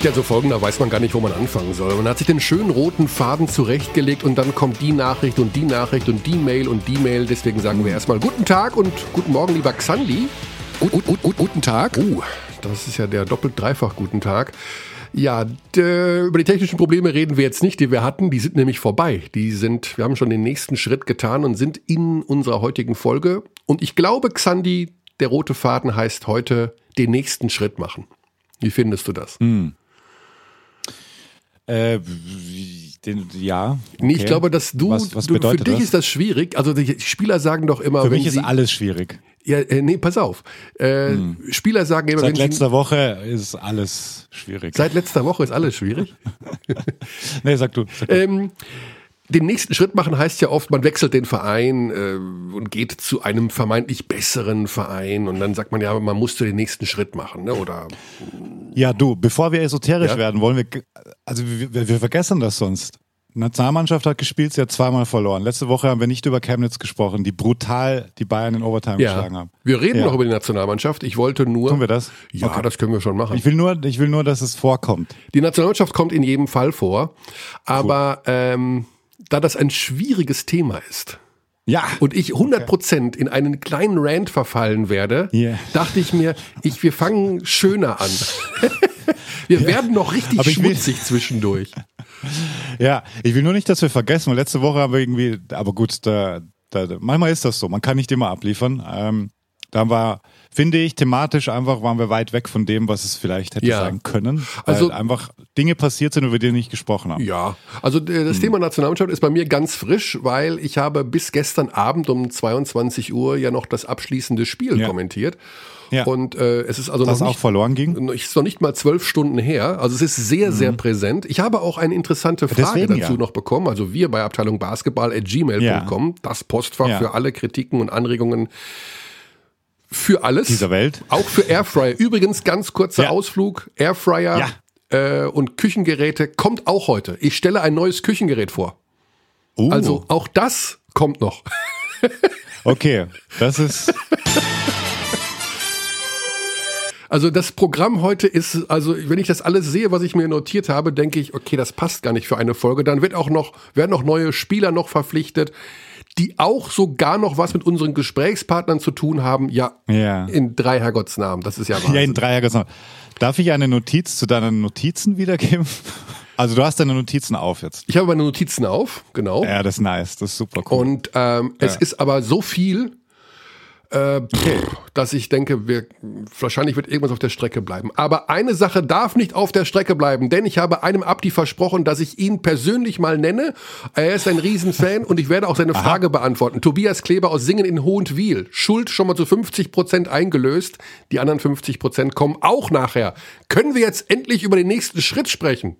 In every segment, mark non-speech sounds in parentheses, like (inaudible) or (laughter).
geht ja so folgender, weiß man gar nicht, wo man anfangen soll. Man hat sich den schönen roten Faden zurechtgelegt und dann kommt die Nachricht und die Nachricht und die Mail und die Mail. Deswegen sagen wir erstmal guten Tag und guten Morgen, lieber Xandi. Gut, gut, gut, guten Tag. Oh, das ist ja der doppelt dreifach guten Tag. Ja, über die technischen Probleme reden wir jetzt nicht, die wir hatten. Die sind nämlich vorbei. Die sind, wir haben schon den nächsten Schritt getan und sind in unserer heutigen Folge. Und ich glaube, Xandi, der rote Faden heißt heute den nächsten Schritt machen. Wie findest du das? Hm. Äh, den, ja. Okay. Nee, ich glaube, dass du, was, was du für dich das? ist das schwierig. Also die Spieler sagen doch immer. Für mich ist alles schwierig. Ja, äh, nee, pass auf. Äh, hm. Spieler sagen immer, seit letzter sie, Woche ist alles schwierig. Seit letzter Woche ist alles schwierig. (laughs) nee, sag du. Sag du. Ähm, den nächsten Schritt machen heißt ja oft, man wechselt den Verein äh, und geht zu einem vermeintlich besseren Verein und dann sagt man ja, man musste den nächsten Schritt machen, ne? Oder ja, du, bevor wir esoterisch ja? werden, wollen wir, also wir, wir vergessen das sonst. Nationalmannschaft hat gespielt, sie hat zweimal verloren. Letzte Woche haben wir nicht über Chemnitz gesprochen, die brutal die Bayern in Overtime ja. geschlagen haben. Wir reden ja. noch über die Nationalmannschaft. Ich wollte nur. Tun wir das? Ja, okay. das können wir schon machen. Ich will nur, ich will nur, dass es vorkommt. Die Nationalmannschaft kommt in jedem Fall vor, aber cool. ähm, da das ein schwieriges Thema ist. Ja. Und ich 100 Prozent in einen kleinen Rant verfallen werde, yeah. dachte ich mir, ich, wir fangen schöner an. (laughs) wir ja. werden noch richtig schmutzig will, zwischendurch. (laughs) Ja, ich will nur nicht, dass wir vergessen, weil letzte Woche haben wir irgendwie, aber gut, da, da, manchmal ist das so, man kann nicht immer abliefern. Ähm, da haben wir finde ich, thematisch einfach waren wir weit weg von dem, was es vielleicht hätte ja. sein können. also einfach Dinge passiert sind, über die wir nicht gesprochen haben. Ja, also äh, das hm. Thema Nationalmannschaft ist bei mir ganz frisch, weil ich habe bis gestern Abend um 22 Uhr ja noch das abschließende Spiel ja. kommentiert. Ja. Und äh, es ist also das noch nicht, auch verloren ging. ist noch nicht mal zwölf Stunden her. Also es ist sehr, mhm. sehr präsent. Ich habe auch eine interessante Frage Deswegen, dazu ja. noch bekommen. Also wir bei Abteilung Basketball at gmail.com, ja. das Postfach für alle Kritiken und Anregungen für alles. Dieser Welt. Auch für Airfryer. Übrigens, ganz kurzer ja. Ausflug. Airfryer ja. äh, und Küchengeräte kommt auch heute. Ich stelle ein neues Küchengerät vor. Uh. Also auch das kommt noch. (laughs) okay, das ist. Also das Programm heute ist, also wenn ich das alles sehe, was ich mir notiert habe, denke ich, okay, das passt gar nicht für eine Folge. Dann wird auch noch, werden auch neue Spieler noch verpflichtet die auch sogar noch was mit unseren Gesprächspartnern zu tun haben. Ja, ja. in drei Herrgottsnamen. Das ist ja Wahnsinn. Ja, in drei Herrgottsnamen. Darf ich eine Notiz zu deinen Notizen wiedergeben? Also du hast deine Notizen auf jetzt. Ich habe meine Notizen auf, genau. Ja, das ist nice, das ist super cool. Und ähm, ja. es ist aber so viel, äh, dass ich denke, wir, wahrscheinlich wird irgendwas auf der Strecke bleiben. Aber eine Sache darf nicht auf der Strecke bleiben, denn ich habe einem Abdi versprochen, dass ich ihn persönlich mal nenne. Er ist ein Riesenfan und ich werde auch seine Aha. Frage beantworten. Tobias Kleber aus Singen in Hohentwiel. Schuld schon mal zu 50 Prozent eingelöst. Die anderen 50 Prozent kommen auch nachher. Können wir jetzt endlich über den nächsten Schritt sprechen?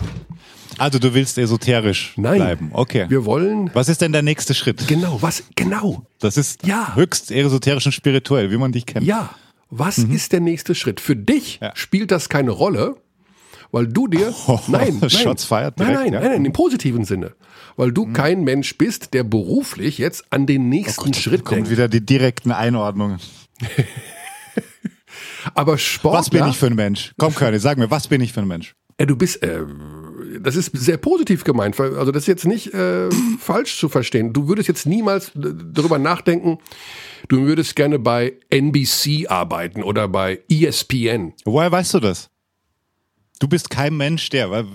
Also du willst esoterisch Nein, bleiben. Okay. Wir wollen. Was ist denn der nächste Schritt? Genau, was genau? Das ist ja. höchst esoterisch und spirituell, wie man dich kennt. Ja. Was mhm. ist der nächste Schritt? Für dich ja. spielt das keine Rolle, weil du dir (laughs) oh, nein, (laughs) nein, Shots feiert direkt, nein, nein, nein, nein, im positiven Sinne, weil du mhm. kein Mensch bist, der beruflich jetzt an den nächsten oh Gott, Schritt kommt denkt. wieder die direkten Einordnungen. (laughs) Aber Sport. Was bin ich für ein Mensch? Komm, König, sag mir, was bin ich für ein Mensch? Ja, du bist, äh, das ist sehr positiv gemeint. Also das ist jetzt nicht äh, (clears throat) falsch zu verstehen. Du würdest jetzt niemals darüber nachdenken, du würdest gerne bei NBC arbeiten oder bei ESPN. Woher weißt du das? Du bist kein Mensch, der. Weil,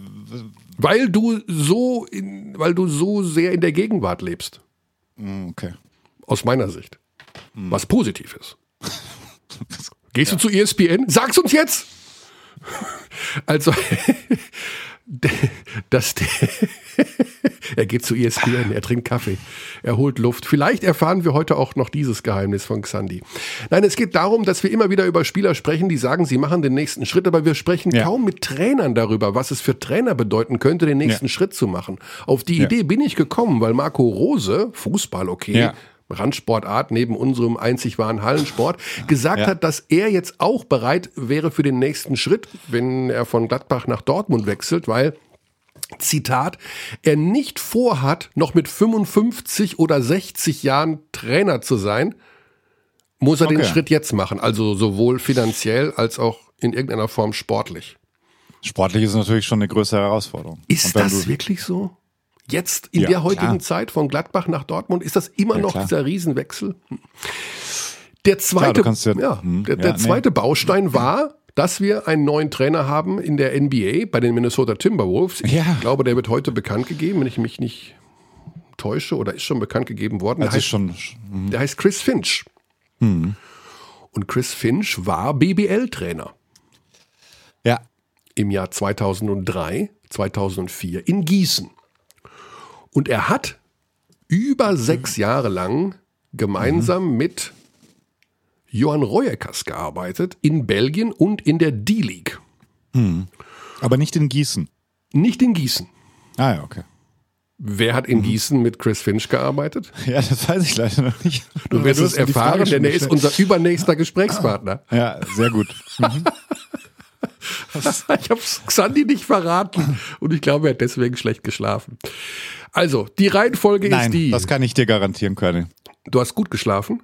weil du so, in, weil du so sehr in der Gegenwart lebst. Hm, okay. Aus meiner Sicht. Was positiv ist. (laughs) Gehst ja. du zu ESPN? Sag's uns jetzt! (laughs) Also, (laughs) dass der, (laughs) er geht zu ESPN, er trinkt Kaffee, er holt Luft. Vielleicht erfahren wir heute auch noch dieses Geheimnis von Xandi. Nein, es geht darum, dass wir immer wieder über Spieler sprechen, die sagen, sie machen den nächsten Schritt, aber wir sprechen ja. kaum mit Trainern darüber, was es für Trainer bedeuten könnte, den nächsten ja. Schritt zu machen. Auf die ja. Idee bin ich gekommen, weil Marco Rose, Fußball okay, Randsportart neben unserem einzig wahren Hallensport, gesagt ja. hat, dass er jetzt auch bereit wäre für den nächsten Schritt, wenn er von Gladbach nach Dortmund wechselt, weil Zitat, er nicht vorhat, noch mit 55 oder 60 Jahren Trainer zu sein, muss er okay. den Schritt jetzt machen, also sowohl finanziell als auch in irgendeiner Form sportlich. Sportlich ist natürlich schon eine größere Herausforderung. Ist das wirklich so? Jetzt in ja, der heutigen klar. Zeit von Gladbach nach Dortmund ist das immer ja, noch klar. dieser Riesenwechsel? Der zweite, klar, ja, ja hm, der, der zweite nee. Baustein war, dass wir einen neuen Trainer haben in der NBA bei den Minnesota Timberwolves. Ich glaube, der wird heute bekannt gegeben, wenn ich mich nicht täusche, oder ist schon bekannt gegeben worden. Der, heißt, schon, hm. der heißt Chris Finch. Hm. Und Chris Finch war BBL-Trainer. Ja. Im Jahr 2003, 2004 in Gießen. Und er hat über sechs Jahre lang gemeinsam mhm. mit Johann Reueckers gearbeitet in Belgien und in der D-League. Mhm. Aber nicht in Gießen. Nicht in Gießen. Ah ja, okay. Wer hat in mhm. Gießen mit Chris Finch gearbeitet? (laughs) Ja, das weiß ich leider noch nicht. Du wirst es erfahren, denn er ist unser übernächster Gesprächspartner. Ja, sehr gut. (laughs) (laughs) Ich habe Xandi nicht verraten und ich glaube, er hat deswegen schlecht geschlafen. Also, die Reihenfolge Nein, ist die. Das kann ich dir garantieren können. Du hast gut geschlafen?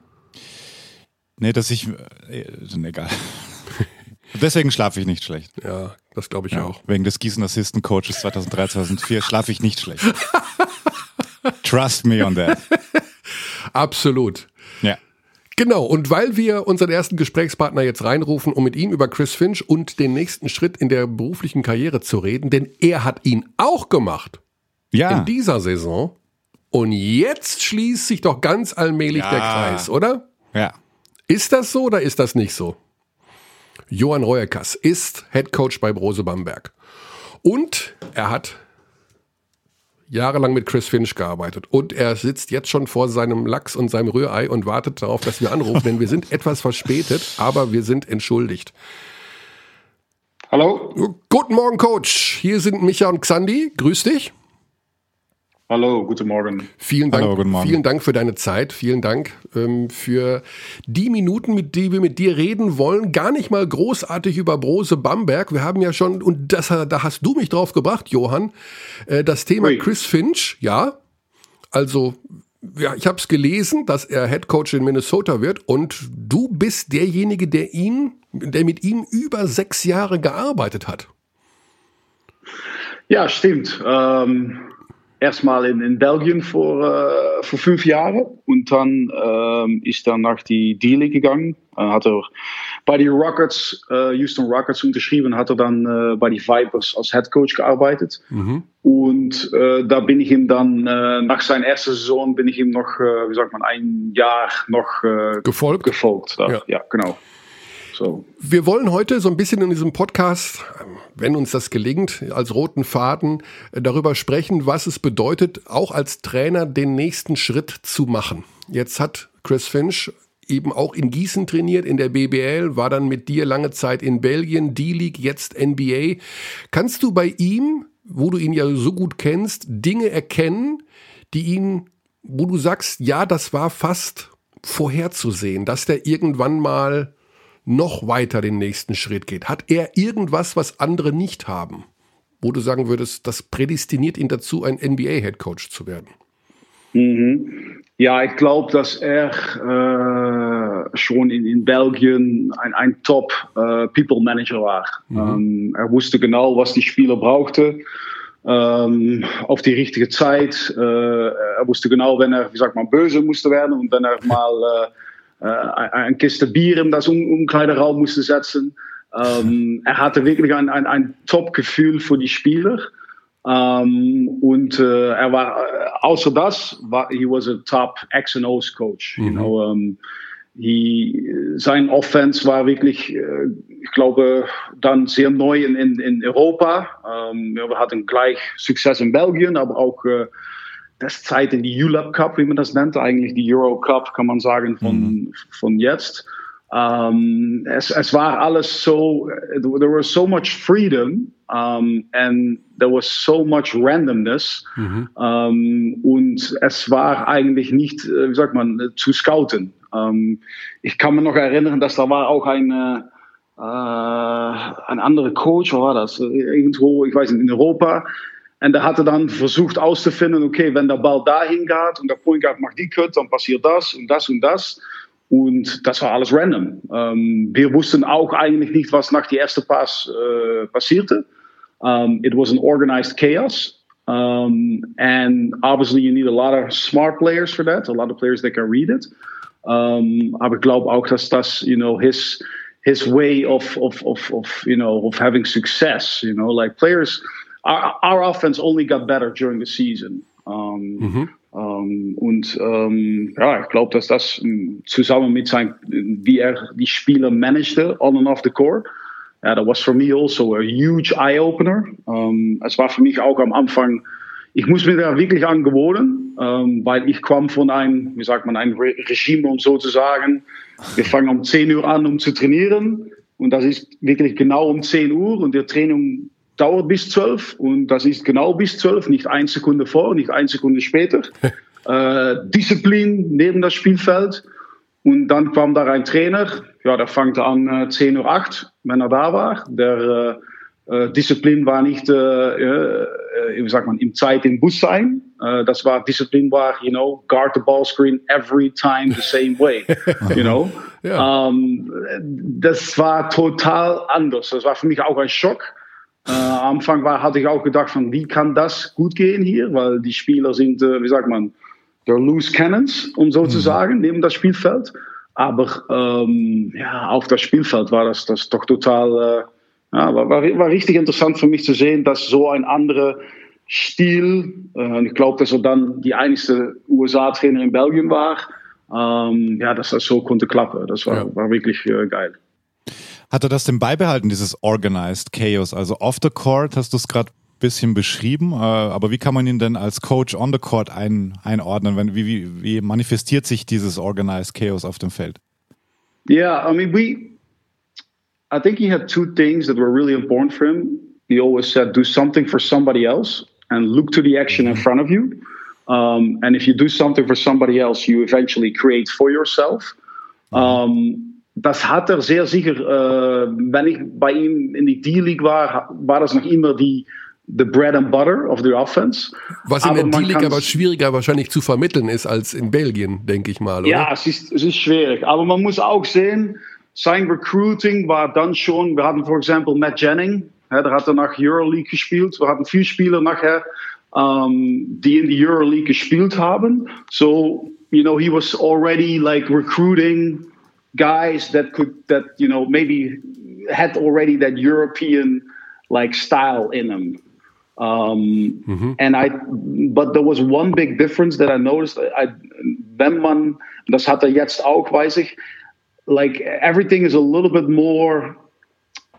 Nee, dass ich. Äh, egal. (laughs) Deswegen schlafe ich nicht schlecht. Ja, das glaube ich ja, auch. Wegen des Gießen Assistant Coaches 2003, 2004 schlafe ich nicht schlecht. (laughs) Trust me on that. Absolut. Genau, und weil wir unseren ersten Gesprächspartner jetzt reinrufen, um mit ihm über Chris Finch und den nächsten Schritt in der beruflichen Karriere zu reden, denn er hat ihn auch gemacht ja. in dieser Saison. Und jetzt schließt sich doch ganz allmählich ja. der Kreis, oder? Ja. Ist das so oder ist das nicht so? Johann Reuerkas ist Head Coach bei Brose Bamberg. Und er hat jahrelang mit Chris Finch gearbeitet. Und er sitzt jetzt schon vor seinem Lachs und seinem Rührei und wartet darauf, dass wir anrufen, denn wir sind (laughs) etwas verspätet, aber wir sind entschuldigt. Hallo. Guten Morgen, Coach. Hier sind Micha und Xandi. Grüß dich. Hallo, guten Morgen. Vielen Dank, Hallo, guten Morgen. Vielen Dank für deine Zeit. Vielen Dank ähm, für die Minuten, mit denen wir mit dir reden wollen. Gar nicht mal großartig über Brose Bamberg. Wir haben ja schon, und das, da hast du mich drauf gebracht, Johann, äh, das Thema Ui. Chris Finch. Ja, also ja, ich habe es gelesen, dass er Head Coach in Minnesota wird und du bist derjenige, der ihn, der mit ihm über sechs Jahre gearbeitet hat. Ja, stimmt. Ähm erstmal in, in Belgien vor, äh, vor fünf Jahren und dann ähm, ist er nach die D-League gegangen. Äh, hat er bei die Rockets, äh, Houston Rockets unterschrieben, hat er dann äh, bei die Vipers als Head Coach gearbeitet. Mhm. Und äh, da bin ich ihm dann, äh, nach seiner ersten Saison, bin ich ihm noch, äh, wie sagt man, ein Jahr noch äh, gefolgt. gefolgt ja. ja, genau. So. Wir wollen heute so ein bisschen in diesem Podcast, wenn uns das gelingt, als roten Faden äh, darüber sprechen, was es bedeutet, auch als Trainer den nächsten Schritt zu machen. Jetzt hat Chris Finch eben auch in Gießen trainiert, in der BBL, war dann mit dir lange Zeit in Belgien, D-League, jetzt NBA. Kannst du bei ihm, wo du ihn ja so gut kennst, Dinge erkennen, die ihn, wo du sagst, ja, das war fast vorherzusehen, dass der irgendwann mal noch weiter den nächsten Schritt geht? Hat er irgendwas, was andere nicht haben? Wo du sagen würdest, das prädestiniert ihn dazu, ein NBA-Headcoach zu werden? Mhm. Ja, ich glaube, dass er äh, schon in, in Belgien ein, ein Top-People-Manager äh, war. Mhm. Ähm, er wusste genau, was die Spieler brauchten. Ähm, auf die richtige Zeit. Äh, er wusste genau, wenn er, wie sagt man, böse musste werden und wenn er (laughs) mal äh, ein Kiste Bier in das Umkleideraum musste setzen. Ähm, (laughs) er hatte wirklich ein, ein, ein Top-Gefühl für die Spieler. Um, und äh, er war, äh, außer das, war, he was a top X and O's coach. Mhm. You know, um, he, sein Offense war wirklich, äh, ich glaube, dann sehr neu in, in, in Europa. Um, wir hatten gleich Success in Belgien, aber auch äh, das Zeit in die ULAP Cup, wie man das nennt, eigentlich die Euro Cup, kann man sagen, von, mhm. von jetzt. Um, es, es war alles so, there was so much freedom um, and there was so much randomness. Mhm. Um, und es war eigentlich nicht, äh, wie sagt man, zu scouten. ich kann mir noch erinnern, dass da war auch ein, äh, ein anderer Coach, war das? Irgendwo, ich weiß nicht, in Europa En der hatte dann versucht auszufinden, okay, wenn der Ball dahin geht und der Point Guard macht die Cut, dann passiert das und das und das. Und das war alles random. Ähm, wir wussten auch eigentlich nicht, was nach die erste Pass äh, passierte. Um, it was an organized chaos. Um, and obviously, you need a lot of smart players for that, a lot of players that can read it. Um, aber ich auch, dass das, you know, his his way of of of of you know of having success. You know, like players, our, our offense only got better during the season. Um, mhm. um, und um, ja, ich glaube, dass das zusammen mit sein, wie er die Spieler managte on and off the court, ja, that was for me also a huge eye opener. Um, es war für mich auch am Anfang ich muss mir da wirklich an gewöhnen, ähm, weil ich komme von einem, wie sagt man, ein Re Regime, um so zu sagen. Wir fangen um 10 Uhr an, um zu trainieren. Und das ist wirklich genau um 10 Uhr und die Training dauert bis 12 und das ist genau bis 12, nicht eine Sekunde vor, nicht eine Sekunde später. (laughs) äh, Disziplin neben das Spielfeld. Und dann kam da ein Trainer, ja, der fängt an äh, 10 Uhr 8, wenn er da war. Der äh, äh Disziplin war nicht äh, äh, wie sagt man, im Zeit im Bus sein. Äh, das war Disziplin war, you know, guard the ball screen every time the same way, (laughs) you know. ja. ähm, das war total anders. Das war für mich auch ein Schock. Äh, am Anfang war, hatte ich auch gedacht, von, wie kann das gut gehen hier? Weil die Spieler sind, äh, wie sagt man, der loose cannons, um so mhm. zu sagen, neben das Spielfeld. Aber ähm, ja, auf das Spielfeld war das, das doch total äh, ja, war, war, war richtig interessant für mich zu sehen, dass so ein anderer Stil, äh, ich glaube, dass er dann die einzige USA-Trainer in Belgien war, ähm, ja, dass das so konnte klappen. Das war, ja. war wirklich äh, geil. Hat er das denn beibehalten, dieses Organized Chaos? Also off the court hast du es gerade ein bisschen beschrieben, äh, aber wie kann man ihn denn als Coach on the court ein, einordnen? Wenn, wie, wie, wie manifestiert sich dieses Organized Chaos auf dem Feld? Yeah, I mean, we I think he had two things that were really important for him. He always said, do something for somebody else and look to the action in front of you. Um, and if you do something for somebody else, you eventually create for yourself. Um, das hat er sehr sicher, äh, wenn ich bei ihm in die D-League war, war das noch immer die the bread and butter of the offense. Was in der D-League aber schwieriger wahrscheinlich zu vermitteln ist als in Belgien, denke ich mal. Oder? Ja, es ist, es ist schwierig. Aber man muss auch sehen, sein Recruiting war dann schon, wir hatten for example Matt Jennings, ja, der hatte nach Euroleague gespielt. Wir hatten vier Spieler nachher, um, die in die Euroleague gespielt haben. So, you know, he was already like recruiting guys that could, that, you know, maybe had already that European like style in them. Um, mm-hmm. And I, but there was one big difference that I noticed. I, wenn man, das hat er jetzt auch, weiß ich, like everything is a little bit more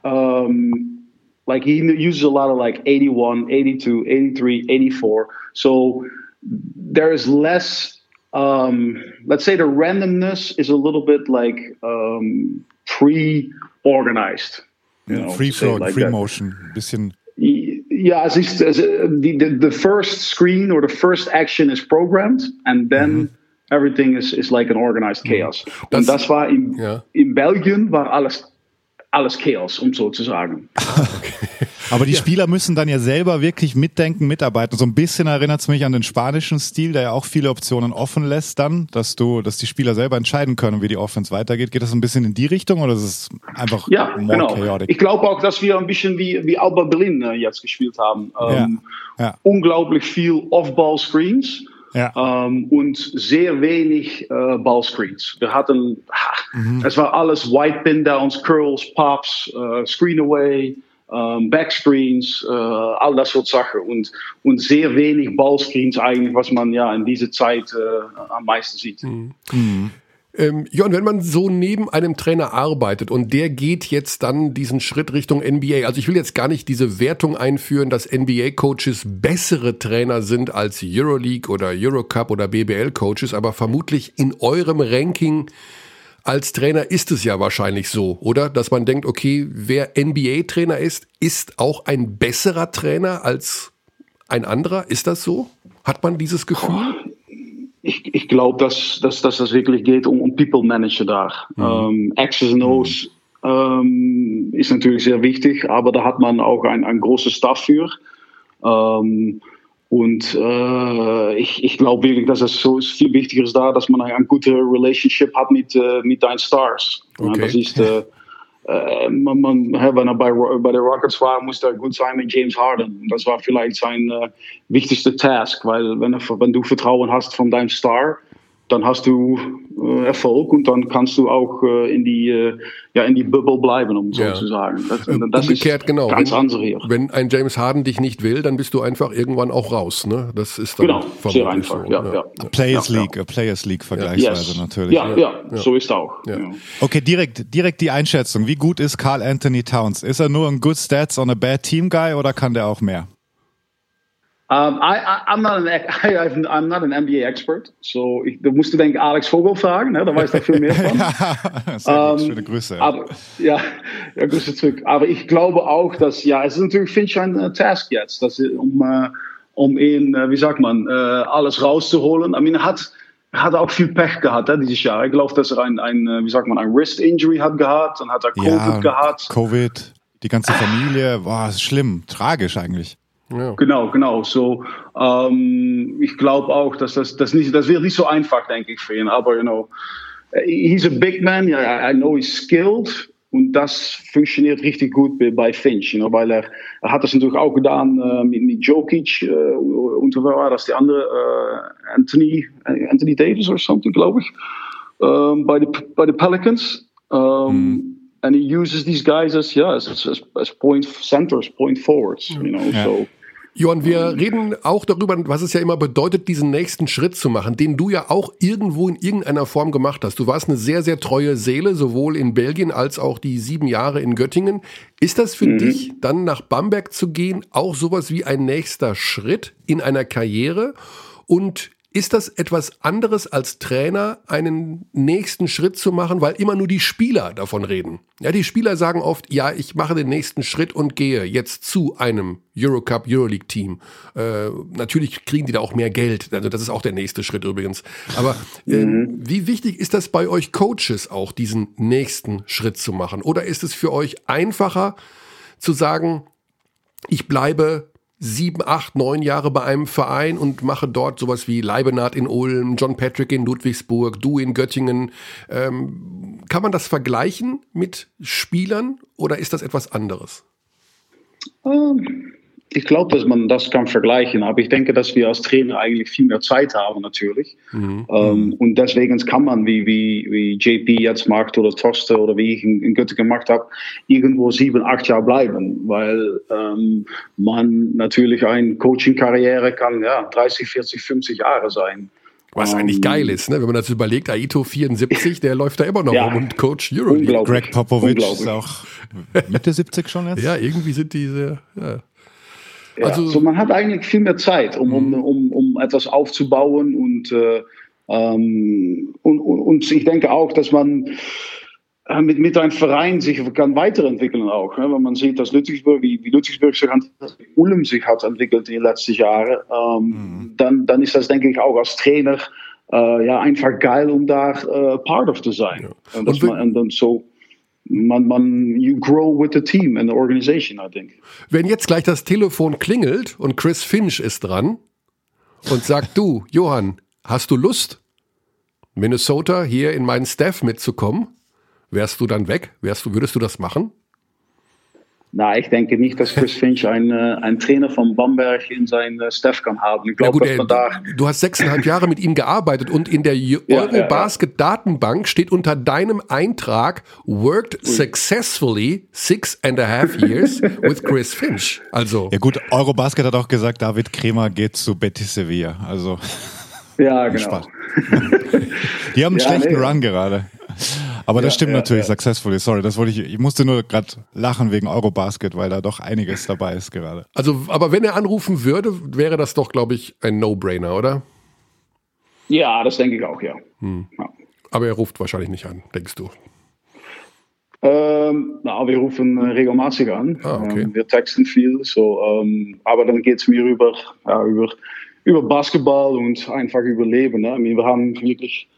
um, like he uses a lot of like 81 82 83 84 so there is less um, let's say the randomness is a little bit like um, pre-organized you know, free flow like free that. motion bisschen yeah as, is, as the, the, the first screen or the first action is programmed and then mm -hmm everything is, is like an organized chaos. Das, Und das war in, ja. in Belgien war alles alles Chaos, um so zu sagen. (laughs) Okay. Aber die ja. Spieler müssen dann ja selber wirklich mitdenken, mitarbeiten. So ein bisschen erinnert es mich an den spanischen Stil, der ja auch viele Optionen offen lässt dann, dass du, dass die Spieler selber entscheiden können, wie die Offense weitergeht. Geht das ein bisschen in die Richtung oder ist es einfach ja, more genau. chaotic? Ich glaube auch, dass wir ein bisschen wie, wie Alba Berlin äh, jetzt gespielt haben. Ähm, ja. Ja. Unglaublich viel Off-Ball-Screens ja. Ähm, und sehr wenig äh, Ballscreens. Wir hatten, mhm. es war alles White Pin Downs, Curls, Pops, äh, Screen Away, ähm, Backscreens, äh, all das so Sachen und, und sehr wenig Ballscreens eigentlich, was man ja in dieser Zeit äh, am meisten sieht. Mhm. Mhm. Ähm, Jon, wenn man so neben einem Trainer arbeitet und der geht jetzt dann diesen Schritt Richtung NBA, also ich will jetzt gar nicht diese Wertung einführen, dass NBA-Coaches bessere Trainer sind als Euroleague oder Eurocup oder BBL-Coaches, aber vermutlich in eurem Ranking als Trainer ist es ja wahrscheinlich so, oder? Dass man denkt, okay, wer NBA-Trainer ist, ist auch ein besserer Trainer als ein anderer. Ist das so? Hat man dieses Gefühl? Ich, ich glaube, dass, dass, dass das wirklich geht um, um People Manager da. Mhm. Ähm, Access and O's mhm. ähm, ist natürlich sehr wichtig, aber da hat man auch ein, ein großes Staff für. Ähm, und äh, ich, ich glaube wirklich, dass es so ist viel wichtiger ist da, dass man eine, eine gute Relationship hat mit, äh, mit deinen Stars. Okay. Ja, das ist, äh, äh, man, man, wenn er bei, bei der Rockets war, musste er gut sein mit James Harden. Das war vielleicht sein äh, wichtigster Task, weil wenn, er, wenn du Vertrauen hast von deinem Star, dann hast du äh, Erfolg und dann kannst du auch äh, in die äh, ja in die Bubble bleiben, um so Ja. zu sagen. Das, Äh, das Umgekehrt, ist genau. ganz wenn, andere hier. Wenn ein James Harden dich nicht will, dann bist du einfach irgendwann auch raus. Ne? Das ist dann Genau, sehr einfach. so, ja, ja. Players ja, League, äh, Players League vergleichsweise Yes. natürlich. Ja, ja, so ist auch. Ja. Ja. Okay, direkt, direkt die Einschätzung. Wie gut ist Carl Anthony Towns? Ist er nur ein Good Stats on a Bad Team Guy oder kann der auch mehr? Um, I, I'm not an (laughs) I, I'm not an NBA expert, so ich, da musst du denken Alex Vogel fragen, ne? da weiß er viel mehr von. (laughs) Gut, Ähm, schöne Grüße. Aber, ja, (laughs) ja, Grüße zurück. Aber ich glaube auch, dass, ja, es ist natürlich Finch ein äh, Task jetzt, dass, äh, um, äh, um ihn, äh, wie sagt man, äh, alles rauszuholen. I mean, er hat, er hat auch viel Pech gehabt äh, dieses Jahr. Ich glaube, dass er ein, ein, wie sagt man, ein Wrist-Injury hat gehabt, dann hat er Covid ja, gehabt. Covid, die ganze Familie, ist schlimm, tragisch eigentlich. Ja. Genau, genau. So, ähm, ich glaube auch, dass das, das nicht, das wird nicht so einfach, denke ich, für ihn. Aber, you know, äh, he's a big man. Ja, I know he's skilled. Und das funktioniert richtig gut bei, bei Finch, you know, weil er, er hat das natürlich auch getan äh, mit, mit Jokic äh, und wer war das, die andere, äh, Anthony, Anthony Davis oder something, glaube ich, ähm, bei den bei den Pelicans. Um, And he uses these guys as, yeah, as, as, as point centers, point forwards, you know, Ja. so. Johann, wir reden auch darüber, was es ja immer bedeutet, diesen nächsten Schritt zu machen, den du ja auch irgendwo in irgendeiner Form gemacht hast. Du warst eine sehr, sehr treue Seele, sowohl in Belgien als auch die sieben Jahre in Göttingen. Ist das für dich, dann nach Bamberg zu gehen, auch sowas wie ein nächster Schritt in einer Karriere? Und ist das etwas anderes als Trainer, einen nächsten Schritt zu machen, weil immer nur die Spieler davon reden? Ja, die Spieler sagen oft, ja, ich mache den nächsten Schritt und gehe jetzt zu einem Eurocup, Euroleague Team. Äh, natürlich kriegen die da auch mehr Geld. Also das ist auch der nächste Schritt übrigens. Aber ähm, wie wichtig ist das bei euch Coaches auch, diesen nächsten Schritt zu machen? Oder ist es für euch einfacher zu sagen, ich bleibe sieben, acht, neun Jahre bei einem Verein und mache dort sowas wie Leibenath in Ulm, John Patrick in Ludwigsburg, du in Göttingen. Ähm, kann man das vergleichen mit Spielern oder ist das etwas anderes? Ähm, Ich glaube, dass man das kann vergleichen, aber ich denke, dass wir als Trainer eigentlich viel mehr Zeit haben natürlich. Ähm, und deswegen kann man, wie, wie, wie JP jetzt macht oder Torsten oder wie ich in, in Göttingen gemacht habe, irgendwo sieben, acht Jahre bleiben, weil ähm, man natürlich eine Coaching-Karriere kann ja 30, 40, 50 Jahre sein. Was eigentlich Ähm, geil ist, ne? wenn man das überlegt, Aito 74, der läuft da immer noch Ja. rum und Coach Euroleague. Unglaublich. Greg Popovich Unglaublich. ist auch Mitte 70 schon jetzt. Ja, irgendwie sind diese. Ja. Ja, Also- so man hat eigentlich viel mehr Zeit, um, um, um, um etwas aufzubauen und, äh, ähm, und, und, und ich denke auch, dass man äh, mit, mit einem Verein sich kann weiterentwickeln auch. Ne? Wenn man sieht, dass Ludwigsburg, wie, wie Ludwigsburg sich an Ulm sich hat entwickelt in den letzten Jahren, ähm, dann, dann ist das, denke ich, auch als Trainer äh, ja, einfach geil, um da äh, part of zu sein. Und, dass Und wir- man, und dann so, man, man, you grow with the team and the organization, I think. Wenn jetzt gleich das Telefon klingelt und Chris Finch ist dran und sagt, du, Johann, hast du Lust, Minnesota hier in meinen Staff mitzukommen? Wärst du dann weg? Wärst du, würdest du das machen? Na, ich denke nicht, dass Chris Finch ein, äh, ein Trainer von Bamberg in sein äh, Staff kann haben. Ich Ja glaube, dass man da. du hast sechseinhalb Jahre mit ihm gearbeitet und in der Ja, ja, Eurobasket-Datenbank steht unter deinem Eintrag worked successfully six and a half years with Chris Finch. Also, Ja gut, Eurobasket hat auch gesagt, David Kremer geht zu Betis Sevilla. Also Ja, genau. Spaß. die haben einen Ja, schlechten nee. Run gerade. Aber das Ja, stimmt ja, natürlich, ja. successfully. Sorry, das wollte ich. Ich musste nur gerade lachen wegen Eurobasket, weil da doch einiges dabei ist gerade. also, aber wenn er anrufen würde, wäre das doch, glaube ich, ein No-Brainer, oder? Ja, das denke ich auch, ja. Hm. ja. Aber er ruft wahrscheinlich nicht an, denkst du? Ähm, nou, wir rufen äh, regelmäßig an. Ah, okay. Ähm, wir texten viel, so, ähm, aber dann geht es mir über, ja, über, über Basketball und einfach über Leben. Ne? I mean, wir haben wirklich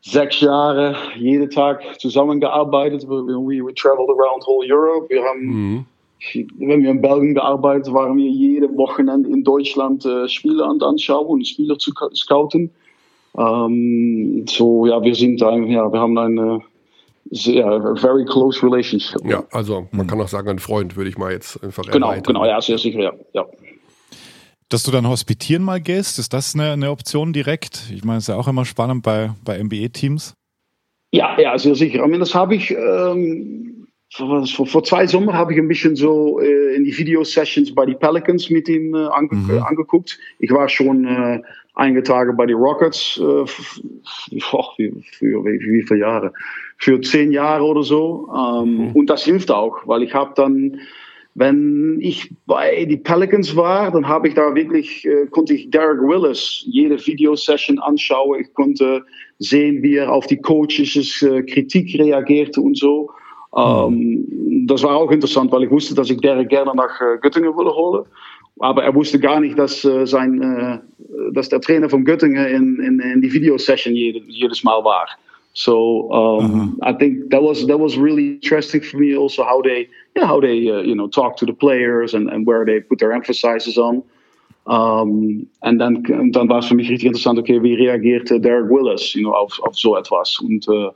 sechs Jahre jeden Tag zusammengearbeitet. We, we, we traveled around whole Europe. Wir haben, Mhm. wenn wir in Belgien gearbeitet waren wir jede Wochenende in Deutschland äh, Spiele an anschauen und Spieler zu scouten. Ähm, so, ja, wir sind ein, ja, wir haben eine sehr, a very close relationship. Ja, also man kann auch sagen, ein Freund würde ich mal jetzt einfach Genau, erweitern. genau, ja, sehr sicher, ja. ja. Dass du dann hospitieren mal gehst, ist das eine, eine Option direkt? Ich meine, es ist ja auch immer spannend bei, bei NBA-Teams. Ja, ja, sehr sicher. Ich meine, das habe ich ähm, vor, vor, zwei Sommer habe ich ein bisschen so äh, in die Video-Sessions bei die Pelicans mit ihm äh, ange Mhm. äh, angeguckt. Ich war schon äh, einige Tage bei die Rockets, äh, für, für wie, wie viele Jahre? Für zehn Jahre oder so. Ähm, Und das hilft auch, weil ich habe dann wenn ich bei die Pelicans war, dann habe ich da wirklich, äh, konnte ich Derek Willis jede Videosession anschauen. Ich konnte sehen, wie er auf die Coaches äh, Kritik reagierte und so. Ähm, das war auch interessant, weil ich wusste, dass ich Derek gerne nach äh, Göttingen würde holen. Aber er wusste gar nicht, dass, sein, dass der Trainer von Göttingen in, in, in die Videosession jede, jedes Mal war. So um, I think that was that was really interesting for me. Also how they yeah how they uh, you know talk to the players and, and where they put their emphasis on. Um, en dan, en dan was für mich richtig interessant, okay, wie reagiert äh, Derek Willis, you know, auf, auf so etwas. Und uh,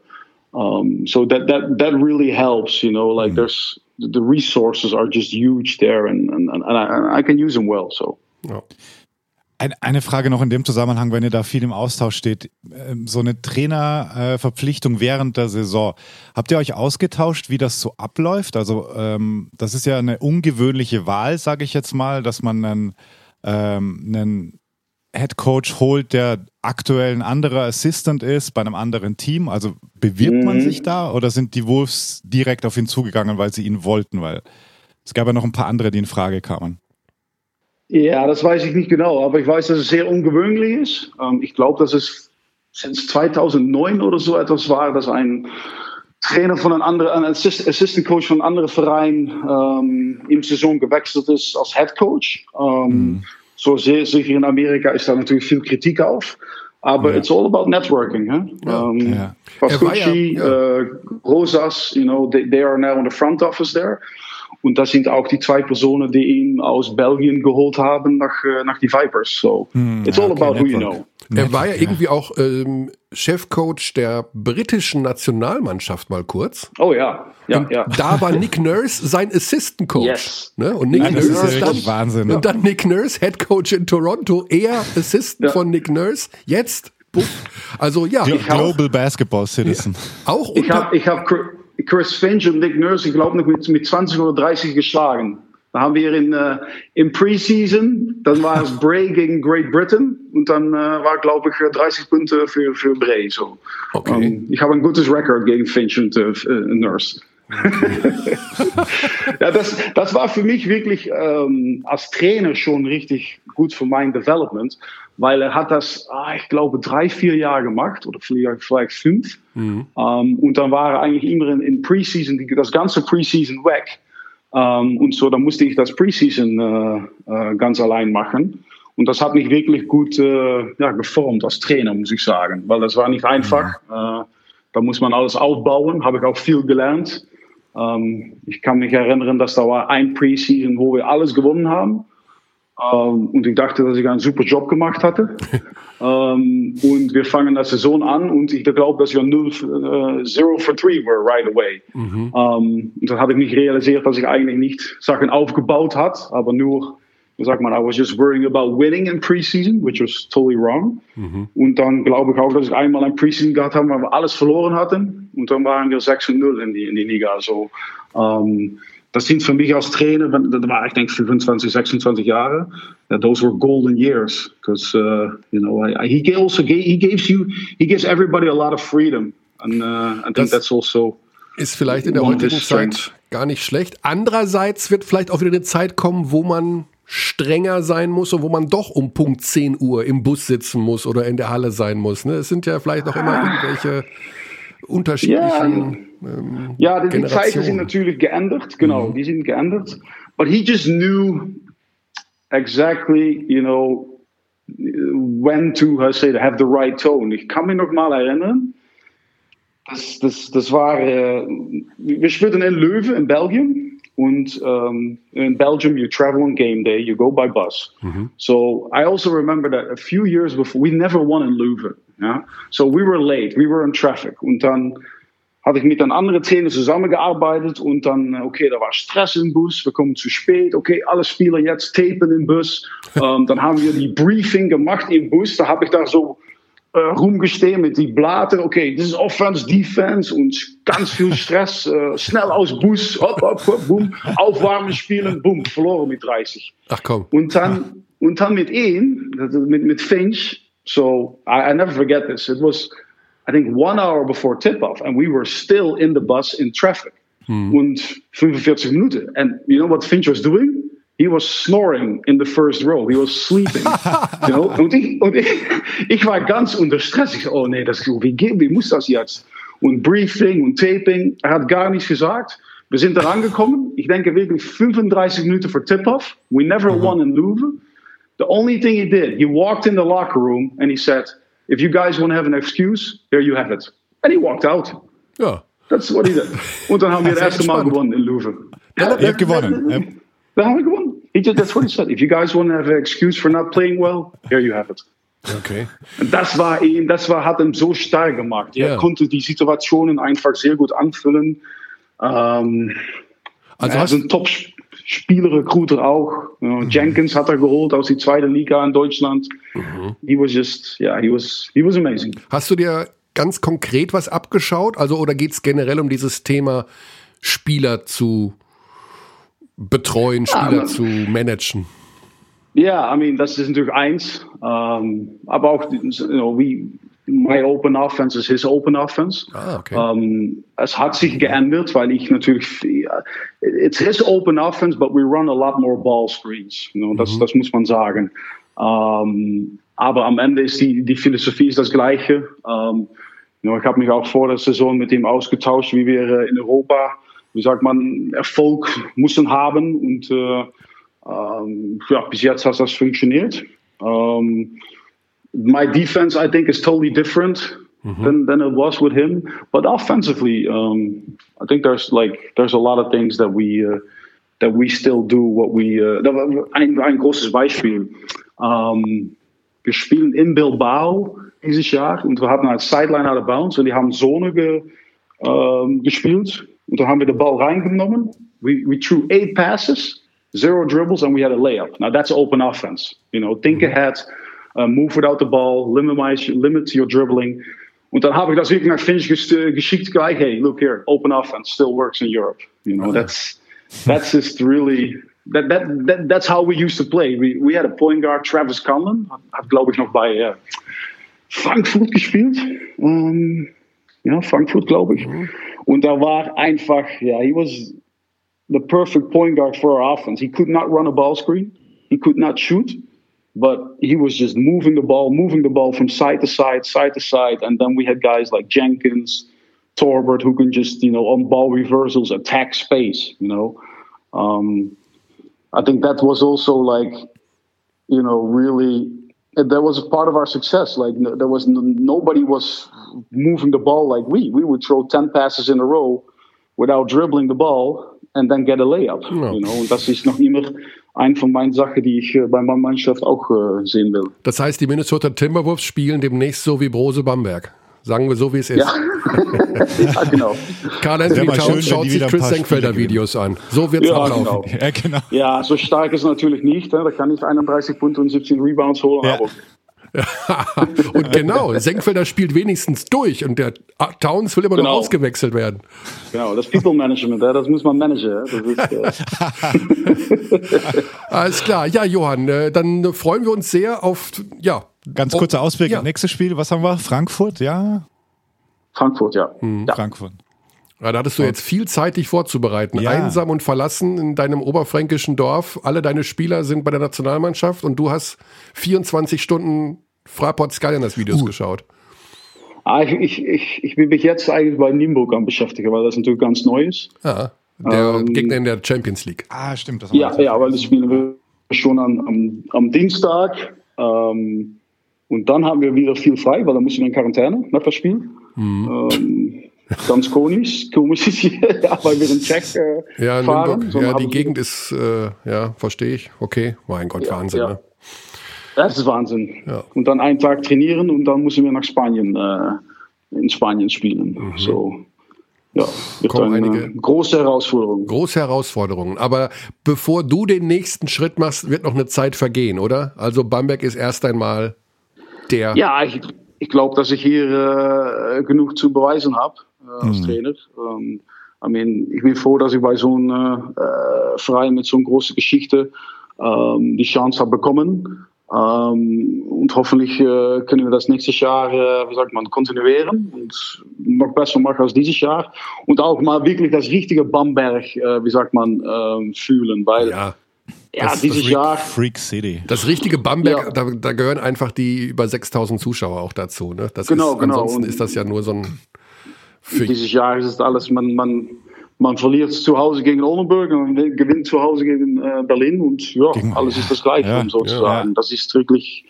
um, so that that that really helps, you know, like there's the resources are just huge there, and and, and I, I can use them well. So. Ja. Ein, eine Frage noch in dem Zusammenhang, wenn ihr da viel im Austausch steht. Ähm, So eine Trainerverpflichtung während der Saison. Habt ihr euch ausgetauscht, wie das so abläuft? Also ähm, das ist ja eine ungewöhnliche Wahl, sage ich jetzt mal, dass man einen, ähm, einen Head Coach holt, der aktuell ein anderer Assistant ist bei einem anderen Team. Also bewirbt man Mhm. sich da oder sind die Wolves direkt auf ihn zugegangen, weil sie ihn wollten? Weil es gab ja noch ein paar andere, die in Frage kamen. Ja, das weiß ich nicht genau, aber ich weiß, dass es sehr ungewöhnlich ist. Ähm, ich glaube, dass es sinds 2009 oder so etwas war, dass ein Trainer von einem anderen, ein Assist, Assistant Coach von einem anderen Verein ähm, im Saison gewechselt ist als Head Coach. Ähm, So sehr sicher in Amerika ist da natürlich viel Kritik auf. Aber it's all about networking. Huh? Um, Ja. Pascucci, ja- äh, Rosas, you know, they, they are now in the front office there. Und das sind auch die zwei Personen, die ihn aus Belgien geholt haben nach, äh, nach die Vipers. So it's all okay, about who you know. Er war ja irgendwie auch ähm, Chefcoach der britischen Nationalmannschaft mal kurz. Oh ja, ja, Und ja. da war Nick Nurse sein Assistant Coach. Yes. Ne? Und Nick Nein, Nurse ist ja dann, Wahnsinn. Und dann Nick Nurse, Head Coach in Toronto, er Assistant Ja. von Nick Nurse. Jetzt, buff. also ja, Global Basketball Citizen. auch Ich unter, habe ich hab Chris- Finch und Nick Nurse, ich glaube, noch mit, mit 20 oder 30 geschlagen. Da haben wir in, äh, im Preseason, dann war es Bray gegen Great Britain und dann äh, war, glaube ich, 30 Punkte für, für Bray. So. Okay. Ähm, ich habe ein gutes Record gegen Finch und äh, äh, Nurse. (laughs) ja, das, das war für mich wirklich ähm, als Trainer schon richtig gut für mein Development, weil er hat das, ah, ich glaube, drei, vier Jahre gemacht oder vielleicht, vielleicht fünf. Ähm, und dann war er eigentlich immer in, in Preseason, die, das ganze Preseason weg. Ähm, und so, dann musste ich das Preseason äh, äh, ganz allein machen. Und das hat mich wirklich gut äh, ja, geformt als Trainer, muss ich sagen. Weil das war nicht einfach. Äh, da muss man alles aufbauen, habe ich auch viel gelernt. Ähm, ich kann mich erinnern, dass da war ein Preseason, wo wir alles gewonnen haben. Ähm, und ich dachte, dass ich einen super Job gemacht hatte. (laughs) ähm, und wir fangen das Saison an und ich glaube, dass wir 0, äh, 0 for 3 were right away. Ähm, und dann hatte ich nicht realisiert, dass ich eigentlich nicht Sachen aufgebaut hat, aber nur, wie sagt man, I was just worrying about winning in preseason, which was totally wrong. Und dann glaube ich auch, dass ich einmal ein Preseason gehabt habe, wo wir alles verloren hatten. Und dann waren wir 6 und 0 in die, in die Liga. So, ähm, das sind für mich als Trainer, da war ich denke 25, 26 Jahre. Uh, those were golden years because uh, you know I, I- he also gave, he gives you he gives everybody a lot of freedom, and uh, I think Das- that's also ist vielleicht in der heutigen. Zeit gar nicht schlecht. Andererseits wird vielleicht auch wieder eine Zeit kommen, wo man strenger sein muss und wo man doch um Punkt 10 Uhr im Bus sitzen muss oder in der Halle sein muss. Ne? Es sind ja vielleicht auch immer irgendwelche unterschiedlichen ähm, Ja, die, die Zeiten sind natürlich geändert, genau, die sind geändert. But he just knew exactly, you know, when to, how to say, have the right tone. Ich kann mich noch mal erinnern, das, das, das war, äh, wir spielten in Leuven in Belgien und um, in Belgium you travel on game day, you go by bus. So I also remember that a few years before, we never won in Leuven. Yeah? So we were late, we were in traffic. Und dann hatte ich mit einem anderen Trainer zusammengearbeitet und dann, okay, da war Stress im Bus, wir kommen zu spät, okay, alle Spieler jetzt tapen im Bus. (laughs) ähm, dann haben wir die Briefing gemacht im Bus, da habe ich da so äh, rumgestehen mit die Blaten, okay, das ist Offense, Defense und ganz viel (laughs) Stress, äh, schnell aus Bus, hopp, hopp, hopp, boom, aufwarmen, spielen, boom, verloren mit 30. Ach komm. Und dann, und dann mit ihm, mit, mit Finch, so I, I never forget this, it was... I think one hour before tip-off, and we were still in the bus in traffic. Hmm. Und 45 Minuten. And you know what Finch was doing? He was snoring in the first row. He was sleeping. (laughs) you know? Und, ich, und ich, (laughs) ich war ganz unter Stress. Ich so, oh nee, das, wie, wie muss das jetzt? Und Briefing und Taping. Er hat gar nichts gesagt. Wir sind da angekommen. Ich denke wirklich 35 Minuten vor Tip-Off. We never mhm. won in Louvre. The only thing he did, he walked in the locker room and he said, if you guys want to have an excuse, there you have it. And he walked out. Ja. That's what he did. Und dann haben wir das erste Mal gewonnen in Louvre. Ja, ihr habt gewonnen. Wir haben gewonnen. He just, that's what he said. If you guys want to have an excuse for not playing well, here you have it. Okay. Und das war ihn, das war, hat ihn so stark gemacht. Er konnte die Situationen einfach sehr gut anfüllen. Ähm, also er ist ein Top-Spieler-Recruiter auch. Mhm. Jenkins hat er geholt aus der zweiten Liga in Deutschland. Mhm. He was just, yeah, he was, he was amazing. Hast du dir ganz konkret was abgeschaut? Also, oder geht es generell um dieses Thema, Spieler zu betreuen, Spieler ja, zu managen? Ja, I mean, das ist natürlich eins. Um, ähm, aber auch, you know, wie my open offense is his open offense. Ah, okay. Um, ähm, es hat sich geändert, weil ich natürlich, it's his open offense, but we run a lot more ball screens. You know, das, mhm. das muss man sagen. Ähm, aber am Ende ist die, die Philosophie ist das gleiche. Um, you know, ich habe mich auch vor der Saison mit ihm ausgetauscht, wie wir in Europa wie sagt man, Erfolg müssen haben. Und äh, ähm, ja, bis jetzt hat das funktioniert. Um, my defense, I think, is totally different mm-hmm. than, than it was with him. But offensively, um, I think there's like there's a lot of things that we uh, that we still do. What we uh, ein, ein großes Beispiel. Um, wir spielen in Bilbao dieses Jahr und wir hatten als Sideline out of bounds und die haben Zone ge, ähm, gespielt Und dann haben wir den Ball reingenommen. We, we threw eight passes, zero dribbles, and we had a layup. Now that's open offense. You know, think mhm. ahead, uh, move without the ball, limit, limit your dribbling. Und dann habe ich das wirklich nach Finch geschickt gleich, hey, look here, open offense still works in Europe. You know, that's that's just really that, that, that that's how we used to play. We, we had a point guard, Travis Conlon, hat glaube ich noch bei uh, Frankfurt gespielt. Um, ja, Frankfurt glaube ich. Mhm. Und er war einfach, ja, he was the perfect point guard for our offense. He could not run a ball screen, he could not shoot, but he was just moving the ball, moving the ball from side to side, side to side. And then we had guys like Jenkins, Torbert, who can just, you know, on ball reversals attack space, you know. Um, I think that was also like, you know, really that was a part of our success. Like there was nobody was moving the ball like we. We would throw ten passes in a row without dribbling the ball and then get a layup. Ja. You know, und das ist noch immer ein von meinen Sachen, die ich äh, bei meiner Mannschaft auch äh, sehen will. Das heißt, die Minnesota Timberwolves spielen demnächst so wie Brose Bamberg. Sagen wir so, wie es ist. Ja, (laughs) ja genau. Karl Anthony Towns schaut sich Chris Senkfelder Videos an. So wird es ja, auch genau. laufen. Ja, genau. ja, so stark ist es natürlich nicht. Da kann ich 31 Punkte und 17 Rebounds holen. Ja. (laughs) und genau, Senkfelder spielt wenigstens durch und der Towns will immer genau. noch ausgewechselt werden. Genau, das People Management, das muss man managen. Ist, äh (laughs) Alles klar, ja, Johann, äh, dann freuen wir uns sehr auf, ja. Ganz kurzer Ausblick, ja. nächstes Spiel, was haben wir? Frankfurt, ja? Frankfurt, ja. Hm. ja. Frankfurt. Ja, da hattest du jetzt viel Zeit, dich vorzubereiten. Ja. Einsam und verlassen in deinem oberfränkischen Dorf. Alle deine Spieler sind bei der Nationalmannschaft und du hast 24 Stunden Fraport Skyliners Videos uh. geschaut. Ah, ich, ich, ich, ich bin mich jetzt eigentlich bei Nienburg am beschäftigen, weil das natürlich ganz neu ist. Ja, der ähm, Gegner in der Champions League. Ah, stimmt. Das ja, ja, weil das spielen wir schon an, am, am Dienstag. Ähm, und dann haben wir wieder viel frei, weil dann müssen wir in Quarantäne nach das Spiel. Mhm. Ähm, ganz komisch, komisch ist hier, (laughs) ja, weil wir den Check äh, ja, fahren. Nürnberg, ja, die Gegend ist, äh, ja, verstehe ich. Okay, mein Gott, ja, Wahnsinn. Ja. Ne? Das ist Wahnsinn. Ja. Und dann einen Tag trainieren und dann müssen wir nach Spanien, äh, in Spanien spielen. Mhm. So. ja, wird Kommen eine einige- große Herausforderung. Große Herausforderungen. Aber bevor du den nächsten Schritt machst, wird noch eine Zeit vergehen, oder? Also Bamberg ist erst einmal der. Ja, ich, ich glaube, dass ich hier äh, genug zu beweisen habe äh, als Trainer. Ähm, I mean, ich bin froh, dass ich bei so einem äh, Verein mit so einer großen Geschichte ähm, die Chance habe bekommen. Ähm, und hoffentlich äh, können wir das nächstes Jahr, äh, wie sagt man, kontinuieren und noch besser machen als dieses Jahr. Und auch mal wirklich das richtige Bamberg, äh, wie sagt man, ähm, fühlen. Weil ja, Ja, das- dieses das Jahr. Freak City. Das richtige Bamberg, Ja. da, da gehören einfach die über 6000 Zuschauer auch dazu. Ne? Das Genau, ist, genau. Ansonsten Und- ist das ja nur so ein. Für, Dieses Jahr ist es alles, man, man, man verliert zu Hause gegen Oldenburg und man gewinnt zu Hause gegen äh, Berlin und ja, Gegen- alles ist das Gleiche, Ja, um so zu sagen. ja. Das ist wirklich,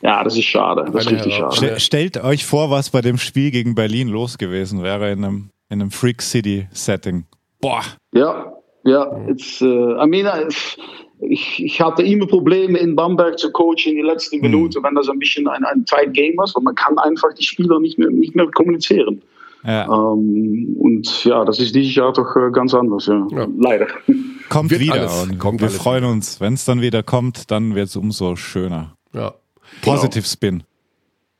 ja, das ist schade. Das ist richtig schade. Ste stellt euch vor, was bei dem Spiel gegen Berlin los gewesen wäre in einem, in einem Freak City Setting. Boah. Ja, ja, it's, uh, I mean, uh, ich, ich hatte immer Probleme in Bamberg zu coachen in die letzten Hm. Minuten, wenn das ein bisschen ein, ein Tight Game war, weil man kann einfach die Spieler nicht mehr, nicht mehr kommunizieren. Ja. Ähm, und ja, das ist dieses Jahr doch äh, ganz anders, ja. Ja. Leider. (laughs) Kommt Wird wieder. alles, und kommt wir alles freuen uns. Wenn es dann wieder kommt, dann wird es umso schöner. ja, Positive Spin.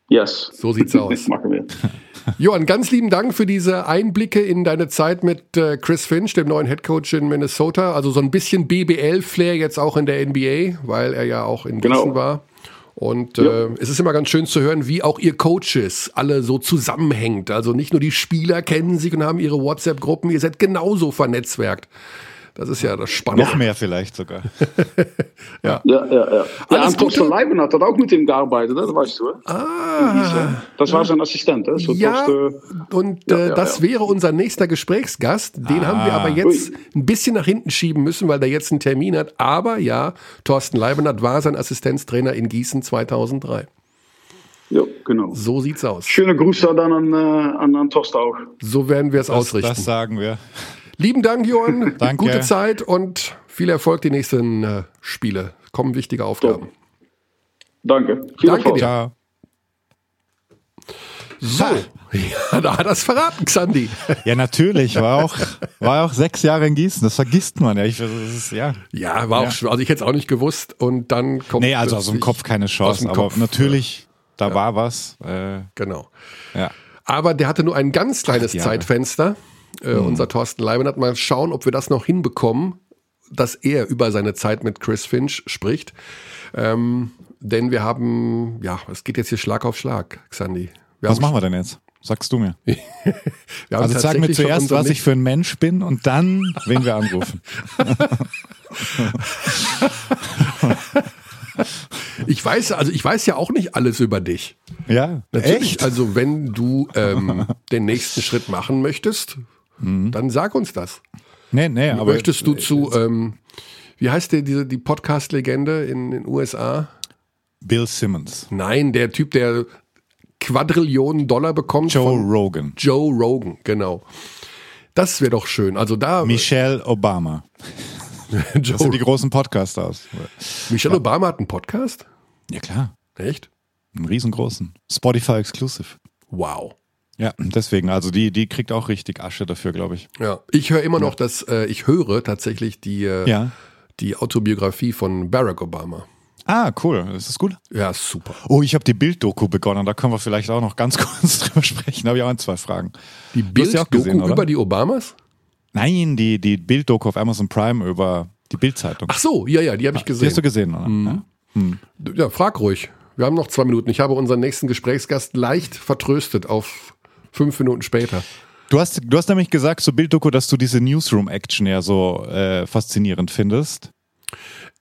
Yes. so sieht's (laughs) aus. Machen wir. (laughs) Johann, ganz lieben Dank für diese Einblicke in deine Zeit mit äh, Chris Finch, dem neuen Headcoach in Minnesota. Also so ein bisschen BBL-Flair jetzt auch in der NBA, weil er ja auch in Genau. Gießen war. Und äh, es ist immer ganz schön zu hören, wie auch ihr Coaches alle so zusammenhängt. Also nicht nur die Spieler kennen sich und haben ihre WhatsApp-Gruppen, ihr seid genauso vernetzwerkt. Das ist ja das Spannende. Noch mehr vielleicht sogar. (laughs) Ja, ja, ja. ja Torsten Gute. Leiben hat auch mit ihm gearbeitet, das weißt du. Ah, Das war sein Assistent. Hè? So ja, Torsten- und Ja, äh, ja, das ja. wäre unser nächster Gesprächsgast. Den haben wir Ah. aber jetzt Ui. ein bisschen nach hinten schieben müssen, weil der jetzt einen Termin hat. Aber ja, Thorsten Leibenhardt war sein Assistenztrainer in Gießen 2003. ja, genau. So sieht's aus. Schöne Grüße dann an, äh, an, an Torsten auch. So werden wir es ausrichten. das sagen wir. Lieben Dank, Johann. (laughs) Danke. Gute Zeit und viel Erfolg die nächsten äh, Spiele. Kommen wichtige Aufgaben. Danke. Viel Danke Erfolg. dir. Ja. So. Ja, da hat er es verraten, Xandi. (laughs) ja, natürlich. War auch, war auch sechs Jahre in Gießen. Das vergisst man ja. Ich, das ist, ja. Ja, war auch schwer. Also ich hätte es auch nicht gewusst. Und dann kommt. Nee, also aus dem Kopf keine Aus Chance. dem Aber Kopf, natürlich, da war was. Äh, Genau. ja. Aber der hatte nur ein ganz kleines Jahre. Zeitfenster. Äh, Unser Thorsten Leibenhardt. Mal schauen, ob wir das noch hinbekommen, dass er über seine Zeit mit Chris Finch spricht. Ähm, denn wir haben, ja, es geht jetzt hier Schlag auf Schlag, Xandi. Wir Was machen wir denn jetzt? Sagst du mir. (laughs) Also sag mir zuerst, was ich für ein Mensch bin und dann, wen wir anrufen. (laughs) Ich weiß, also ich weiß ja auch nicht alles über dich. Ja, Natürlich, echt? also wenn du ähm, den nächsten Schritt machen möchtest, dann sag uns das. Nee, nee, aber möchtest du zu, ähm, wie heißt der, diese, die Podcast-Legende in den USA? Bill Simmons, Nein, der Typ, der Quadrillionen Dollar bekommt Joe Rogan, Joe Rogan, genau. Das wäre doch schön. Also da Michelle Obama. (laughs) Das sind die großen Podcasters. Michelle Obama hat einen Podcast? Ja klar, Echt? einen riesengroßen. Spotify Exclusive. Wow. Ja, deswegen, also die, die kriegt auch richtig Asche dafür, glaube ich. Ja, ich höre immer noch, dass äh, ich höre tatsächlich die, äh, Ja. die Autobiografie von Barack Obama. Ah, cool. Das ist gut. Ja, super. Oh, ich habe die Bilddoku begonnen. Da können wir vielleicht auch noch ganz (laughs) kurz drüber sprechen. Da habe ich auch ein, zwei Fragen. Die die Bild-Doku über die Obamas? Nein, die, die Bilddoku auf Amazon Prime über die Bildzeitung. Ach so, ja, ja, die habe ich Die gesehen. hast du gesehen, oder? Ja? Ja, frag ruhig. Wir haben noch zwei Minuten. Ich habe unseren nächsten Gesprächsgast leicht vertröstet auf fünf Minuten später. Du hast, du hast nämlich gesagt zur Bilddoku, dass du diese Newsroom-Action ja so äh, faszinierend findest.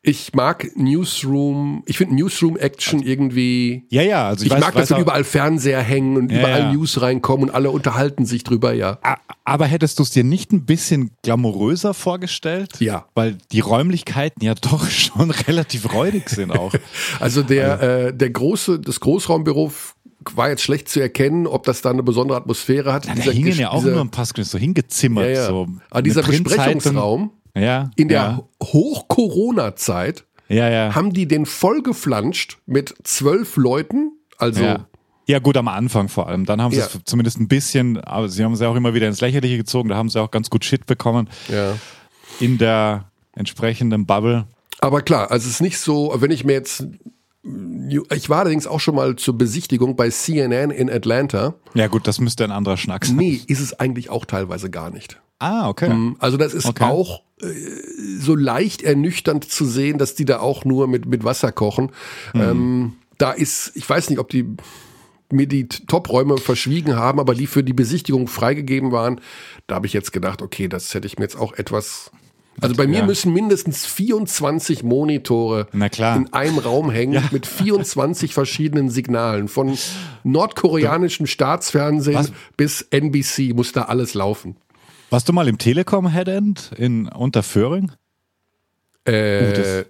Ich mag Newsroom, ich finde Newsroom-Action irgendwie. Ja, ja, also Ich, ich, weiß, mag, dass überall Fernseher hängen und Ja, überall ja. News reinkommen und alle unterhalten sich drüber, ja. Aber hättest du es dir nicht ein bisschen glamouröser vorgestellt? Ja. Weil die Räumlichkeiten ja (laughs) doch schon relativ räudig sind auch. Also der, äh, der große, das Großraumbüro war jetzt schlecht zu erkennen, ob das da eine besondere Atmosphäre hat. Da Dieser hingen ja auch dieser, nur ein paar Screens so hingezimmert. ja, ja. So Aber dieser eine Printzeitung. Besprechungsraum Ja, in der ja, Hoch-Corona-Zeit ja, ja. haben die den vollgeflanscht mit zwölf Leuten, also Ja. Ja, gut, am Anfang vor allem. Dann haben sie Ja. es zumindest ein bisschen, aber sie haben es ja auch immer wieder ins Lächerliche gezogen. Da haben sie auch ganz gut Shit bekommen Ja. in der entsprechenden Bubble. Aber klar, also es ist nicht so, wenn ich mir jetzt. Ich war allerdings auch schon mal zur Besichtigung bei CNN in Atlanta. Ja, gut, das müsste ein anderer Schnack sein. Nee, ist es eigentlich auch teilweise gar nicht. Ah, okay. Also das ist Okay. auch äh, so leicht ernüchternd zu sehen, dass die da auch nur mit, mit Wasser kochen. Ähm, da ist, ich weiß nicht, ob die mir die Top-Räume verschwiegen haben, aber die für die Besichtigung freigegeben waren, da habe ich jetzt gedacht, okay, das hätte ich mir jetzt auch etwas. Also bei mir Ja. müssen mindestens 24 Monitore in einem Raum hängen mit 24 verschiedenen Signalen. Von nordkoreanischem Staatsfernsehen Was? bis NBC muss da alles laufen. Warst du mal im Telekom Headend in Unterföhring? Äh, mh,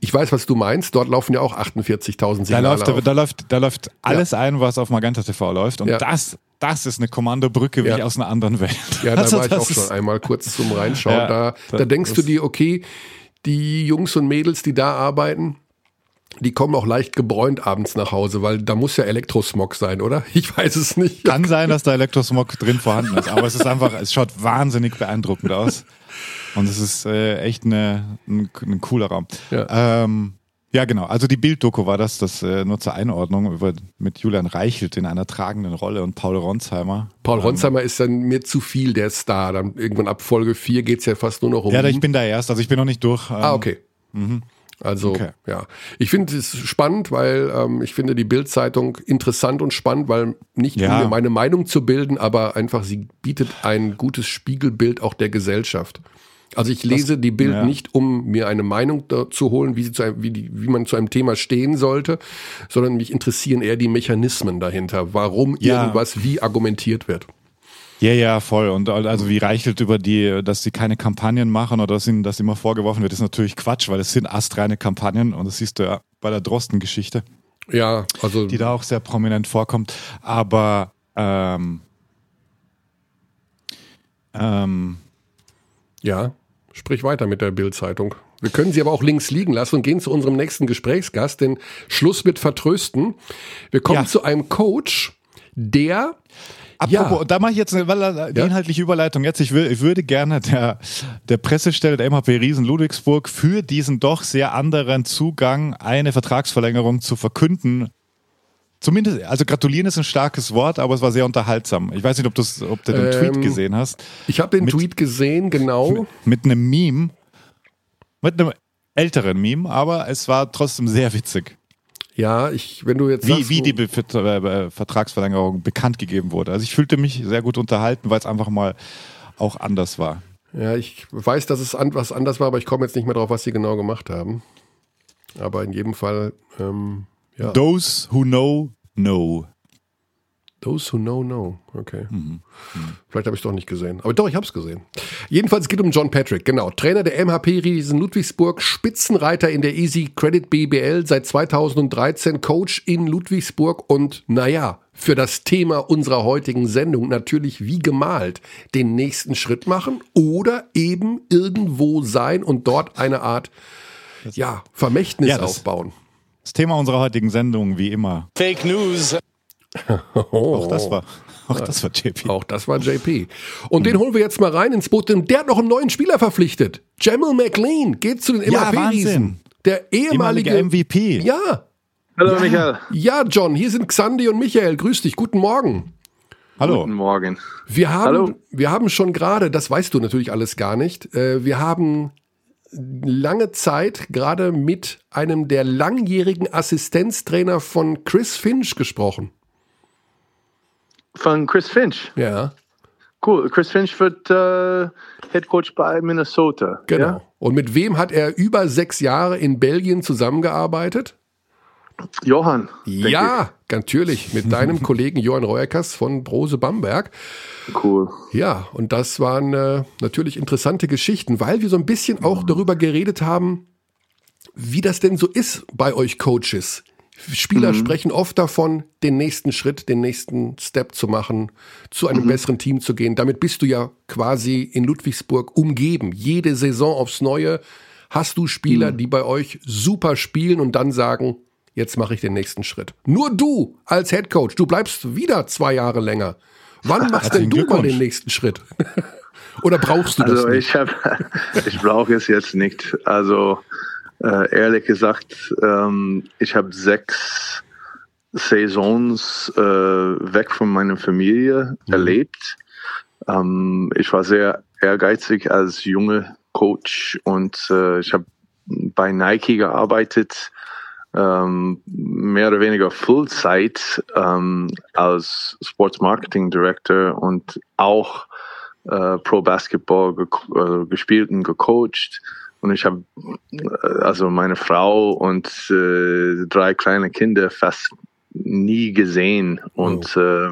ich weiß, was du meinst. Dort laufen ja auch 48.000 Da Signale läuft, auf. da, läuft, da läuft alles ein, was auf Magenta TV läuft. Und Ja. das, das ist eine Kommandobrücke wie Ja. aus einer anderen Welt. Ja, da Also war ich auch schon einmal kurz zum Reinschauen. Ja, da, da, da- denkst du dir, okay, die Jungs und Mädels, die da arbeiten, die kommen auch leicht gebräunt abends nach Hause, weil da muss ja Elektrosmog sein, oder? (laughs) Ich weiß es nicht. Kann sein, dass da Elektrosmog drin vorhanden ist, aber es ist einfach, es schaut wahnsinnig beeindruckend aus. Und es ist äh, echt eine, ein, ein cooler Raum. Ja. Ähm, ja, genau. Also die Bilddoku war das, das äh, nur zur Einordnung über, mit Julian Reichelt in einer tragenden Rolle und Paul Ronsheimer. Paul Ronsheimer ist dann mir zu viel der Star. Dann irgendwann ab Folge 4 geht's ja fast nur noch um Ja, ich bin da erst, also ich bin noch nicht durch. Ähm, Ah, okay. Also, Okay. ja. Ich finde es spannend, weil ähm, ich finde die Bild-Zeitung interessant und spannend, weil nicht Ja. mir meine Meinung zu bilden, aber einfach sie bietet ein gutes Spiegelbild auch der Gesellschaft. Also ich lese die Bild ja. nicht, um mir eine Meinung zu holen, wie, sie zu einem, wie, die, wie man zu einem Thema stehen sollte, sondern mich interessieren eher die Mechanismen dahinter, warum Ja. irgendwas wie argumentiert wird. Ja, ja, voll. Und also wie Reichelt über die, dass sie keine Kampagnen machen oder dass ihnen das immer vorgeworfen wird, ist natürlich Quatsch, weil es sind astreine Kampagnen und das siehst du ja bei der Drosten-Geschichte, Ja, also die da auch sehr prominent vorkommt. Aber ähm, ähm, Ja, sprich weiter mit der Bild-Zeitung. Wir können sie aber auch links liegen lassen und gehen zu unserem nächsten Gesprächsgast, denn Schluss mit Vertrösten. Wir kommen Ja. zu einem Coach, der Apropos, Ja. da mache ich jetzt eine, die Ja. inhaltliche Überleitung jetzt. Ich, will, ich würde gerne der, der Pressestelle der MHP Riesen Ludwigsburg für diesen doch sehr anderen Zugang eine Vertragsverlängerung zu verkünden. Zumindest, also gratulieren ist ein starkes Wort, aber es war sehr unterhaltsam. Ich weiß nicht, ob, ob du den Ähm, Tweet gesehen hast. ich habe den Mit- Tweet gesehen, genau. Mit einem Meme. Mit einem älteren Meme, aber es war trotzdem sehr witzig. Ja, ich, wenn du jetzt Wie, sagst, wie die Be äh, Vertragsverlängerung bekannt gegeben wurde. Also ich fühlte mich sehr gut unterhalten, weil es einfach mal auch anders war. ja, ich weiß, dass es an, was anders war, aber ich komme jetzt nicht mehr drauf, was sie genau gemacht haben. Aber in jedem Fall, ähm, ja. Those who know, know. Those who know, know. Okay. Mhm. Vielleicht habe ich es doch nicht gesehen. Aber doch, ich habe es gesehen. Jedenfalls es geht um John Patrick, genau. Trainer der MHP Riesen Ludwigsburg, Spitzenreiter in der Easy Credit BBL seit 2013, Coach in Ludwigsburg und naja, für das Thema unserer heutigen Sendung natürlich wie gemalt den nächsten Schritt machen oder eben irgendwo sein und dort eine Art ja, Vermächtnis Ja, das- aufbauen. Das Thema unserer heutigen Sendung, wie immer. Fake News. (laughs) Auch das war, auch das war JP. Auch das war JP. Und den holen wir jetzt mal rein ins Boot, denn der hat noch einen neuen Spieler verpflichtet. Jamal McLean geht zu den Ja. Wahnsinn. Der ehemalige, Ehemaliger MVP. Ja, Hallo Michael. ja, John, hier sind Xandi und Michael. Grüß dich, guten Morgen. Hallo. Guten Morgen. Wir haben, Hallo. wir haben schon gerade, das weißt du natürlich alles gar nicht, äh, wir haben lange Zeit gerade mit einem der langjährigen Assistenztrainer von Chris Finch gesprochen. Von Chris Finch. Ja, Cool. Chris Finch wird äh, Head Coach bei Minnesota. genau. Ja? Und mit wem hat er über sechs Jahre in Belgien zusammengearbeitet? Johann. Ja, natürlich, mit deinem (laughs) Kollegen Johann Reuerkers von Brose Bamberg. ich. Cool. Ja, und das waren äh, natürlich interessante Geschichten, weil wir so ein bisschen auch darüber geredet haben, wie das denn so ist bei euch Coaches. Spieler sprechen oft davon, den nächsten Schritt, den nächsten Step zu machen, zu einem besseren Team zu gehen. Damit bist du ja quasi in Ludwigsburg umgeben. Jede Saison aufs Neue hast du Spieler, die bei euch super spielen und dann sagen, jetzt mache ich den nächsten Schritt. Nur du als Head Coach, du bleibst wieder zwei Jahre länger. Wann machst denn du mal den nächsten Schritt? (laughs) Oder brauchst du das also nicht? ich habe, (laughs) ich brauche es jetzt nicht. Also äh, ehrlich gesagt, ähm, ich habe sechs Saisons äh, weg von meiner Familie Mhm. erlebt. Ähm, ich war sehr ehrgeizig als junge Coach und äh, ich habe bei Nike gearbeitet, ähm, mehr oder weniger Fullzeit ähm, als Sports Marketing Director und auch äh, Pro Basketball ge äh, gespielt und gecoacht. Und ich habe äh, also meine Frau und äh, drei kleine Kinder fast nie gesehen. Und äh,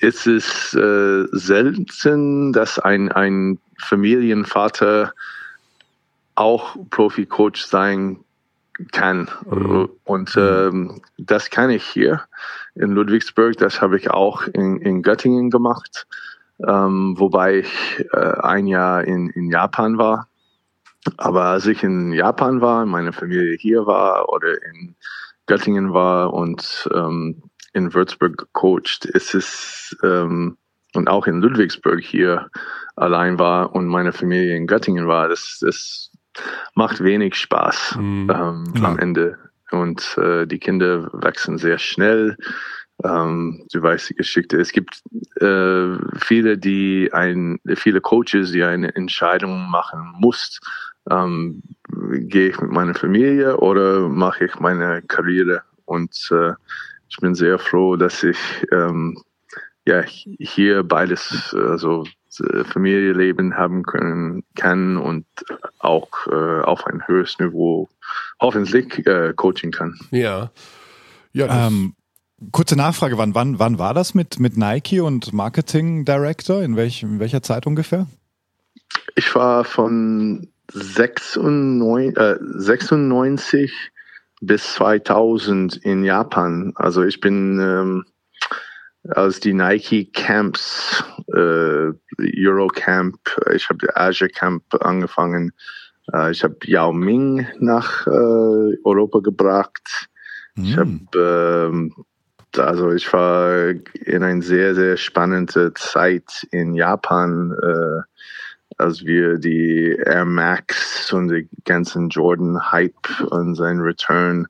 es ist äh, selten, dass ein, ein Familienvater auch Profi-Coach sein kann. Mhm. Und ähm, das kann ich hier in Ludwigsburg. Das habe ich auch in, in Göttingen gemacht, ähm, wobei ich äh, ein Jahr in, in Japan war. Aber als ich in Japan war, meine Familie hier war oder in Göttingen war und ähm, in Würzburg gecoacht, ist es ähm, und auch in Ludwigsburg hier allein war und meine Familie in Göttingen war, das, das macht wenig Spaß Mhm. ähm, Klar. am Ende. Und äh, die Kinder wachsen sehr schnell. Ähm, du weißt die Geschichte. Es gibt äh, viele, die ein, viele Coaches, die eine Entscheidung machen muss. Ähm, gehe ich mit meiner Familie oder mache ich meine Karriere? Und äh, ich bin sehr froh, dass ich ähm, ja hier beides, also äh, Familienleben haben können kann und auch äh, auf ein höheres Niveau hoffentlich äh, coaching kann. Ja. Ja, Ähm, kurze Nachfrage, wann, wann, wann war das mit, mit Nike und Marketing Director? In, welch, in welcher Zeit ungefähr? Ich war von 96, äh, 96 bis 2000 in Japan. Also ich bin ähm, als die Nike Camps, äh, Eurocamp, ich habe Azure Camp angefangen. Äh, ich habe Yao Ming nach äh, Europa gebracht. Ich Hm. habe ähm, also ich war in eine sehr sehr spannende Zeit in Japan, äh, als wir die Air Max und die ganzen Jordan Hype und sein Return.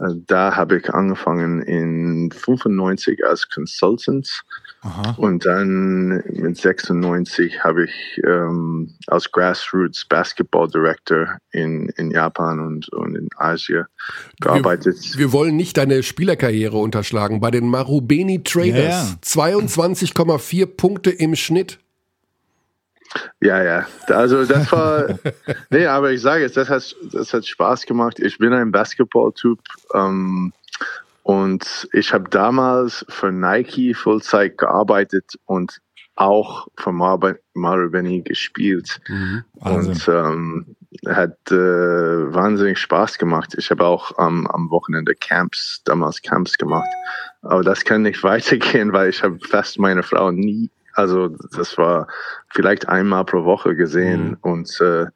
Äh, Da habe ich angefangen in 95 als Consultant Aha. und dann mit 96 habe ich ähm, als Grassroots Basketball Director in, in Japan und, und in Asien gearbeitet. wir wollen nicht deine Spielerkarriere unterschlagen. Bei den Marubeni Traders Ja, ja. 22,4 Punkte im Schnitt. Ja, ja. Also das war, (laughs) nee, aber ich sage jetzt, das hat, das hat Spaß gemacht. Ich bin ein Basketball-Typ ähm, und ich habe damals für Nike Vollzeit gearbeitet und auch für Mar Marubeni gespielt. Wahnsinn. Und ähm, hat äh, wahnsinnig Spaß gemacht. Ich habe auch ähm, am Wochenende Camps, damals Camps gemacht. Aber das kann nicht (laughs) weitergehen, weil ich habe fast meine Frau nie, also das war vielleicht einmal pro Woche gesehen. Mhm. Und äh,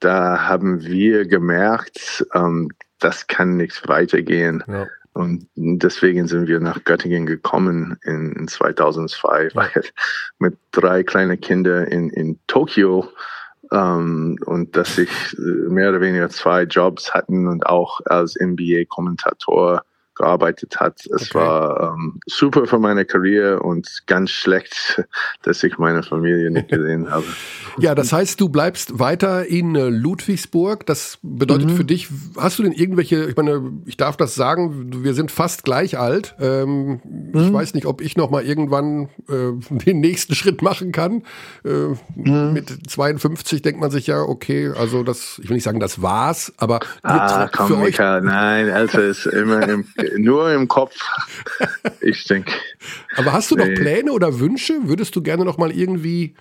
da haben wir gemerkt, ähm, das kann nicht weitergehen. Ja. Und deswegen sind wir nach Göttingen gekommen in, in 2002, weil mit drei kleinen Kindern in, in Tokio ähm, und dass ich äh, mehr oder weniger zwei Jobs hatten und auch als NBA-Kommentator gearbeitet hat. Es Okay. war ähm, super für meine Karriere und ganz schlecht, (laughs) dass ich meine Familie nicht gesehen (laughs) habe. Ja, das heißt, du bleibst weiter in äh, Ludwigsburg. Das bedeutet Mhm. für dich, hast du denn irgendwelche, ich meine, ich darf das sagen, wir sind fast gleich alt. Ähm, Mhm. Ich weiß nicht, ob ich noch mal irgendwann äh, (laughs) den nächsten Schritt machen kann. Äh, Mhm. Mit 52 denkt man sich ja, okay, also das, ich will nicht sagen, das war's, aber Ah, komm, für euch nein, Alter ist immer im, nur im Kopf. Ich denke, Aber hast du noch Nee. Pläne oder Wünsche? Würdest du gerne noch mal irgendwie,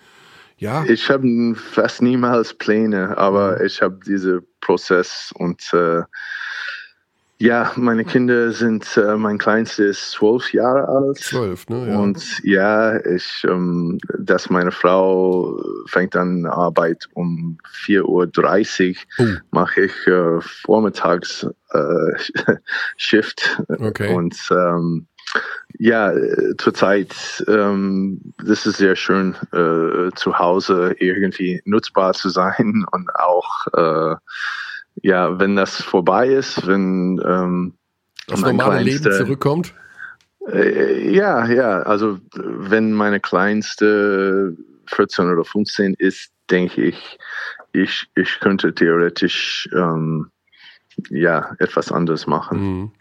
ja, ich habe fast niemals Pläne, aber ich habe diesen Prozess und äh, Ja, meine Kinder sind, äh, mein Kleinster ist zwölf Jahre alt. Zwölf, ne? Ja. Und ja, ich, ähm, dass meine Frau fängt an Arbeit um 4.30 Uhr, Oh. mache ich äh, vormittags äh, (laughs) Shift. Okay. Und ähm, ja, zurzeit, ähm, das ist sehr schön, äh, zu Hause irgendwie nutzbar zu sein und auch, äh, ja, wenn das vorbei ist, wenn ähm, Das normale Leben Kleinster- zurückkommt. äh, ja, ja, also wenn meine kleinste 14 oder 15 ist, denke ich, ich, ich könnte theoretisch ähm, ja etwas anderes machen. Mhm.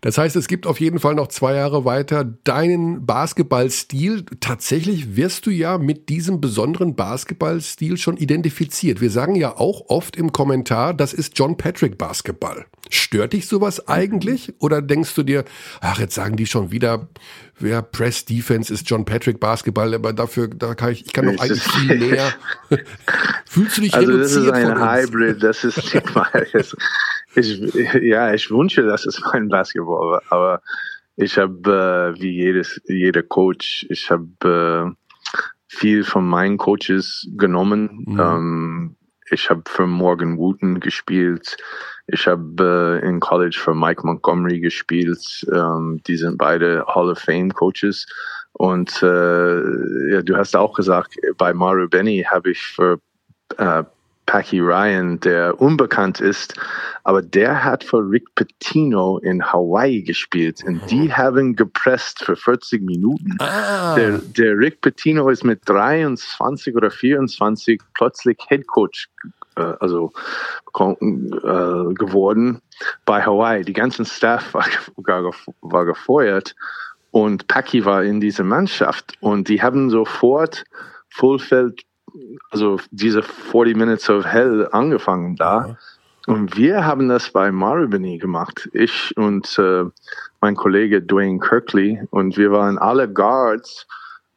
Das heißt, es gibt auf jeden Fall noch zwei Jahre weiter deinen Basketballstil. Tatsächlich wirst du ja mit diesem besonderen Basketballstil schon identifiziert. Wir sagen ja auch oft im Kommentar, das ist John Patrick Basketball. Stört dich sowas eigentlich? Oder denkst du dir, ach, jetzt sagen die schon wieder, wer Press Defense ist John Patrick Basketball, aber dafür, da kann ich, ich kann doch eigentlich viel (laughs) mehr. (laughs) Fühlst du dich Also das ist reduziert ein? Hybrid, das ist. (laughs) Ich, (laughs) ja, ich wünsche, dass es mein Basketball war, aber ich habe äh, wie jedes jeder Coach, ich habe äh, viel von meinen Coaches genommen. Mhm. Ähm, ich habe für Morgan Wooten gespielt. Ich habe äh, in College für Mike Montgomery gespielt. Ähm, die sind beide Hall of Fame Coaches. Und äh, ja, du hast auch gesagt, bei Mario Benny habe ich für äh, Packy Ryan, der unbekannt ist, aber der hat für Rick Pitino in Hawaii gespielt und die haben gepresst für 40 Minuten. Ah, Der, der Rick Pitino ist mit 23 oder 24 plötzlich Head Coach äh, also äh, geworden bei Hawaii. Die ganzen Staff war, war, war gefeuert und Packy war in dieser Mannschaft und die haben sofort Fullfeld, also diese 40 Minutes of Hell angefangen da. Und wir haben das bei Maribony gemacht. Ich und äh, mein Kollege Dwayne Kirkley. Und wir waren alle Guards.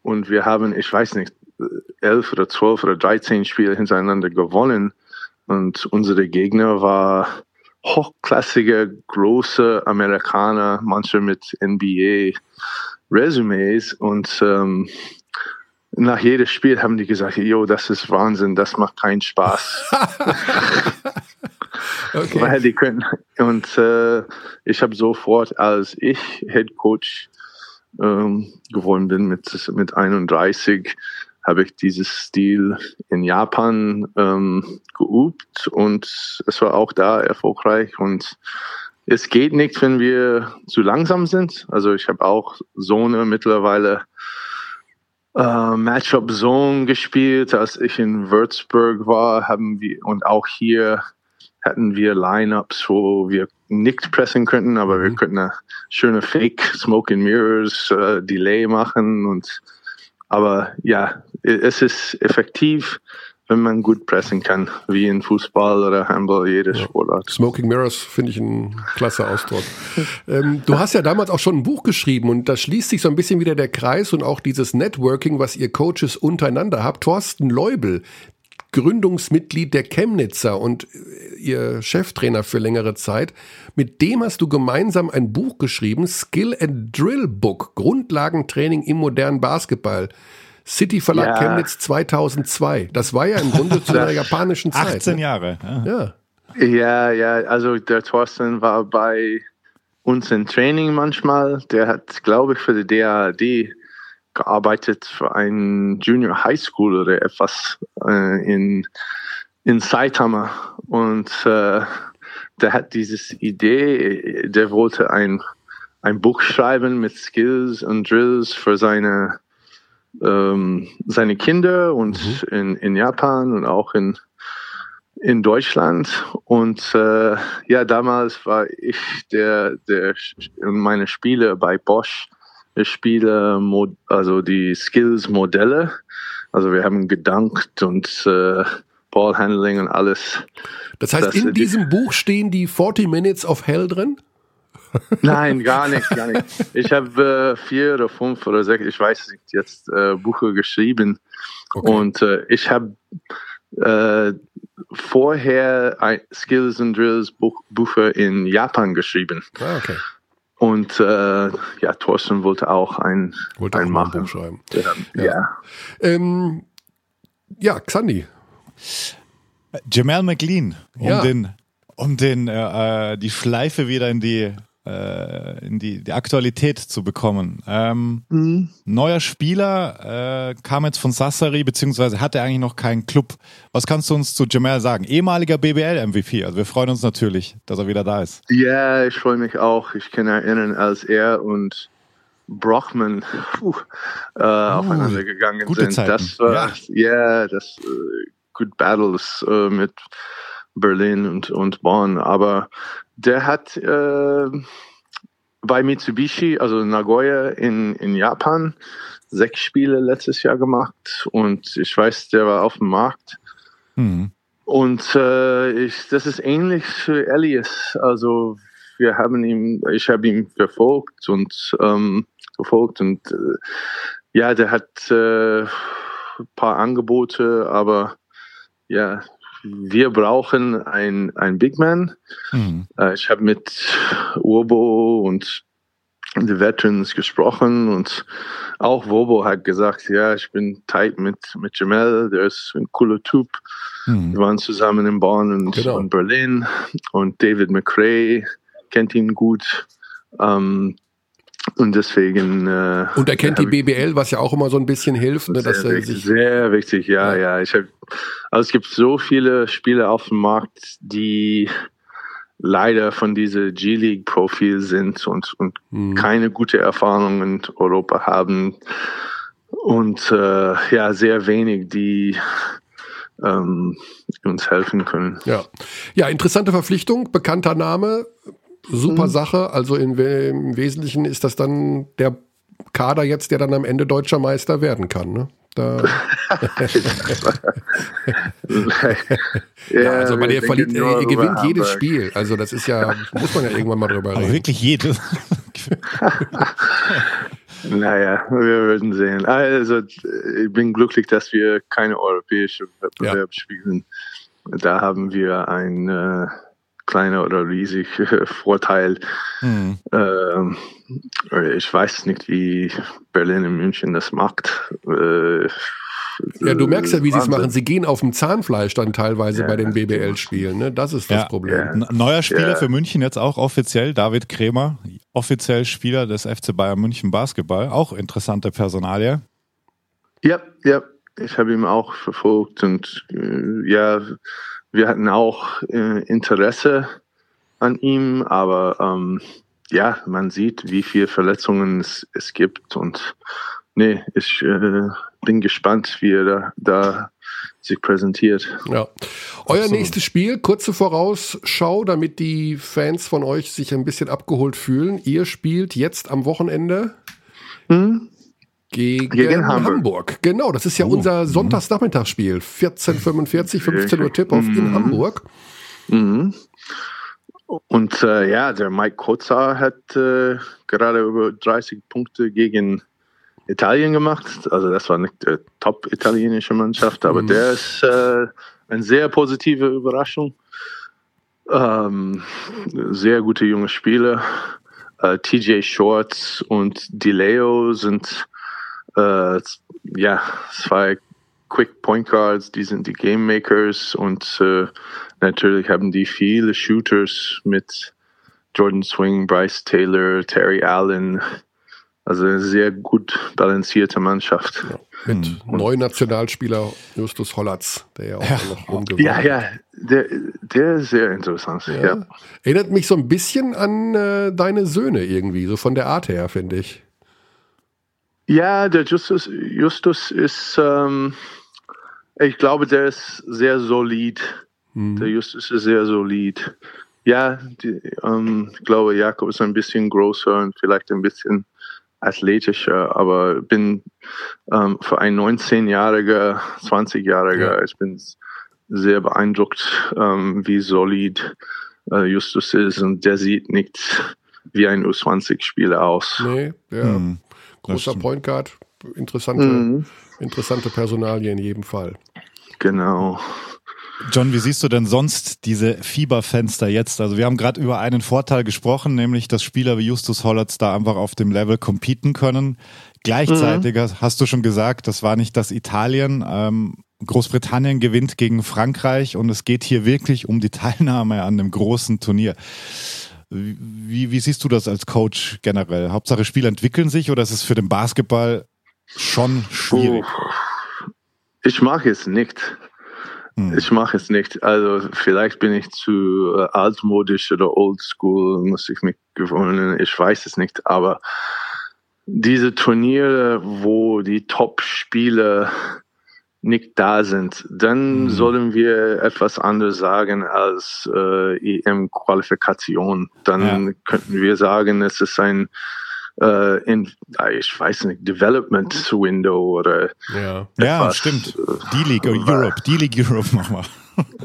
Und wir haben, ich weiß nicht, elf oder zwölf oder 13 Spiele hintereinander gewonnen. Und unsere Gegner war hochklassige, große Amerikaner, manche mit NBA-Resumes. Und ähm, nach jedem Spiel haben die gesagt, jo, das ist Wahnsinn, das macht keinen Spaß. (laughs) okay. Weil die können. Und äh, ich habe sofort, als ich Head Coach ähm, geworden bin mit, mit 31, habe ich dieses Stil in Japan ähm, geübt und es war auch da erfolgreich und es geht nicht, wenn wir zu langsam sind. Also ich habe auch Zone mittlerweile äh, Matchup Zone gespielt, als ich in Würzburg war, haben wir und auch hier hatten wir Lineups, wo wir nicht pressen könnten, aber wir könnten eine schöne Fake Smoke and Mirrors äh, Delay machen und aber ja, es ist effektiv, wenn man gut pressen kann, wie in Fußball oder Handball, jede Sportart. Smoking Mirrors finde ich ein klasse Ausdruck. ähm, du hast ja damals auch schon ein Buch geschrieben und da schließt sich so ein bisschen wieder der Kreis und auch dieses Networking, was ihr Coaches untereinander habt. Thorsten Leubel, Gründungsmitglied der Chemnitzer und äh, ihr Cheftrainer für längere Zeit. Mit dem hast du gemeinsam ein Buch geschrieben, Skill and Drill Book, Grundlagentraining im modernen Basketball. City Verlag Ja. Chemnitz 2002. Das war ja im Grunde (laughs) zu der japanischen Zeit. 18 ne? Jahre. Ja. Ja. Ja, ja, also der Thorsten war bei uns im Training manchmal. Der hat, glaube ich, für die DAAD gearbeitet für ein Junior High School oder etwas äh, in, in Saitama. Und äh, der hat dieses Idee, der wollte ein, ein Buch schreiben mit Skills und Drills für seine, ähm, seine Kinder und in, in Japan und auch in, in Deutschland. Und äh, ja damals war ich der der meine Spiele bei Bosch ich spiele also die Skills Modelle. Also wir haben gedankt und äh, Ballhandling und alles. Das heißt, in diesem Buch stehen die 40 Minutes of Hell drin? Nein, gar nicht, gar nicht. Ich habe äh, vier oder fünf oder sechs, ich weiß nicht, jetzt äh, Bücher geschrieben. Okay. Und äh, ich habe äh, vorher ein Skills and Drills Buch, Bücher in Japan geschrieben. Ah, okay. Und äh, ja, Thorsten wollte auch ein, Wollte ein auch machen. Buch schreiben. Ja. ja. Ähm, ja, Xandi. Jamal McLean, um Ja. den, um den, äh, äh, die Schleife wieder in die, äh, in die, die Aktualität zu bekommen. Ähm, Neuer Spieler äh, kam jetzt von Sassari, beziehungsweise hatte eigentlich noch keinen Club. Was kannst du uns zu Jamal sagen? Ehemaliger BBL-MVP. Also wir freuen uns natürlich, dass er wieder da ist. Ja, ich freue mich auch. Ich kann erinnern, als er und Brockman puh, äh, aufeinander gegangen gute sind. Zeiten. Das war, ja, das äh, good battles äh, mit Berlin und, und Bonn. Aber der hat äh, bei Mitsubishi, also Nagoya in, in Japan, sechs Spiele letztes Jahr gemacht und ich weiß, der war auf dem Markt. Mhm. Und äh, ich, das ist ähnlich für Elias. Also wir haben ihn, ich habe ihn verfolgt und ähm, verfolgt und äh, ja, der hat äh, ein paar Angebote, aber ja, wir brauchen ein, ein Big Man. Mhm. Äh, ich habe mit Urbo und die Veterans gesprochen und auch Wobo hat gesagt, ja, ich bin tight mit, mit Jamel, der ist ein cooler Typ. Mhm. Wir waren zusammen in Bonn und, Genau. und Berlin und David McRae kennt ihn gut. Ähm, und deswegen. Äh, Und er kennt die BBL, was ja auch immer so ein bisschen hilft, ne, dass sehr, er wichtig, sich. sehr wichtig, ja, ja. Ich hab, also es gibt so viele Spieler auf dem Markt, die leider von dieser G-League-Profil sind und, und Hm. keine gute Erfahrung in Europa haben. Und äh, ja, sehr wenig, die ähm, uns helfen können. Ja. ja, interessante Verpflichtung, bekannter Name, super Sache. Also in, im Wesentlichen ist das dann der Kader jetzt, der dann am Ende deutscher Meister werden kann. Ne? Da, (laughs) (laughs) ja, also man, ihr, verliert, nur ihr gewinnt jedes Hamburg. Spiel. Also das ist ja, muss man ja irgendwann mal drüber Aber reden. wirklich jedes. (laughs) Naja, wir werden sehen. Also, ich bin glücklich, dass wir keine europäische Wettbewerb spielen. Da haben wir einen äh, kleiner oder riesig äh, Vorteil. Mhm. Ähm, ich weiß nicht, wie Berlin und München das macht. Äh, Ja, du merkst ja, wie sie es machen. Sie gehen auf dem Zahnfleisch dann teilweise Ja, bei den BBL-Spielen. Ne? Das ist das Ja. Problem. Neuer Spieler Ja. für München jetzt auch offiziell, David Kremer, offiziell Spieler des FC Bayern München Basketball, auch interessante Personalie. Ja, ja, ich habe ihn auch verfolgt und äh, ja, wir hatten auch äh, Interesse an ihm, aber ähm, ja, man sieht, wie viele Verletzungen es, es gibt und nee, ich äh, bin gespannt, wie er da, da sich präsentiert. Ja. Euer Absolut. nächstes Spiel, kurze Vorausschau, damit die Fans von euch sich ein bisschen abgeholt fühlen. Ihr spielt jetzt am Wochenende Hm? Gegen, Gegen Hamburg. Hamburg. Genau, das ist ja unser Sonntagsnachmittagsspiel. 14.45, 15 Uhr Tip-Off in Mhm. Hamburg. Mhm. Und äh, ja, der Mike Kozar hat äh, gerade über 30 Punkte gegen Italien gemacht. Also das war nicht der top italienische Mannschaft, aber Mhm. der ist äh, eine sehr positive Überraschung. Ähm, sehr gute junge Spieler. Äh, TJ Shorts und DeLeo sind äh, ja zwei Quick Point Guards, die sind die Game Makers und äh, natürlich haben die viele Shooters mit Jordan Swing, Bryce Taylor, Terry Allen. Also eine sehr gut balancierte Mannschaft. Mit Hm. neuen Nationalspieler Justus Hollatz, der ja auch noch rumgewirkt Ja, ja, der, der ist sehr interessant. Ja. Ja. Erinnert mich so ein bisschen an äh, deine Söhne irgendwie, so von der Art her, finde ich. Ja, der Justus, Justus ist, ähm, ich glaube, der ist sehr solid. Hm. Der Justus ist sehr solid. Ja, die, ähm, ich glaube, Jakob ist ein bisschen größer und vielleicht ein bisschen athletischer, aber bin ähm, für ein 19-Jähriger, 20-Jähriger, Ja. ich bin sehr beeindruckt, ähm, wie solid äh, Justus ist und der sieht nicht wie ein U20-Spieler aus. Nee, ja. Mhm. Großer. Point Guard, interessante, Mhm. interessante Personalie in jedem Fall. Genau. John, wie siehst du denn sonst diese Fieberfenster jetzt? Also wir haben gerade über einen Vorteil gesprochen, nämlich dass Spieler wie Justus Hollatz da einfach auf dem Level competen können. Gleichzeitig mhm. hast du schon gesagt, das war nicht das Italien. Ähm, Großbritannien gewinnt gegen Frankreich und es geht hier wirklich um die Teilnahme an dem großen Turnier. Wie, wie siehst du das als Coach generell? Hauptsache Spiele entwickeln sich oder ist es für den Basketball schon schwierig? Ich mag es nicht. Hm. Ich mache es nicht. Also vielleicht bin ich zu äh, altmodisch oder oldschool, muss ich mich gewöhnen. Ich weiß es nicht. Aber diese Turniere, wo die Top-Spieler nicht da sind, dann mhm. sollen wir etwas anderes sagen als äh, EM-Qualifikation. Dann ja. könnten wir sagen, es ist ein äh, in, ich weiß nicht, Development Window oder. Ja, ja stimmt. D-League Europe, D-League Europe machen wir.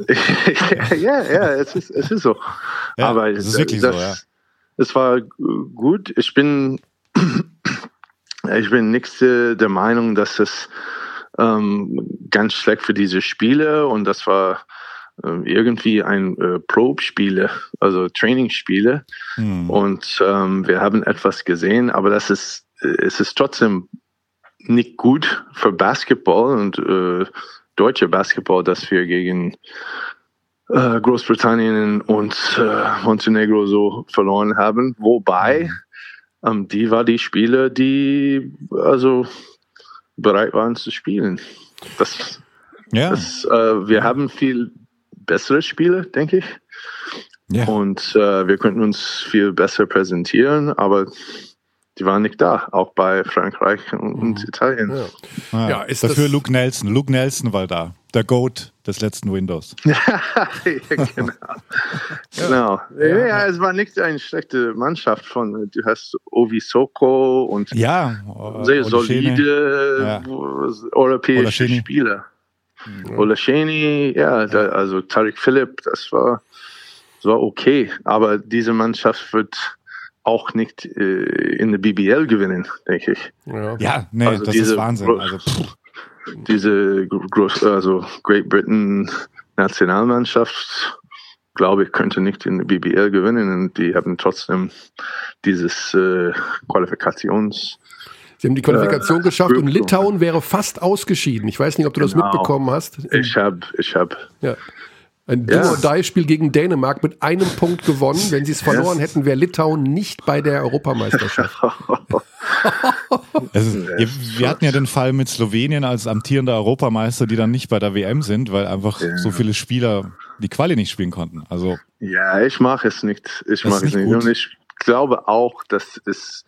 (laughs) ja, ja, es ist, es ist so. Ja, Aber es ist wirklich das, so, ja. Es war gut. Ich bin, (clears throat) ich bin nicht der Meinung, dass es ähm, ganz schlecht für diese Spiele und das war ähm, irgendwie ein äh, Probe-Spiele, also Trainingsspiele. Hm. Und ähm, wir haben etwas gesehen, aber das ist, es ist trotzdem nicht gut für Basketball und äh, deutsche Basketball, dass wir gegen äh, Großbritannien und äh, Montenegro so verloren haben. Wobei, hm. ähm, die war die Spieler, die also bereit waren zu spielen. Das, ja. Das, äh, wir haben viel bessere Spiele, denke ich. Ja. Und äh, wir könnten uns viel besser präsentieren, aber die waren nicht da, auch bei Frankreich und, mhm. Italien. Ja. Ah, ja, ist dafür Luke Nelson. Luke Nelson war da, der Goat des letzten Windows. (laughs) ja, genau. genau. Ja. ja. es war nicht eine schlechte Mannschaft von, du hast Ovi Soko und ja, sehr solide europäische Spieler. Mhm. Olasheni, ja, da, also Tariq Philipp, das war, das war okay. Aber diese Mannschaft wird auch nicht äh, in der BBL gewinnen, denke ich. Ja, ja nee, also das diese, ist Wahnsinn. Also, diese also Great Britain Nationalmannschaft, glaube ich, könnte nicht in der BBL gewinnen und die haben trotzdem dieses äh, Qualifikations Sie haben die Qualifikation äh, geschafft und Litauen wäre fast ausgeschieden. Ich weiß nicht, ob du genau. das mitbekommen hast. Ich habe, ich habe. Ja. Ein ja. Do-or-Die-Spiel gegen Dänemark mit einem Punkt gewonnen. Wenn sie es verloren hätten, wäre Litauen nicht bei der Europameisterschaft. (laughs) also, wir hatten ja den Fall mit Slowenien als amtierender Europameister, die dann nicht bei der WM sind, weil einfach ja. so viele Spieler die Quali nicht spielen konnten. Also ja, ich mache es nicht. Ich mache es nicht. Gut. Und ich glaube auch, dass es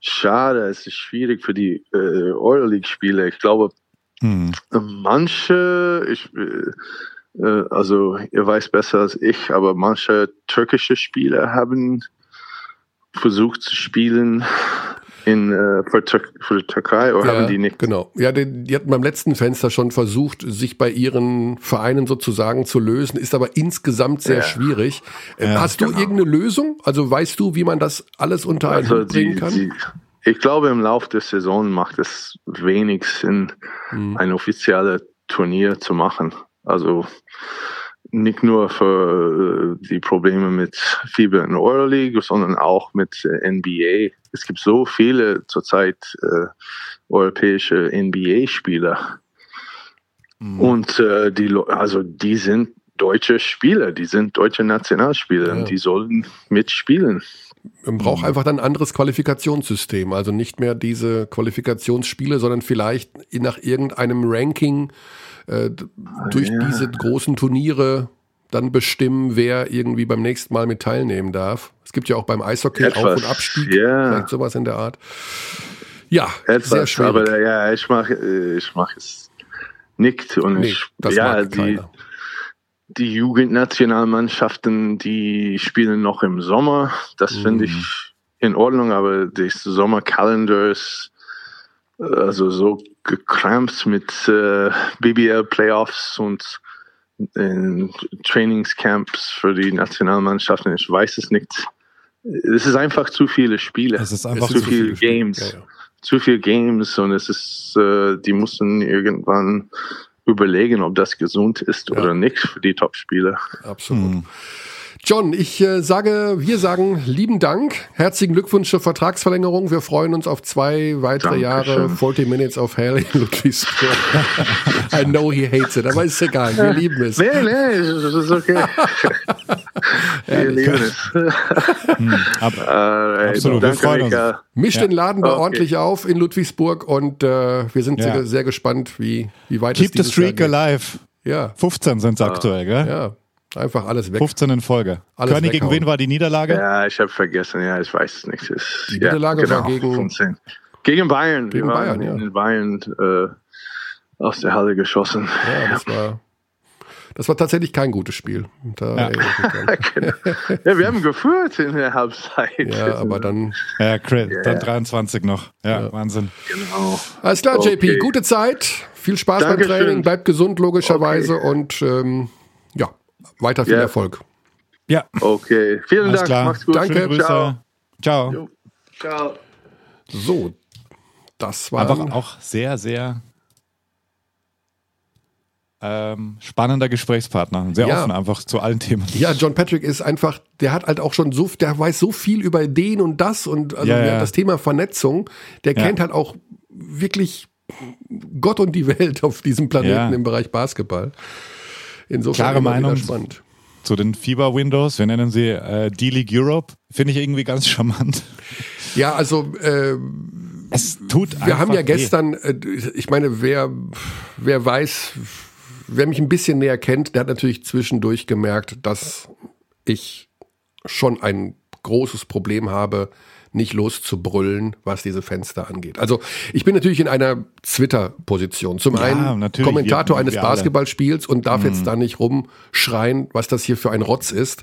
schade, es ist schwierig für die äh, Euroleague-Spieler. Ich glaube, hm. manche, ich, äh, äh, also ihr weiß besser als ich, aber manche türkische Spieler haben versucht zu spielen in, äh, für, für die Türkei oder ja, haben die nicht? Genau. Ja, die, die, hatten beim letzten Fenster schon versucht, sich bei ihren Vereinen sozusagen zu lösen, ist aber insgesamt sehr ja. schwierig. Äh, ja, Hast du genau. irgendeine Lösung? Also weißt du, wie man das alles unter einen also Hut bringen kann? Die, ich glaube, im Laufe der Saison macht es wenig Sinn, mhm. ein offizielles Turnier zu machen. Also nicht nur für äh, die Probleme mit Fieber in Euroleague, sondern auch mit äh, NBA. Es gibt so viele zurzeit äh, europäische NBA-Spieler. Mhm. Und äh, die, also die sind deutsche Spieler, die sind deutsche Nationalspieler ja. und die sollen mitspielen. Man braucht einfach dann ein anderes Qualifikationssystem. Also nicht mehr diese Qualifikationsspiele, sondern vielleicht nach irgendeinem Ranking äh, durch ja. diese großen Turniere dann bestimmen, wer irgendwie beim nächsten Mal mit teilnehmen darf. Es gibt ja auch beim Eishockey Etwas, Auf- und Abstieg, ja. vielleicht sowas in der Art. Ja, Etwas, sehr schwierig. Aber ja, ich mache ich mach es nicht. Und nee, ich, ja, die, keiner. die Jugendnationalmannschaften, die spielen noch im Sommer. Das mhm. finde ich in Ordnung, aber das Sommerkalender ist also so gekrampt mit äh, BBL Playoffs und in Trainingscamps für die Nationalmannschaften. Ich weiß es nicht. Es ist einfach zu viele Spiele. Es ist einfach zu, zu viele Games. Ja, ja. Zu viele Games und es ist, äh, die mussten irgendwann überlegen, ob das gesund ist oder nicht für die Top-Spieler. Absolut. John, ich äh, sage, wir sagen lieben Dank. Herzlichen Glückwunsch zur Vertragsverlängerung. Wir freuen uns auf zwei weitere Dankeschön. Jahre 40 Minutes of Hell in Ludwigsburg. (laughs) I know he hates it, aber ist egal. Wir lieben es. Nee, nee, es ist okay. (laughs) Wir lieben es. (laughs) Ab, Äh, Absolut, wir freuen uns. Misch Ja. den Laden da Okay. ordentlich auf in Ludwigsburg und äh, wir sind Ja. sehr, sehr gespannt, wie, wie weit keep es the dieses Jahr streak alive. Ja, 15 sind es aktuell, gell? ja. Einfach alles weg. 15 in Folge. Alles Körny, gegen weghauen. wen war die Niederlage? Ja, ich habe vergessen, ja, ich weiß es nicht. Es ist, Die ja, Niederlage war genau, gegen- 15. Gegen Bayern. Gegen Wir waren Bayern, ja. in Bayern äh, aus der Halle geschossen. Ja, das war, das war tatsächlich kein gutes Spiel. Da Ja. dran. (laughs) Ja, wir haben geführt in der Halbzeit. ja, aber dann. Ja, Chris, Ja. dann 23 noch. Ja, Wahnsinn. Genau. Alles klar, Okay. JP, gute Zeit. Viel Spaß Dankeschön. beim Training. Bleibt gesund, logischerweise. Und ähm, ja, weiter viel Ja. Erfolg. Ja, Okay, vielen alles Dank. klar. Mach's gut. Danke. Schöne Grüße. Ciao. Ciao. Ciao. So, das war. Einfach auch sehr, sehr ähm, spannender Gesprächspartner. Sehr Ja. offen einfach zu allen Themen. Ja, John Patrick ist einfach, der hat halt auch schon so, der weiß so viel über den und das und also Ja, ja. das Thema Vernetzung. Der Ja. kennt halt auch wirklich Gott und die Welt auf diesem Planeten Ja. im Bereich Basketball. Insofern Klare Meinung. spannend. Zu den FIBA-Windows, wir nennen sie äh, D-League Europe, finde ich irgendwie ganz (laughs) charmant. Ja, also äh, Es tut wir einfach haben ja gestern, äh, ich meine, wer, wer weiß, wer mich ein bisschen näher kennt, der hat natürlich zwischendurch gemerkt, dass ich schon ein großes Problem habe, nicht loszubrüllen, was diese Fenster angeht. Also ich bin natürlich in einer Twitter-Position. Zum Ja, einen Kommentator eines. Mhm. Basketballspiels und darf jetzt da nicht rumschreien, was das hier für ein Rotz ist.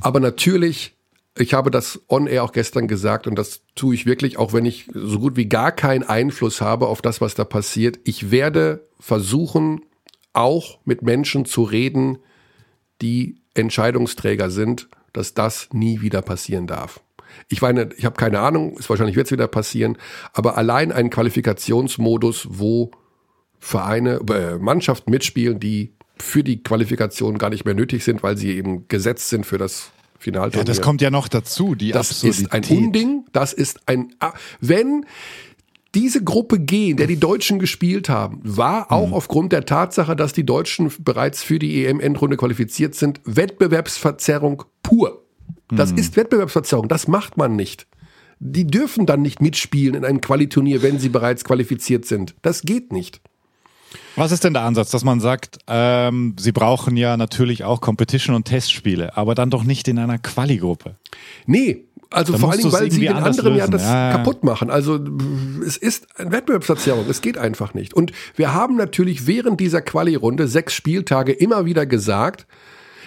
Aber natürlich, ich habe das on-air auch gestern gesagt und das tue ich wirklich, auch wenn ich so gut wie gar keinen Einfluss habe auf das, was da passiert. Ich werde versuchen, auch mit Menschen zu reden, die Entscheidungsträger sind, dass das nie wieder passieren darf. Ich meine, ich habe keine Ahnung, ist wahrscheinlich wird es wieder passieren, aber allein ein Qualifikationsmodus, wo Vereine, äh, Mannschaften mitspielen, die für die Qualifikation gar nicht mehr nötig sind, weil sie eben gesetzt sind für das Finalturnier. Ja, das kommt ja noch dazu, die Das ist ein Absurdität. Unding. Das ist ein. Wenn diese Gruppe G, in der die Deutschen gespielt haben, war auch aufgrund der Tatsache, dass die Deutschen bereits für die EM-Endrunde qualifiziert sind, Wettbewerbsverzerrung pur. Das ist Wettbewerbsverzerrung. Das macht man nicht. Die dürfen dann nicht mitspielen in einem Qualiturnier, wenn sie bereits qualifiziert sind. Das geht nicht. Was ist denn der Ansatz, dass man sagt, ähm, sie brauchen ja natürlich auch Competition und Testspiele, aber dann doch nicht in einer Quali-Gruppe? Nee, also Dann vor allen musst Dingen, du's weil sie den anderen ja lösen. das Ja, ja. kaputt machen. Also es ist eine Wettbewerbsverzerrung. Es geht einfach nicht. Und wir haben natürlich während dieser Quali-Runde sechs Spieltage immer wieder gesagt,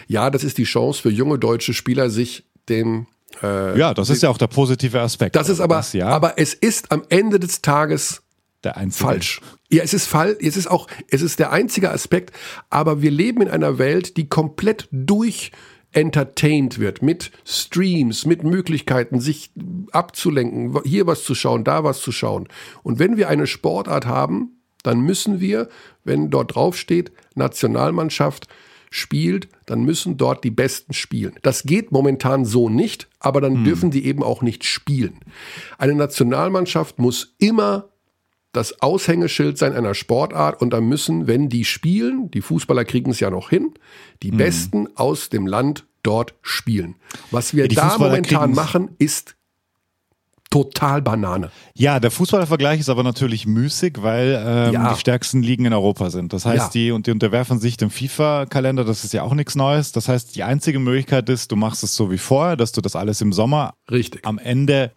ja, das ist die Chance für junge deutsche Spieler, sich dem Ja, das ist ja auch der positive Aspekt. das ist aber, Das, ja, aber es ist am Ende des Tages der einzige. falsch. Ja, es ist falsch. Es ist auch, es ist der einzige Aspekt. Aber wir leben in einer Welt, die komplett durch entertained wird mit Streams, mit Möglichkeiten, sich abzulenken, hier was zu schauen, da was zu schauen. Und wenn wir eine Sportart haben, dann müssen wir, wenn dort drauf steht, Nationalmannschaft spielt, dann müssen dort die Besten spielen. Das geht momentan so nicht, aber dann dürfen die eben auch nicht spielen. Eine Nationalmannschaft muss immer das Aushängeschild sein einer Sportart und da müssen, wenn die spielen, die Fußballer kriegen es ja noch hin, die Mhm. Besten aus dem Land dort spielen. Was wir Ja, da Fußballer momentan machen, ist total Banane. Ja, der Fußballvergleich ist aber natürlich müßig, weil ähm, Ja. die stärksten Ligen in Europa sind. Das heißt, Ja. die und die unterwerfen sich dem FIFA-Kalender. Das ist ja auch nichts Neues. Das heißt, die einzige Möglichkeit ist, du machst es so wie vorher, dass du das alles im Sommer Richtig. am Ende,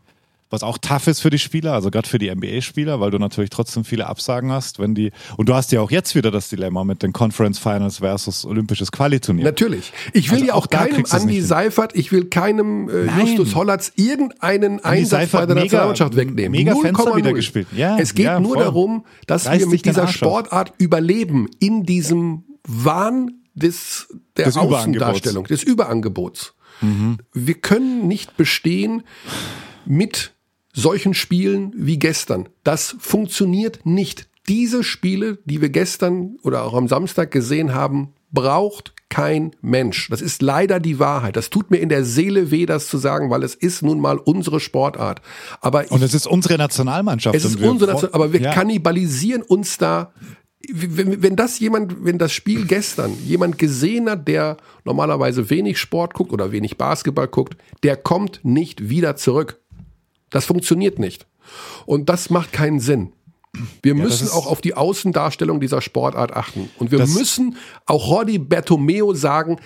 was auch tough ist für die Spieler, also gerade für die NBA-Spieler, weil du natürlich trotzdem viele Absagen hast, wenn die und du hast ja auch jetzt wieder das Dilemma mit den Conference Finals versus Olympisches Qualiturnier. Natürlich. Ich will Also ja auch auch keinem hin. Seifert, ich will keinem äh. Justus Hollatz irgendeinen Einsatz Seifert, bei der mega- Nationalmannschaft wegnehmen. mega 0,0. Fenster wieder gespielt. Ja, es geht ja, nur voll. darum, dass Reiß wir mit dieser. Sportart überleben in diesem Wahn des, der Des Außendarstellung, des Überangebots. Mhm. Wir können nicht bestehen mit solchen Spielen wie gestern. Das funktioniert nicht. diese Spiele, die wir gestern oder auch am Samstag gesehen haben, braucht kein Mensch. Das ist leider die Wahrheit. Das tut mir in der Seele weh, das zu sagen, weil es ist nun mal unsere Sportart. Aber ich, Und es ist unsere Nationalmannschaft. es ist unsere fro- Nation, aber wir ja. kannibalisieren uns da. Wenn, wenn das jemand, wenn das Spiel gestern jemand gesehen hat, der normalerweise wenig Sport guckt oder wenig Basketball guckt, der kommt nicht wieder zurück. Das funktioniert nicht. Und das macht keinen Sinn. Wir müssen ist- auch auf die Außendarstellung dieser Sportart achten. Und wir Das- müssen auch Jordi Bertomeo sagen,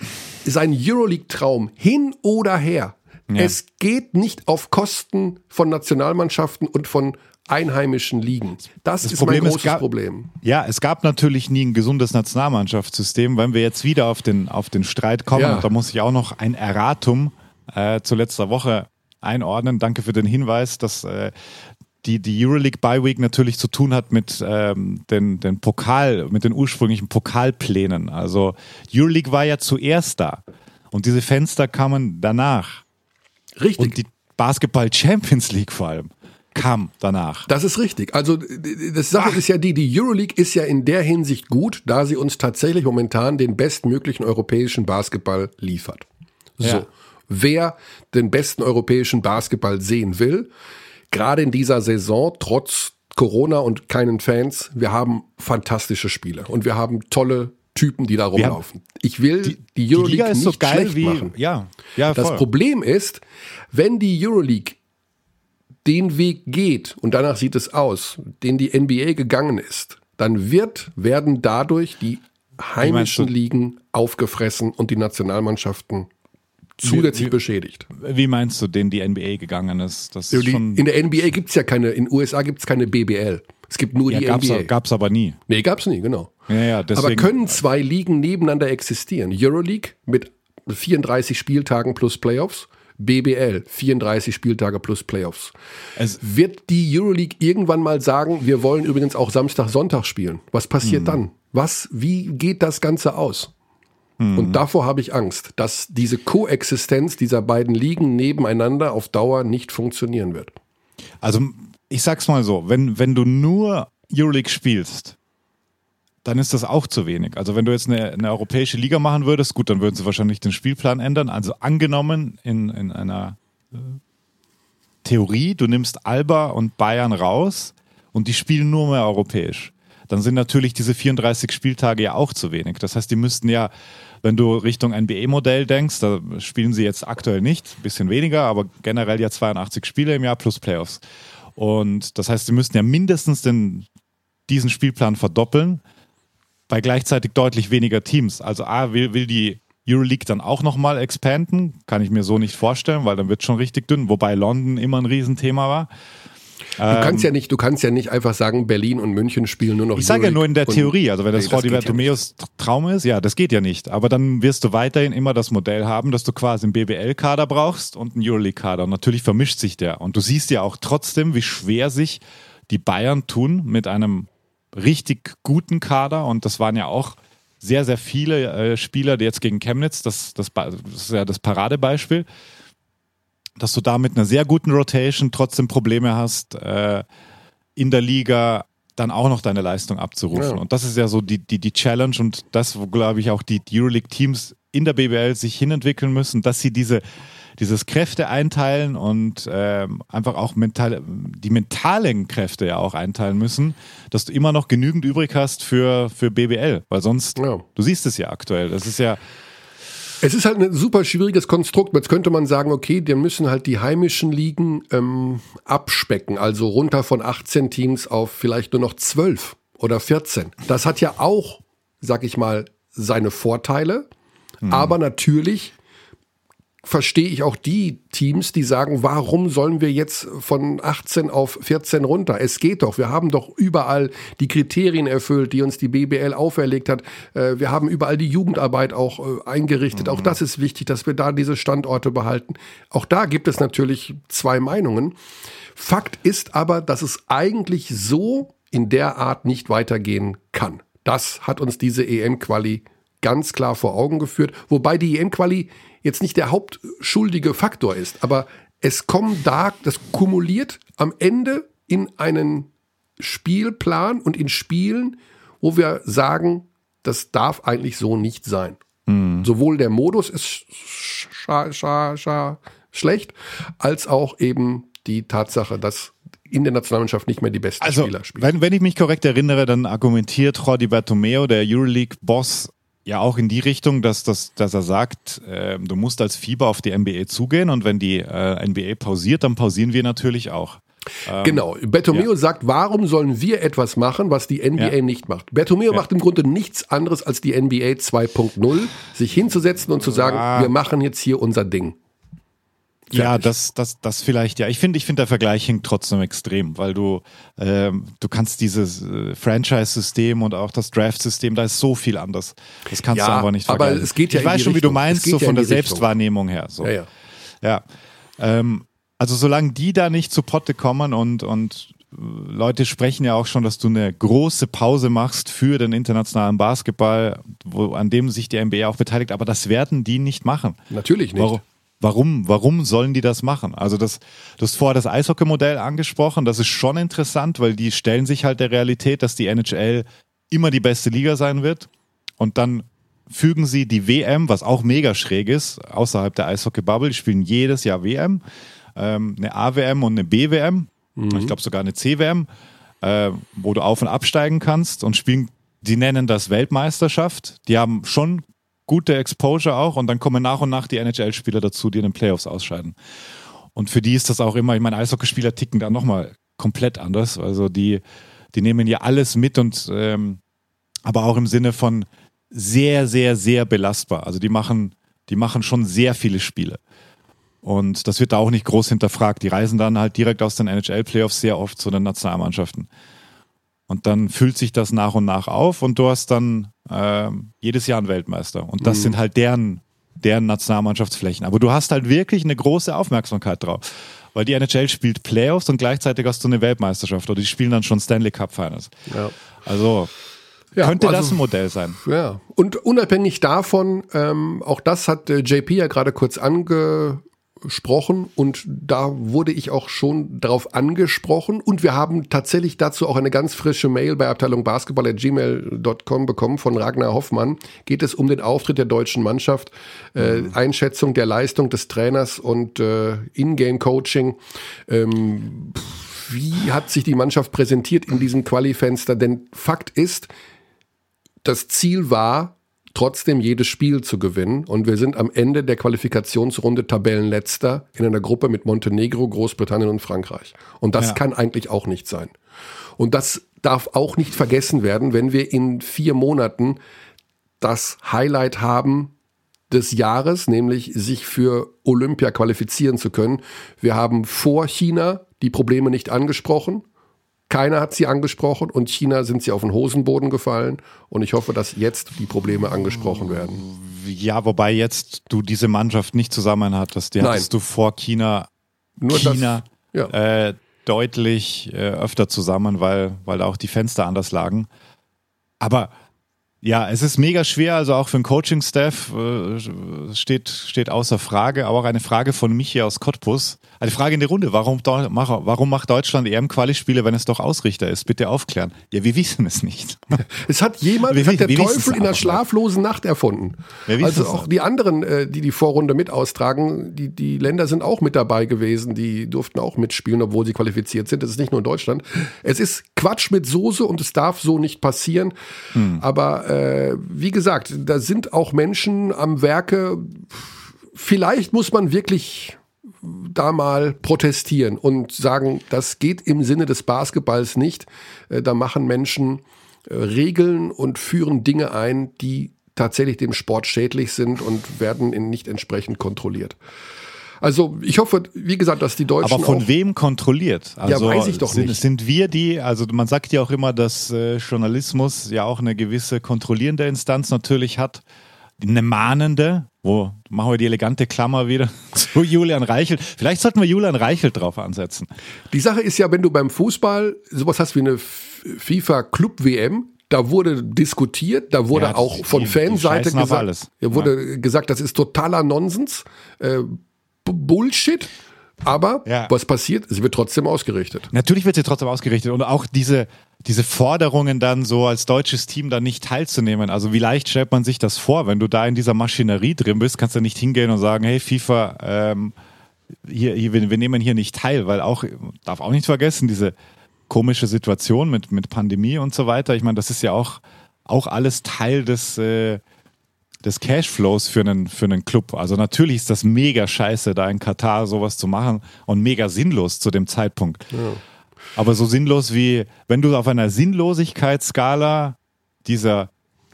sein Euroleague-Traum hin oder her. Ja. Es geht nicht auf Kosten von Nationalmannschaften und von einheimischen Ligen. Das, ist Problem mein großes gab- Problem. Ja, es gab natürlich nie ein gesundes Nationalmannschaftssystem. Wenn wir jetzt wieder auf den, auf den Streit kommen, Ja. und da muss ich auch noch ein Erratum äh, zu letzter Woche einordnen. Danke für den Hinweis, dass äh, die, die Euroleague Bye Week natürlich zu tun hat mit ähm, den, den Pokal, mit den ursprünglichen Pokalplänen. Also Euroleague war ja zuerst da und diese Fenster kamen danach. Richtig. Und die Basketball Champions League vor allem kam danach. Das ist richtig. Also das Sache ist ja die, die Euroleague ist ja in der Hinsicht gut, da sie uns tatsächlich momentan den bestmöglichen europäischen Basketball liefert. So. Ja. Wer den besten europäischen Basketball sehen will, gerade in dieser Saison, trotz Corona und keinen Fans, wir haben fantastische Spiele und wir haben tolle Typen, die da haben- rumlaufen. Ich will die, Die Euroleague Liga ist nicht so geil schlecht wie machen. ja, ja Das voll. Problem ist, wenn die Euroleague den Weg geht, und danach sieht es aus, den die NBA gegangen ist, dann wird, werden dadurch die heimischen? Ligen aufgefressen und die Nationalmannschaften zusätzlich wie- beschädigt. Wie meinst du, den die NBA gegangen ist? Das ist Die, in der NBA gibt's ja keine, in den USA gibt's keine BBL. Es gibt nur ja, die gab's, NBA. gab's aber nie. Nee, gab's nie, genau. Ja, ja, Aber deswegen, können zwei Ligen nebeneinander existieren? Euroleague mit 34 Spieltagen plus Playoffs, BBL 34 Spieltage plus Playoffs. Es- Wird die Euroleague irgendwann mal sagen, wir wollen übrigens auch Samstag, Sonntag spielen? Was Hm. passiert dann? Was, wie geht das Ganze aus? Hm. Und davor habe ich Angst, dass diese Koexistenz dieser beiden Ligen nebeneinander auf Dauer nicht funktionieren wird. also ich sag's mal so, wenn, wenn du nur Euroleague spielst, dann ist das auch zu wenig. Also wenn du jetzt eine, eine europäische Liga machen würdest, gut, dann würden sie wahrscheinlich den Spielplan ändern. Also angenommen in, in einer äh, Theorie, du nimmst Alba und Bayern raus und die spielen nur mehr europäisch. Dann sind natürlich diese 34 Spieltage ja auch zu wenig. Das heißt, die müssten ja, wenn du Richtung NBA-Modell denkst, da spielen sie jetzt aktuell nicht, ein bisschen weniger, aber generell ja 82 Spiele im Jahr plus Playoffs. Und das heißt, sie müssten ja mindestens den, diesen Spielplan verdoppeln bei gleichzeitig deutlich weniger Teams. Also A, will, will die Euroleague dann auch nochmal expanden? Kann ich mir so nicht vorstellen, weil dann wird schon richtig dünn, wobei London immer ein Riesenthema war. Du kannst ja nicht, du kannst ja nicht einfach sagen, Berlin und München spielen nur noch Ähm. Ich sage ja nur in der Theorie, also wenn das Nee, Jordi ja Traum ist, ja, das geht ja nicht. Aber dann wirst du weiterhin immer das Modell haben, dass du quasi einen BBL-Kader brauchst und einen Euroleague-Kader. Und natürlich vermischt sich der. Und du siehst ja auch trotzdem, wie schwer sich die Bayern tun mit einem richtig guten Kader. Und das waren ja auch sehr, sehr viele äh, Spieler, die jetzt gegen Chemnitz, das, das, das ist ja das Paradebeispiel, dass du da mit einer sehr guten Rotation trotzdem Probleme hast, äh, in der Liga dann auch noch deine Leistung abzurufen. Ja. Und das ist ja so die, die, die Challenge und das, wo, glaube ich, auch die, Euroleague-Teams in der BBL sich hinentwickeln müssen, dass sie diese, dieses Kräfte einteilen und ähm, einfach auch mental, die mentalen Kräfte ja auch einteilen müssen, dass du immer noch genügend übrig hast für, für BBL. Weil sonst, Ja. du siehst es ja aktuell, das ist ja, Es ist halt ein super schwieriges Konstrukt. Jetzt könnte man sagen, okay, dann müssen halt die heimischen Ligen ähm, abspecken, also runter von 18 Teams auf vielleicht nur noch 12 oder 14. Das hat ja auch, sag ich mal, seine Vorteile, aber natürlich verstehe ich auch die Teams, die sagen, warum sollen wir jetzt von 18 auf 14 runter? Es geht doch. Wir haben doch überall die Kriterien erfüllt, die uns die BBL auferlegt hat. Äh, Wir haben überall die Jugendarbeit auch äh, eingerichtet. Auch das ist wichtig, dass wir da diese Standorte behalten. Auch da gibt es natürlich zwei Meinungen. Fakt ist aber, dass es eigentlich so in der Art nicht weitergehen kann. Das hat uns diese EM-Quali ganz klar vor Augen geführt. Wobei die EM-Quali jetzt nicht der hauptschuldige Faktor ist, aber es kommen da, das kumuliert am Ende in einen Spielplan und in Spielen, wo wir sagen, das darf eigentlich so nicht sein. Mhm. Sowohl der Modus ist scha scha scha schlecht, als auch eben die Tatsache, dass in der Nationalmannschaft nicht mehr die besten also, Spieler spielen. Wenn, wenn ich mich korrekt erinnere, dann argumentiert Jordi Bertomeo, der Euroleague-Boss, ja auch in die Richtung, dass, dass, dass er sagt, äh, du musst als Fieber auf die NBA zugehen und wenn die äh, NBA pausiert, dann pausieren wir natürlich auch. Ähm, genau. Bertomeo ja. sagt, warum sollen wir etwas machen, was die NBA ja. nicht macht? Bertomeo ja. macht im Grunde nichts anderes als die NBA 2.0, sich hinzusetzen und zu sagen, wir machen jetzt hier unser Ding. Ja, das, das, das vielleicht, ja. Ich finde, ich finde der Vergleich hinkt trotzdem extrem, weil du, ähm, du kannst dieses äh, Franchise-System und auch das Draft-System, da ist so viel anders. Das kannst ja, du einfach nicht vergleichen. Aber es geht ja Ich weiß schon, wie du meinst, so von der Selbstwahrnehmung her. So. Ja, ja. ja. Ähm, also solange die da nicht zu Potte kommen und, und äh, Leute sprechen ja auch schon, dass du eine große Pause machst für den internationalen Basketball, wo, an dem sich die NBA auch beteiligt, aber das werden die nicht machen. Natürlich nicht. Warum? Warum, warum sollen die das machen? Also das, du hast vorher das Eishockey-Modell angesprochen, das ist schon interessant, weil die stellen sich halt der Realität, dass die NHL immer die beste Liga sein wird. Und dann fügen sie die WM, was auch mega schräg ist, außerhalb der Eishockey-Bubble, die spielen jedes Jahr WM, ähm, eine AWM und eine BWM, mhm. ich glaube sogar eine CWM, äh, wo du auf- und absteigen kannst. Und spielen, die nennen das Weltmeisterschaft, die haben schon gute Exposure auch und dann kommen nach und nach die NHL-Spieler dazu, die in den Playoffs ausscheiden. Und für die ist das auch immer, ich meine, Eishockeyspieler ticken da nochmal komplett anders. Also die, die nehmen ja alles mit und ähm, aber auch im Sinne von sehr, sehr, sehr belastbar. Also die machen, die machen schon sehr viele Spiele. Und das wird da auch nicht groß hinterfragt. Die reisen dann halt direkt aus den NHL-Playoffs sehr oft zu den Nationalmannschaften. Und dann füllt sich das nach und nach auf und du hast dann äh, jedes Jahr einen Weltmeister. Und das mhm. sind halt deren, deren Nationalmannschaftsflächen. Aber du hast halt wirklich eine große Aufmerksamkeit drauf. Weil die NHL spielt Playoffs und gleichzeitig hast du eine Weltmeisterschaft oder die spielen dann schon Stanley Cup Finals. Ja. Also ja, könnte also, das ein Modell sein. Ja, und unabhängig davon, ähm, auch das hat äh, JP ja gerade kurz ange gesprochen und da wurde ich auch schon darauf angesprochen und wir haben tatsächlich dazu auch eine ganz frische Mail bei Abteilung Basketball at gmail.com bekommen von Ragnar Hoffmann. Geht es um den Auftritt der deutschen Mannschaft, äh, mhm. Einschätzung der Leistung des Trainers und äh, Ingame-Coaching. Ähm, wie hat sich die Mannschaft präsentiert in diesem Qualifenster? Denn Fakt ist, das Ziel war, trotzdem jedes Spiel zu gewinnen. Und wir sind am Ende der Qualifikationsrunde Tabellenletzter in einer Gruppe mit Montenegro, Großbritannien und Frankreich. Und das ja. kann eigentlich auch nicht sein. Und das darf auch nicht vergessen werden, wenn wir in vier Monaten das Highlight haben des Jahres, nämlich sich für Olympia qualifizieren zu können. Wir haben vor China die Probleme nicht angesprochen. Keiner hat sie angesprochen und China sind sie auf den Hosenboden gefallen. Und ich hoffe, dass jetzt die Probleme angesprochen werden. Ja, wobei jetzt du diese Mannschaft nicht zusammen hattest. Die Nein. hattest du vor China, Nur China das, ja. äh, deutlich äh, öfter zusammen, weil, weil da auch die Fenster anders lagen. Aber ja, es ist mega schwer, also auch für den Coaching-Staff äh, steht, steht außer Frage, aber auch eine Frage von Michi aus Cottbus. Eine Frage in die Runde, warum, warum macht Deutschland EM-Quali-Spiele, wenn es doch Ausrichter ist? Bitte aufklären. Ja, wir wissen es nicht. (laughs) Es hat jemand, es hat der Teufel in der schlaflosen Nacht erfunden. Also auch die anderen, äh, die die Vorrunde mit austragen, die, die Länder sind auch mit dabei gewesen, die durften auch mitspielen, obwohl sie qualifiziert sind. Das ist nicht nur in Deutschland. Es ist Quatsch mit Soße und es darf so nicht passieren. Hm. Aber äh, wie gesagt, da sind auch Menschen am Werke. Vielleicht muss man wirklich da mal protestieren und sagen, das geht im Sinne des Basketballs nicht. Äh, da machen Menschen äh, Regeln und führen Dinge ein, die tatsächlich dem Sport schädlich sind und werden nicht entsprechend kontrolliert. Also ich hoffe, wie gesagt, dass die Deutschen. Aber von wem kontrolliert? Also ja, weiß ich doch sind, nicht. Sind wir die, also man sagt ja auch immer, dass äh, Journalismus ja auch eine gewisse kontrollierende Instanz natürlich hat, eine mahnende, wo machen wir die elegante Klammer wieder (laughs) zu Julian Reichelt. Vielleicht sollten wir Julian Reichelt drauf ansetzen. Die Sache ist ja, wenn du beim Fußball sowas hast wie eine FIFA Club WM, da wurde diskutiert, da wurde ja, auch von die, Fanseite die gesagt, wurde ja. gesagt, das ist totaler Nonsens. Äh, Bullshit. Aber Ja. was passiert? Sie wird trotzdem ausgerichtet. Natürlich wird sie trotzdem ausgerichtet und auch diese, diese Forderungen dann so als deutsches Team dann nicht teilzunehmen. Also wie leicht stellt man sich das vor, wenn du da in dieser Maschinerie drin bist, kannst du nicht hingehen und sagen, hey FIFA, ähm, hier, hier, wir, nehmen hier nicht teil, weil auch, darf auch nicht vergessen, diese komische Situation mit, mit Pandemie und so weiter. Ich meine, das ist ja auch, auch alles Teil des, äh, des Cashflows für einen, für einen Club. Also natürlich ist das mega scheiße, da in Katar sowas zu machen und mega sinnlos zu dem Zeitpunkt. Aber so sinnlos wie, wenn du auf einer Sinnlosigkeitsskala dieser,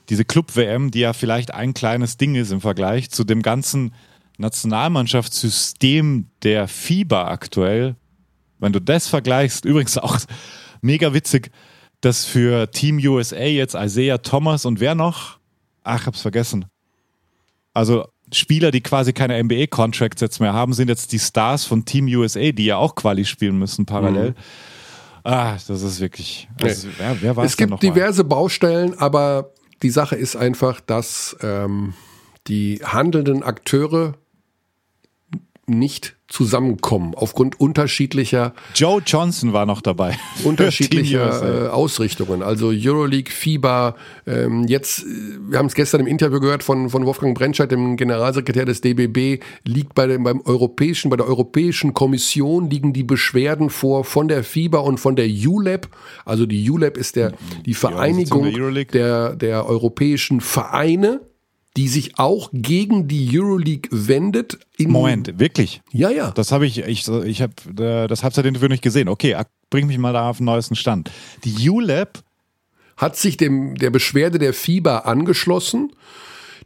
diese Club-WM, die ja vielleicht ein kleines Ding ist im Vergleich zu dem ganzen Nationalmannschaftssystem der FIBA aktuell, wenn du das vergleichst, übrigens auch mega witzig, dass für Team USA jetzt Isaiah Thomas und wer noch? Ach, hab's vergessen. Also Spieler, die quasi keine NBA-Contracts jetzt mehr haben, sind jetzt die Stars von Team USA, die ja auch Quali spielen müssen parallel. Ah, das ist wirklich. Also, wer, wer war Es gibt diverse Baustellen, aber die Sache ist einfach, dass ähm, die handelnden Akteure nicht zusammenkommen aufgrund unterschiedlicher Joe Johnson war noch dabei. Unterschiedlicher äh, Ausrichtungen. Also Euroleague, FIBA, ähm, jetzt, äh, wir haben es gestern im Interview gehört von, von Wolfgang Brentscheid, dem Generalsekretär des DBB, liegt bei dem, beim europäischen, bei der Europäischen Kommission liegen die Beschwerden vor von der FIBA und von der ULEP. Also die ULEP ist der, die Vereinigung der der, der europäischen Vereine, die sich auch gegen die Euroleague wendet. Moment, wirklich? Ja, ja. Das habe ich, ich, ich habe äh, das Halbzeitinterview nicht gesehen. Okay, bring mich mal da auf den neuesten Stand. Die ULEP, hat sich dem, der Beschwerde der FIBA angeschlossen,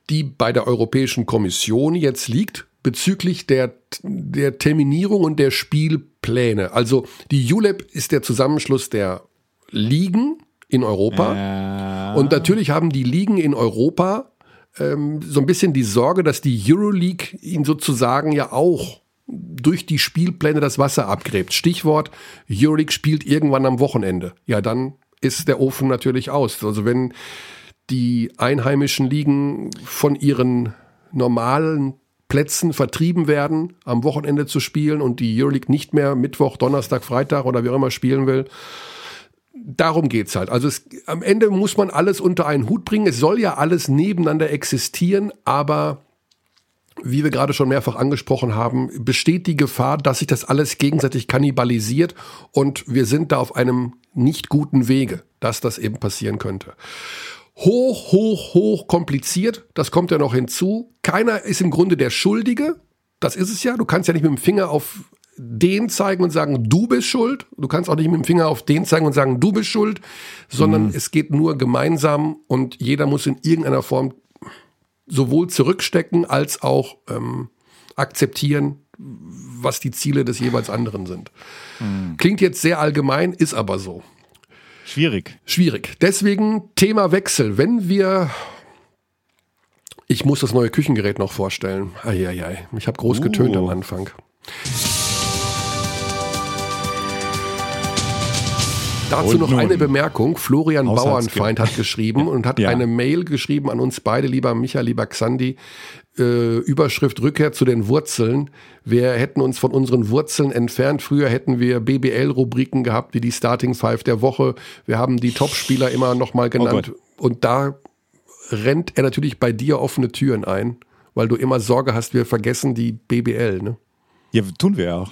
die bei der Europäischen Kommission jetzt liegt, bezüglich der, der Terminierung und der Spielpläne. Also die ULEP ist der Zusammenschluss der Ligen in Europa. Und natürlich haben die Ligen in Europa ähm, so ein bisschen die Sorge, dass die Euroleague ihnen sozusagen ja auch durch die Spielpläne das Wasser abgräbt. Stichwort, Euroleague spielt irgendwann am Wochenende. Ja, dann ist der Ofen natürlich aus. Also wenn die einheimischen Ligen von ihren normalen Plätzen vertrieben werden, am Wochenende zu spielen und die Euroleague nicht mehr Mittwoch, Donnerstag, Freitag oder wie auch immer spielen will, darum geht's halt. Also es, am Ende muss man alles unter einen Hut bringen. Es soll ja alles nebeneinander existieren, aber wie wir gerade schon mehrfach angesprochen haben, besteht die Gefahr, dass sich das alles gegenseitig kannibalisiert und wir sind da auf einem nicht guten Wege, dass das eben passieren könnte. Hoch, hoch, hoch kompliziert, das kommt ja noch hinzu. Keiner ist im Grunde der Schuldige, das ist es ja. Du kannst ja nicht mit dem Finger auf den zeigen und sagen, du bist schuld. Du kannst auch nicht mit dem Finger auf den zeigen und sagen, du bist schuld, sondern es geht nur gemeinsam und jeder muss in irgendeiner Form sowohl zurückstecken als auch ähm, akzeptieren, was die Ziele des jeweils anderen sind. Klingt jetzt sehr allgemein, ist aber so. schwierig. Schwierig. Deswegen Thema Wechsel. Wenn wir. Ich muss das neue Küchengerät noch vorstellen. Eieiei. Ich habe groß getönt Uh. am Anfang. Dazu Und noch nun. eine Bemerkung. Florian Bauernfeind hat geschrieben (laughs) und hat Ja. eine Mail geschrieben an uns beide, lieber Micha, lieber Xandi. Äh, Überschrift Rückkehr zu den Wurzeln. Wir hätten uns von unseren Wurzeln entfernt. Früher hätten wir BBL-Rubriken gehabt, wie die Starting Five der Woche. Wir haben die Topspieler immer nochmal genannt. Gott. und da rennt er natürlich bei dir offene Türen ein, weil du immer Sorge hast, wir vergessen die BBL. Ne? Ja, tun wir ja auch.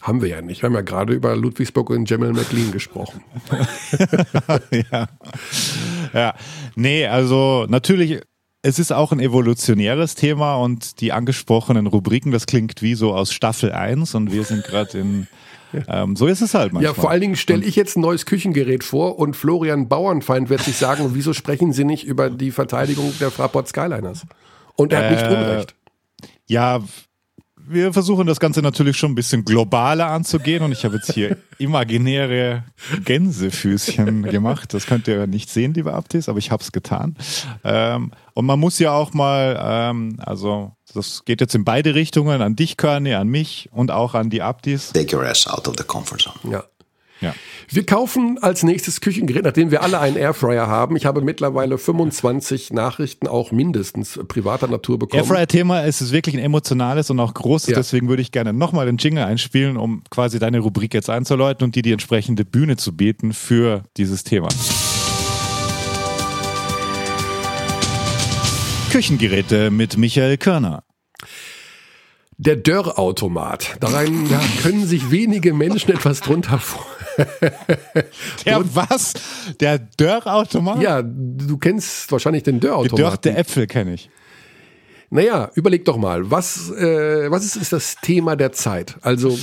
Haben wir ja nicht. Wir haben ja gerade über Ludwigsburg und Jamal McLean gesprochen. (laughs) ja. ja. Nee, also natürlich, es ist auch ein evolutionäres Thema und die angesprochenen Rubriken, das klingt wie so aus Staffel 1 und wir sind gerade in. (laughs) Ähm, so ist es halt manchmal. Ja, vor allen Dingen stelle ich jetzt ein neues Küchengerät vor und Florian Bauernfeind wird sich sagen, (laughs) wieso sprechen Sie nicht über die Verteidigung der Fraport Skyliners? Und er hat nicht Äh, Unrecht. Ja, wir versuchen das Ganze natürlich schon ein bisschen globaler anzugehen und ich habe jetzt hier (laughs) imaginäre Gänsefüßchen gemacht. Das könnt ihr nicht sehen, liebe Abtis, aber ich habe es getan. Ähm, und man muss ja auch mal, ähm, also das geht jetzt in beide Richtungen, an dich, Körny, an mich und auch an die Abtis. Take your ass out of the comfort zone. Ja. Ja. Wir kaufen als nächstes Küchengerät, nachdem wir alle einen Airfryer haben. Ich habe mittlerweile 25 Nachrichten auch mindestens privater Natur bekommen. Airfryer-Thema es ist wirklich ein emotionales und auch großes, Ja. deswegen würde ich gerne nochmal den Jingle einspielen, um quasi deine Rubrik jetzt einzuläuten und dir die entsprechende Bühne zu bieten für dieses Thema. Küchengeräte mit Michael Körner. Der Dörrautomat. Darein ja, können sich wenige Menschen etwas drunter vor. (laughs) Der was? Der Dörrautomat? Ja, du kennst wahrscheinlich den Dörrautomat. Gedörrte Äpfel kenne ich. Naja, überleg doch mal, was, äh, was ist, ist das Thema der Zeit? Also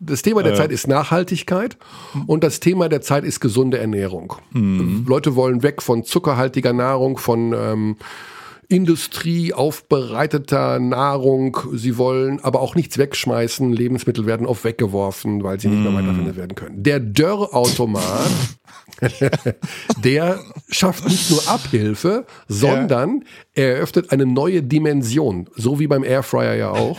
das Thema der Zeit ist Nachhaltigkeit und das Thema der Zeit ist gesunde Ernährung. Leute wollen weg von zuckerhaltiger Nahrung, von ähm, Industrie aufbereiteter Nahrung. Sie wollen aber auch nichts wegschmeißen. Lebensmittel werden oft weggeworfen, weil sie nicht mehr weiterverwendet werden können. Der Dörrautomat, (laughs) der schafft nicht nur Abhilfe, sondern er eröffnet eine neue Dimension. So wie beim Airfryer ja auch.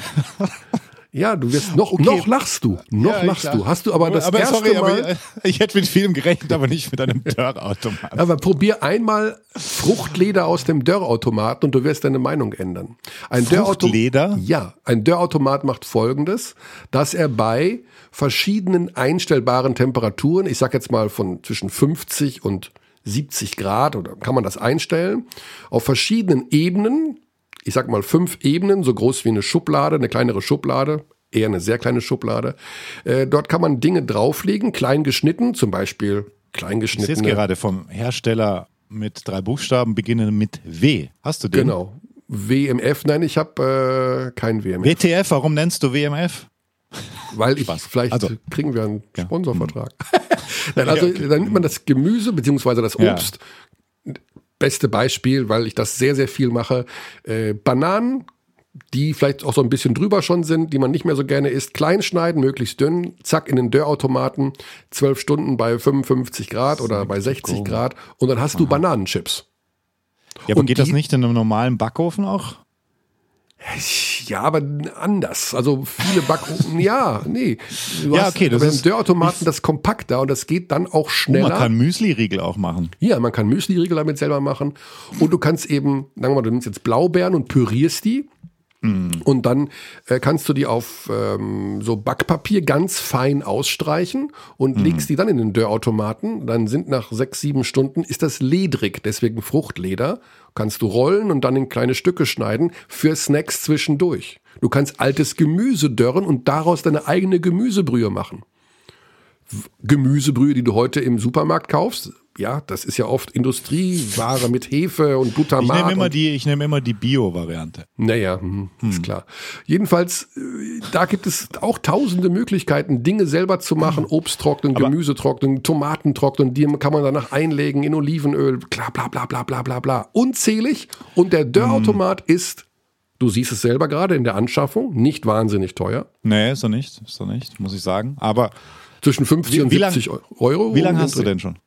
Ja, du wirst noch, noch lachst du, noch Ja, lachst lach. du. Hast du aber das aber erste sorry, Mal. aber ich, ich hätte mit vielem gerechnet, aber nicht mit einem (laughs) Dörrautomat. Aber probier einmal Fruchtleder aus dem Dörrautomaten und du wirst deine Meinung ändern. Ein Fruchtleder? Ja, ein Dörrautomat macht folgendes, dass er bei verschiedenen einstellbaren Temperaturen, ich sag jetzt mal von zwischen 50 und 70 Grad oder kann man das einstellen, auf verschiedenen Ebenen, ich sag mal fünf Ebenen, so groß wie eine Schublade, eine kleinere Schublade, eher eine sehr kleine Schublade. Äh, dort kann man Dinge drauflegen, klein geschnitten, zum Beispiel klein Ich sehe gerade vom Hersteller mit drei Buchstaben, beginnen mit W. Hast du den? Genau. WMF, nein, ich habe äh, kein WMF, WTF, warum nennst du WMF? weil ich Spaß. vielleicht Also- kriegen wir einen Sponsorvertrag. (laughs) nein, (laughs) also dann nimmt man das Gemüse beziehungsweise das Ja. Beste Beispiel, weil ich das sehr sehr viel mache. Äh, Bananen, die vielleicht auch so ein bisschen drüber schon sind, die man nicht mehr so gerne isst, klein schneiden, möglichst dünn, zack in den Dörrautomaten, zwölf Stunden bei 55 Grad oder bei 60 Grad und dann hast du Bananenchips. Ja, aber Und geht das die- nicht in einem normalen Backofen auch? Ja, aber anders. Also viele Backofen, ja, nee. Du Ja, hast okay, das beim ist- Dörrautomaten das kompakter und das geht dann auch Oh, schneller. man kann Müsli-Riegel auch machen. ja, man kann Müsli-Riegel damit selber machen und du kannst eben, sagen wir mal, du nimmst jetzt Blaubeeren und pürierst die und dann äh, kannst du die auf ähm, so Backpapier ganz fein ausstreichen und legst die dann in den Dörrautomaten. Dann sind nach sechs, sieben Stunden ist das ledrig, deswegen Fruchtleder. Kannst du rollen und dann in kleine Stücke schneiden für Snacks zwischendurch. Du kannst altes Gemüse dörren und daraus deine eigene Gemüsebrühe machen. Gemüsebrühe, die du heute im Supermarkt kaufst, ja, das ist ja oft Industrieware mit Hefe und Ich Glutamat. nehme immer die, ich nehme immer die Bio-Variante. naja, hm, ist klar. Jedenfalls, äh, da gibt es auch tausende Möglichkeiten, Dinge selber zu machen. Obst trocknen, Aber- Gemüse trocknen, Tomaten trocknen, die kann man danach einlegen in Olivenöl, bla bla bla bla bla bla bla. Unzählig. Und der Dörrautomat ist, du siehst es selber gerade in der Anschaffung, nicht wahnsinnig teuer. Nee, ist er nicht, ist er nicht, muss ich sagen. Aber Zwischen 50 Wie- und wie lang- 70 Euro. wie lange hast du denn schon?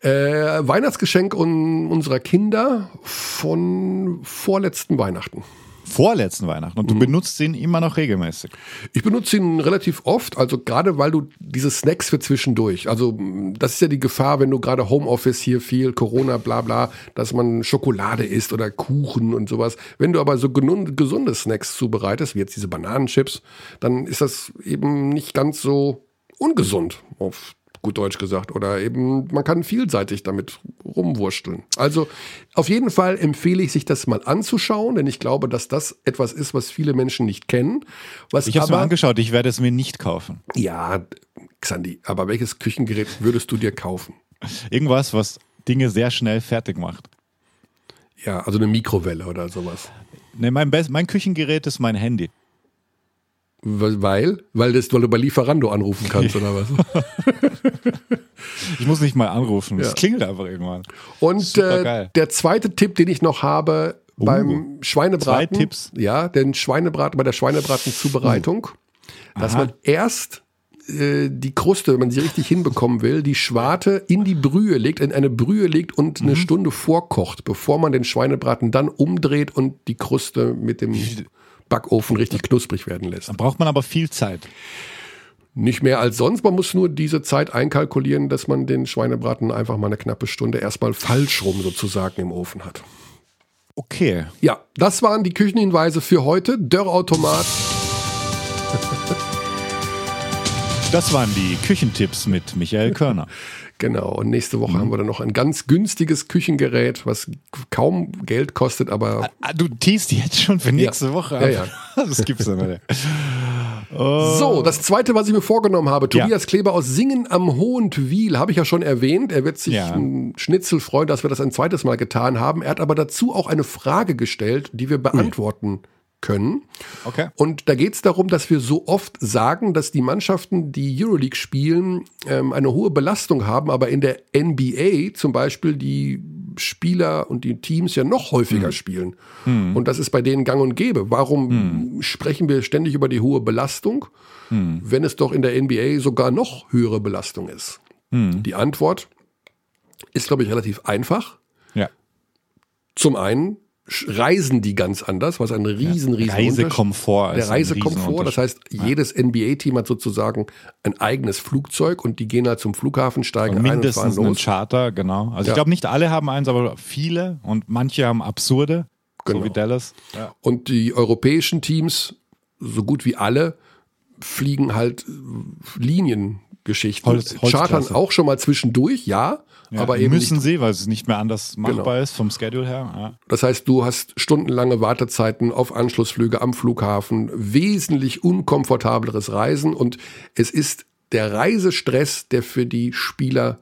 Äh, Weihnachtsgeschenk un unserer Kinder von vorletzten Weihnachten. Vorletzten Weihnachten. Und du Mhm. benutzt ihn immer noch regelmäßig. Ich benutze ihn relativ oft, also gerade weil du diese Snacks für zwischendurch, also das ist ja die Gefahr, wenn du gerade Homeoffice hier viel, Corona, bla bla, dass man Schokolade isst oder Kuchen und sowas. Wenn du aber so gesunde Snacks zubereitest, wie jetzt diese Bananenchips, dann ist das eben nicht ganz so ungesund, auf gut Deutsch gesagt. Oder eben, man kann vielseitig damit rumwursteln. Also auf jeden Fall empfehle ich, sich das mal anzuschauen, denn ich glaube, dass das etwas ist, was viele Menschen nicht kennen. Was Ich habe es mir angeschaut, ich werde es mir nicht kaufen. ja, Xandi, aber welches Küchengerät würdest du dir kaufen? Irgendwas, was Dinge sehr schnell fertig macht. Ja, also eine Mikrowelle oder sowas. Nee, mein, Best mein Küchengerät ist mein Handy. Weil? Weil, das, weil du bei Lieferando anrufen kannst oder was? (laughs) Ich muss nicht mal anrufen, Ja. es klingelt einfach irgendwann. Und äh, der zweite Tipp, den ich noch habe beim Schweinebraten. zwei Tipps? Ja, den Schweinebraten, bei der Schweinebratenzubereitung, dass man erst äh, die Kruste, wenn man sie richtig hinbekommen will, die Schwarte in die Brühe legt, in eine Brühe legt und Mhm. eine Stunde vorkocht, bevor man den Schweinebraten dann umdreht und die Kruste mit dem Backofen richtig knusprig werden lässt. Dann braucht man aber viel Zeit. Nicht mehr als sonst. Man muss nur diese Zeit einkalkulieren, dass man den Schweinebraten einfach mal eine knappe Stunde erstmal falsch rum sozusagen im Ofen hat. Okay. Ja, das waren die Küchenhinweise für heute. Dörrautomat. Das waren die Küchentipps mit Michael Körner. (laughs) Genau, und nächste Woche mhm. haben wir dann noch ein ganz günstiges Küchengerät, was kaum Geld kostet, aber. Ah, ah du teast jetzt schon für nächste ja. Woche. Ja, ja. (laughs) Das gibt's nicht. Oh. (laughs) So, das zweite, was ich mir vorgenommen habe, Tobias ja. Kleber aus Singen am Hohentwiel, habe ich ja schon erwähnt. Er wird sich ja. ein Schnitzel freuen, dass wir das ein zweites Mal getan haben. Er hat aber dazu auch eine Frage gestellt, die wir beantworten können. Okay. Und da geht es darum, dass wir so oft sagen, dass die Mannschaften, die Euroleague spielen, ähm, eine hohe Belastung haben, aber in der NBA zum Beispiel die Spieler und die Teams ja noch häufiger hm. spielen. Hm. Und das ist bei denen gang und gäbe. Warum hm. sprechen wir ständig über die hohe Belastung, hm. wenn es doch in der NBA sogar noch höhere Belastung ist? Hm. Die Antwort ist, glaube ich, relativ einfach. Ja. Zum einen reisen die ganz anders, was ein riesen, riesen Reisekomfort. Der Reisekomfort, das heißt, jedes NBA-Team hat sozusagen ein eigenes Flugzeug und die gehen halt zum Flughafen, steigen und mindestens ein und fahren los. Ein Charter, genau. Also ja. ich glaube, nicht alle haben eins, aber viele und manche haben absurde, genau. so wie Dallas. Ja. Und die europäischen Teams, so gut wie alle, fliegen halt Liniengeschichten. Holz, Chartern auch schon mal zwischendurch, ja. Ja, aber eben müssen sie, weil es nicht mehr anders machbar genau. ist vom Schedule her. Ja. Das heißt, du hast stundenlange Wartezeiten auf Anschlussflüge am Flughafen, wesentlich unkomfortableres Reisen und es ist der Reisestress, der für die Spieler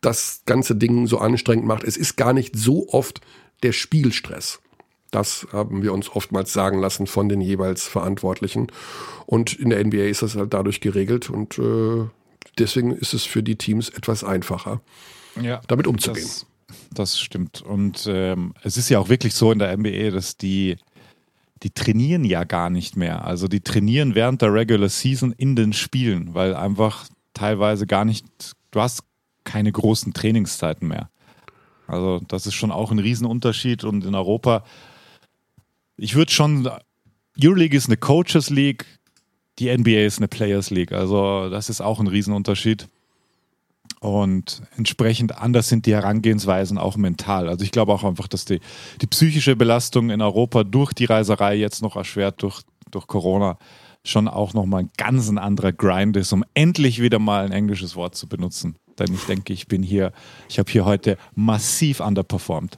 das ganze Ding so anstrengend macht. Es ist gar nicht so oft der Spielstress. Das haben wir uns oftmals sagen lassen von den jeweils Verantwortlichen. Und in der NBA ist das halt dadurch geregelt und äh, deswegen ist es für die Teams etwas einfacher, ja, damit umzugehen. Das, das stimmt. Und ähm, es ist ja auch wirklich so in der NBA, dass die, die trainieren ja gar nicht mehr. Also die trainieren während der Regular Season in den Spielen, weil einfach teilweise gar nicht, du hast keine großen Trainingszeiten mehr. Also das ist schon auch ein Riesenunterschied und in Europa, ich würde schon, Euroleague ist eine Coaches League, die NBA ist eine Players League. Also das ist auch ein Riesenunterschied. Und entsprechend anders sind die Herangehensweisen auch mental. Also ich glaube auch einfach, dass die, die psychische Belastung in Europa durch die Reiserei jetzt noch erschwert durch, durch Corona schon auch nochmal ein ganz anderer Grind ist, um endlich wieder mal ein englisches Wort zu benutzen. Denn ich denke, ich bin hier, ich habe hier heute massiv underperformed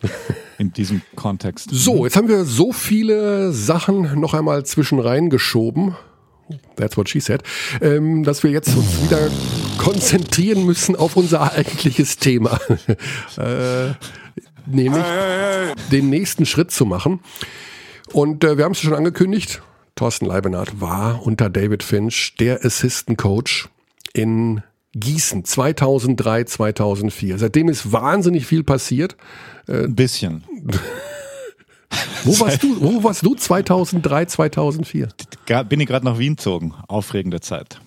in diesem Kontext. So, jetzt haben wir so viele Sachen noch einmal zwischen reingeschoben. That's what she said. Ähm, dass wir jetzt uns wieder konzentrieren müssen auf unser eigentliches Thema. (laughs) äh, nämlich den nächsten Schritt zu machen. Und äh, wir haben es schon angekündigt. Thorsten Leibenhardt war unter David Finch der Assistant Coach in Gießen 2003, 2004. Seitdem ist wahnsinnig viel passiert. Äh, Ein bisschen. (laughs) Wo warst du, wo warst du 2003, 2004? Bin ich gerade nach Wien gezogen. Aufregende Zeit.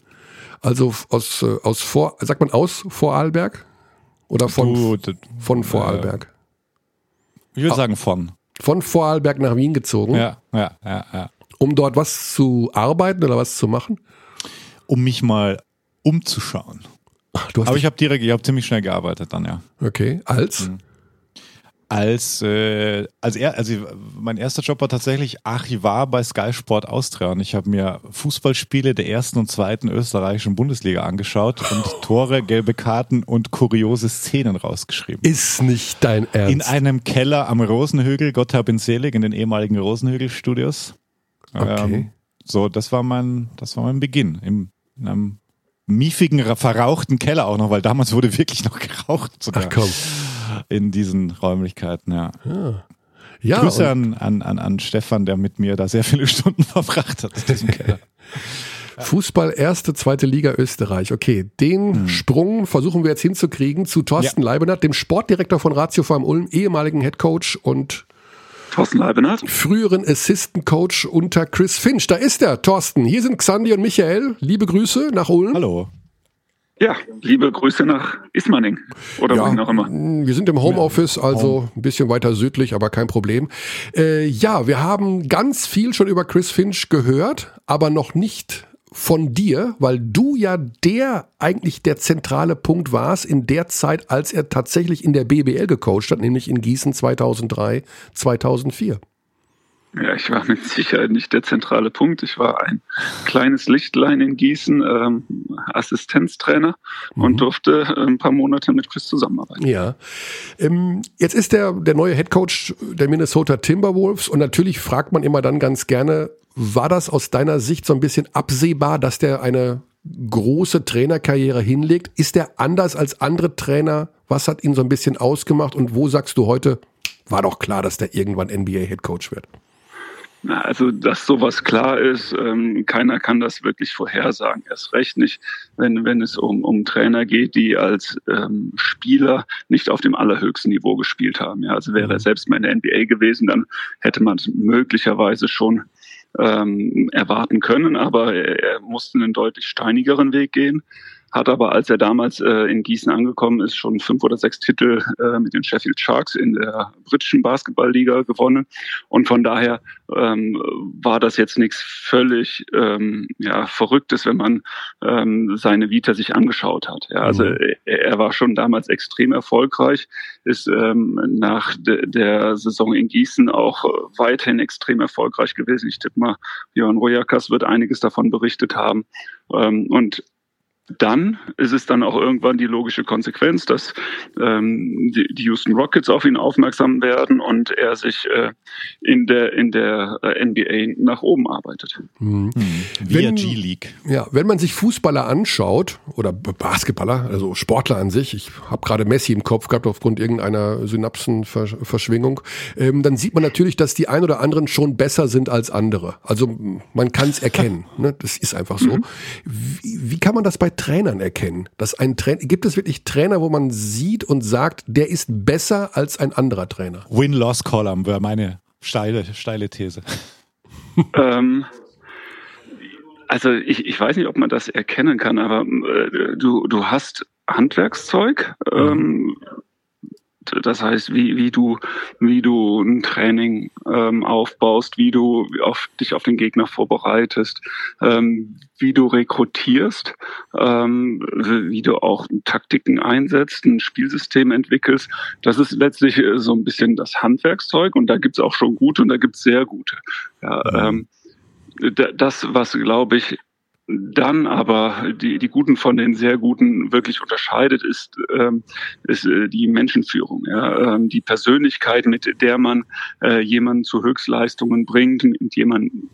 Also aus, äh, aus vor, sagt man aus Vorarlberg? Oder von, du, von Vorarlberg? Äh, ich würde sagen von. Von Vorarlberg nach Wien gezogen? Ja, ja, ja, ja. Um dort was zu arbeiten oder was zu machen? Um mich mal umzuschauen. Ach, Aber ich habe direkt, ich habe ziemlich schnell gearbeitet dann, ja. Okay, als? Mhm als, äh, als er, also mein erster Job war tatsächlich Archivar bei Sky Sport Austria und ich habe mir Fußballspiele der ersten und zweiten österreichischen Bundesliga angeschaut und Tore, gelbe Karten und kuriose Szenen rausgeschrieben. Ist nicht dein Ernst. In einem Keller am Rosenhügel, Gott hab ihn selig, in den ehemaligen Rosenhügel Studios. Okay. Ähm, so, das war mein, das war mein Beginn im, in einem miefigen, verrauchten Keller auch noch, weil damals wurde wirklich noch geraucht. Sogar. Ach komm in diesen Räumlichkeiten, ja. ja. ja Grüße an, an, an, an Stefan, der mit mir da sehr viele (laughs) Stunden verbracht hat. (laughs) Fußball erste, zweite Liga Österreich. Okay, den hm. Sprung versuchen wir jetzt hinzukriegen zu Thorsten ja. Leibenhardt, dem Sportdirektor von Ratio Farm Ulm, ehemaligen Headcoach und Thorsten Leibenhardt. Früheren Assistant Coach unter Chris Finch. Da ist er, Thorsten. Hier sind Xandi und Michael. Liebe Grüße nach Ulm. Hallo. Ja, liebe Grüße nach Ismaning oder ja, wohin auch immer. Wir sind im Homeoffice, also ein bisschen weiter südlich, aber kein Problem. Äh, ja, wir haben ganz viel schon über Chris Finch gehört, aber noch nicht von dir, weil du ja der eigentlich der zentrale Punkt warst in der Zeit, als er tatsächlich in der BBL gecoacht hat, nämlich in Gießen 2003, 2004. Ja, ich war mit Sicherheit nicht der zentrale Punkt. Ich war ein kleines Lichtlein in Gießen, ähm, Assistenztrainer mhm. und durfte ein paar Monate mit Chris zusammenarbeiten. Ja. Ähm, jetzt ist der, der neue Head Coach der Minnesota Timberwolves und natürlich fragt man immer dann ganz gerne, war das aus deiner Sicht so ein bisschen absehbar, dass der eine große Trainerkarriere hinlegt? Ist der anders als andere Trainer? Was hat ihn so ein bisschen ausgemacht und wo sagst du heute, war doch klar, dass der irgendwann NBA Head Also, dass sowas klar ist, ähm, keiner kann das wirklich vorhersagen. Erst recht nicht, wenn, wenn es um, um Trainer geht, die als ähm, Spieler nicht auf dem allerhöchsten Niveau gespielt haben. Ja, also wäre er mhm. selbst mal in der NBA gewesen, dann hätte man es möglicherweise schon ähm, erwarten können, aber er, er musste einen deutlich steinigeren Weg gehen hat aber, als er damals äh, in Gießen angekommen ist, schon fünf oder sechs Titel äh, mit den Sheffield Sharks in der britischen Basketballliga gewonnen. Und von daher ähm, war das jetzt nichts völlig ähm, ja, Verrücktes, wenn man ähm, seine Vita sich angeschaut hat. Ja, also mhm. er, er, war schon damals extrem erfolgreich, ist ähm, nach de, der Saison in Gießen auch weiterhin extrem erfolgreich gewesen. Ich tippe mal, Björn Rojakas wird einiges davon berichtet haben. Ähm, und dann ist es dann auch irgendwann die logische Konsequenz, dass ähm, die, die Houston Rockets auf ihn aufmerksam werden und er sich äh, in der in der äh, NBA nach oben arbeitet. Mhm. Via G-League. Ja, wenn man sich Fußballer anschaut oder Basketballer, also Sportler an sich, ich habe gerade Messi im Kopf gehabt aufgrund irgendeiner Synapsenverschwingung, ähm, dann sieht man natürlich, dass die ein oder anderen schon besser sind als andere. Also man kann es erkennen. ne? Das ist einfach so. Mhm. Wie, wie kann man das bei Trainern erkennen? Dass ein Trainer, gibt es wirklich Trainer, wo man sieht und sagt, der ist besser als ein anderer Trainer? Win-Loss-Column wäre meine steile, steile These. ähm, also ich, ich weiß nicht, ob man das erkennen kann, aber äh, du, du hast Handwerkszeug, ähm, das heißt, wie, wie du, wie du ein Training ähm, aufbaust, wie du auf, dich auf den Gegner vorbereitest, ähm, wie du rekrutierst, ähm, wie du auch Taktiken einsetzt, ein Spielsystem entwickelst. Das ist letztlich äh, so ein bisschen das Handwerkszeug und da gibt's auch schon gute und da gibt's sehr gute. Ja, ähm, das, was glaube ich dann aber die, die Guten von den sehr Guten wirklich unterscheidet, ist, ähm, ist äh, die Menschenführung, ja? ähm, die Persönlichkeit, mit der man äh, jemanden zu Höchstleistungen bringt, mit jemanden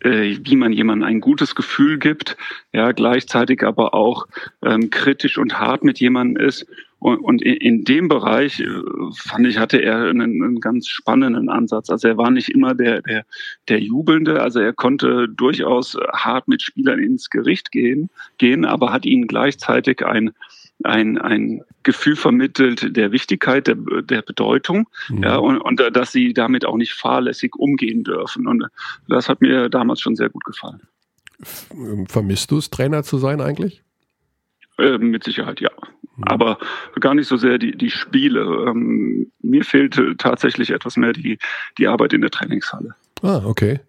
äh, wie man jemandem ein gutes Gefühl gibt, ja, gleichzeitig aber auch ähm, kritisch und hart mit jemandem ist und, und in dem Bereich äh, fand ich, hatte er einen, einen, ganz spannenden Ansatz. Also er war nicht immer der, der, der Jubelnde, also er konnte durchaus hart mit Spielern ins Gericht gehen, gehen aber hat ihnen gleichzeitig ein, ein, ein Gefühl vermittelt der Wichtigkeit, der, der Bedeutung, mhm. ja, und, und dass sie damit auch nicht fahrlässig umgehen dürfen. Und das hat mir damals schon sehr gut gefallen. Vermisst du es, Trainer zu sein eigentlich? Äh, mit Sicherheit ja. Mhm. Aber gar nicht so sehr die, die Spiele. Ähm, mir fehlt tatsächlich etwas mehr die, die Arbeit in der Trainingshalle. Ah, okay.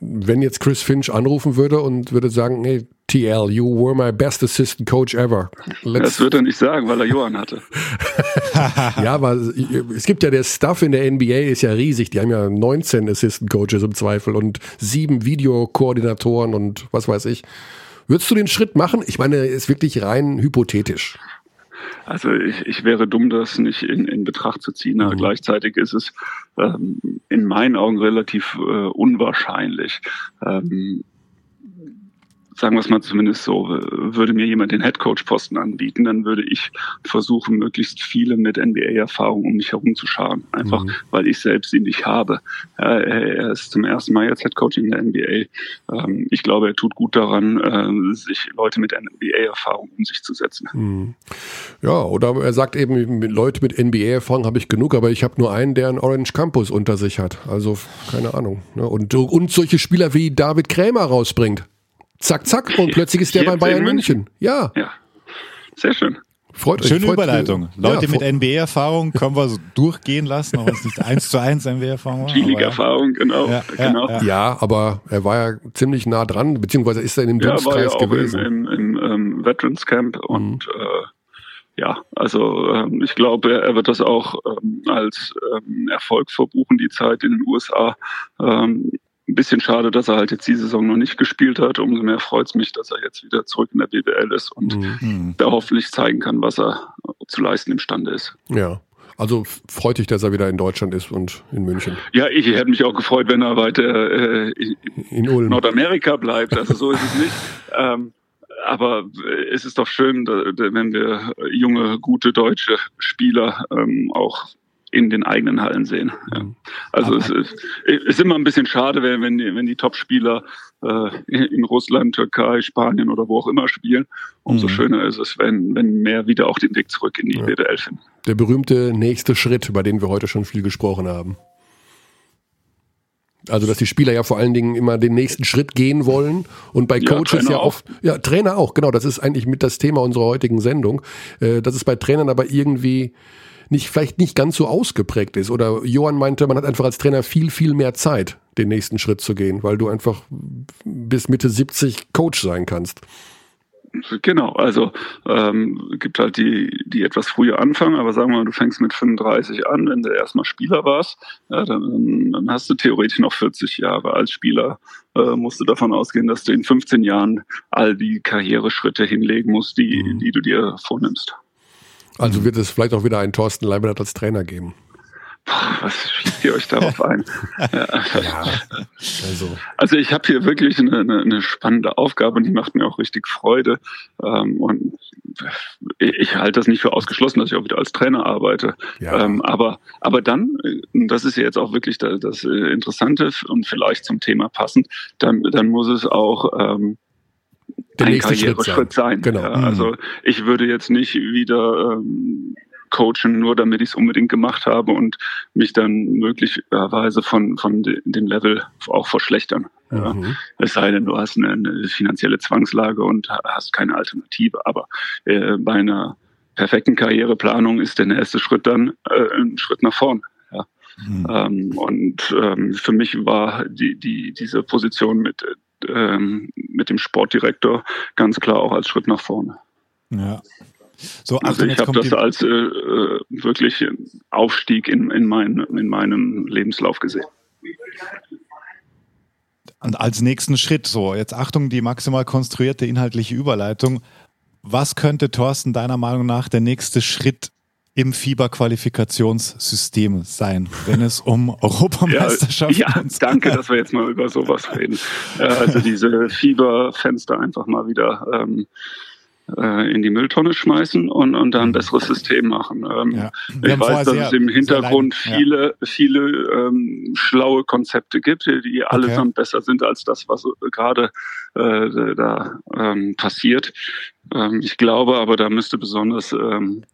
Wenn jetzt Chris Finch anrufen würde und würde sagen, hey, TL, you were my best assistant coach ever. Let's das wird er nicht sagen, weil er Johann hatte. (laughs) (laughs) ja, aber es gibt ja der Stuff in der NBA ist ja riesig. Die haben ja 19 Assistant Coaches im Zweifel und sieben Videokoordinatoren und was weiß ich. Würdest du den Schritt machen? Ich meine, ist wirklich rein hypothetisch. Also ich, ich wäre dumm, das nicht in, in Betracht zu ziehen. Mhm. Gleichzeitig ist es ähm, in meinen Augen relativ äh, unwahrscheinlich. Ähm, sagen wir es mal zumindest so, würde mir jemand den Headcoach-Posten anbieten, dann würde ich versuchen, möglichst viele mit NBA-Erfahrung um mich herum zu scharen. Einfach, mhm. weil ich selbst ihn nicht habe. Er ist zum ersten Mal jetzt Headcoach in der NBA. Ähm, ich glaube, er tut gut daran, äh, sich Leute mit NBA-Erfahrung um sich zu setzen. Mhm. Ja, oder er sagt eben, Leute mit NBA-Erfahrung habe ich genug, aber ich habe nur einen, der einen Orange Campus unter sich hat. Also, keine Ahnung. Ne? Und, und solche Spieler wie David Krämer rausbringt. Zack, zack, und plötzlich ist der bei Bayern München. München. Ja. Ja. Sehr schön. Freut euch. Schöne freut, Überleitung. Leute ja, mit NBA-Erfahrung können wir so durchgehen lassen, auch wenn es nicht eins zu eins NBA-Erfahrung war. aber ja. G-League-Erfahrung, genau. Ja, ja, genau. ja. Ja, aber er war ja ziemlich nah dran, beziehungsweise ist er in dem Ja, war ja Dunstkreis auch im, gewesen. im, im ähm, Veterans Camp und äh, ja, also ähm, ich glaube, er, wird das auch ähm, als ähm, Erfolg verbuchen, die Zeit in den USA. Ein bisschen schade, dass er halt jetzt die Saison noch nicht gespielt hat. Umso mehr freut es mich, dass er jetzt wieder zurück in der BBL ist und Mhm. Hm. da hoffentlich zeigen kann, was er zu leisten imstande ist. Ja. Also freut dich, dass er wieder in Deutschland ist und in München. Ja, ich hätte mich auch gefreut, wenn er weiter äh, in In Ulm. Nordamerika bleibt. Also so ist es nicht. (laughs) Ähm, aber es ist doch schön, wenn wir junge, gute deutsche Spieler ähm, auch in den eigenen Hallen sehen. Ja. Also es ist, ist immer ein bisschen schade, wenn, wenn die, wenn die Top-Spieler äh, in Russland, Türkei, Spanien oder wo auch immer spielen. Umso Mhm. schöner ist es, wenn, wenn mehr wieder auch den Weg zurück in die Ja. BWL finden. Der berühmte nächste Schritt, über den wir heute schon viel gesprochen haben. Also, dass die Spieler ja vor allen Dingen immer den nächsten Schritt gehen wollen und bei Ja, Coaches Trainer ja auch. oft, ja, Trainer auch, genau, das ist eigentlich mit das Thema unserer heutigen Sendung, äh, dass es bei Trainern aber irgendwie nicht, vielleicht nicht ganz so ausgeprägt ist. Oder Johann meinte, man hat einfach als Trainer viel, viel mehr Zeit, den nächsten Schritt zu gehen, weil du einfach bis Mitte 70 Coach sein kannst. Genau, also ähm, gibt halt die, die etwas früher anfangen, aber sagen wir mal, du fängst mit 35 an, wenn du erstmal Spieler warst, ja, dann, dann hast du theoretisch noch 40 Jahre als Spieler. Äh, musst du davon ausgehen, dass du in 15 Jahren all die Karriereschritte hinlegen musst, die, Mhm. die du dir vornimmst. Also wird es vielleicht auch wieder einen Thorsten Leibniz als Trainer geben. Was schließt ihr euch darauf ein? (laughs) Ja. Also, Also ich habe hier wirklich eine, eine, eine spannende Aufgabe und die macht mir auch richtig Freude. Ähm, und ich, halte das nicht für ausgeschlossen, dass ich auch wieder als Trainer arbeite. ja. Ähm, aber, aber dann, äh, das ist ja jetzt auch wirklich das, das äh, Interessante und vielleicht zum Thema passend, dann, dann muss es auch ähm, Der ein nächste Schritt Karriereschritt sein. Genau. Ja, Mhm. also ich würde jetzt nicht wieder ähm, coachen, nur damit ich es unbedingt gemacht habe und mich dann möglicherweise von, von de, dem Level auch verschlechtern. Ja. Mhm. Es sei denn, du hast eine, eine finanzielle Zwangslage und ha- hast keine Alternative. Aber äh, bei einer perfekten Karriereplanung ist der nächste Schritt dann äh, ein Schritt nach vorn. Ja. Hm. Ähm, und ähm, für mich war die, die, diese Position mit, äh, ähm, mit dem Sportdirektor ganz klar auch als Schritt nach vorne. Ja. So, Also Achtung, ich jetzt habe das als äh, äh, wirklich Aufstieg in, in, mein, in meinem Lebenslauf gesehen. und als nächsten Schritt, so, jetzt Achtung, die maximal konstruierte inhaltliche Überleitung. Was könnte, Thorsten, deiner Meinung nach der nächste Schritt im FIBA-Qualifikationssystem sein, wenn es um (laughs) Europameisterschaften Ja, ja, danke, dass wir jetzt mal über sowas reden. Äh, also diese Fieberfenster einfach mal wieder ähm, äh, in die Mülltonne schmeißen und, und da ein besseres System machen. Ähm, Ja. Ich weiß, dass sehr- es im Hintergrund viele, viele ähm, schlaue Konzepte gibt, die allesamt besser sind als das, was gerade äh, da ähm, passiert. Ähm, ich glaube aber, da müsste besonders ähm,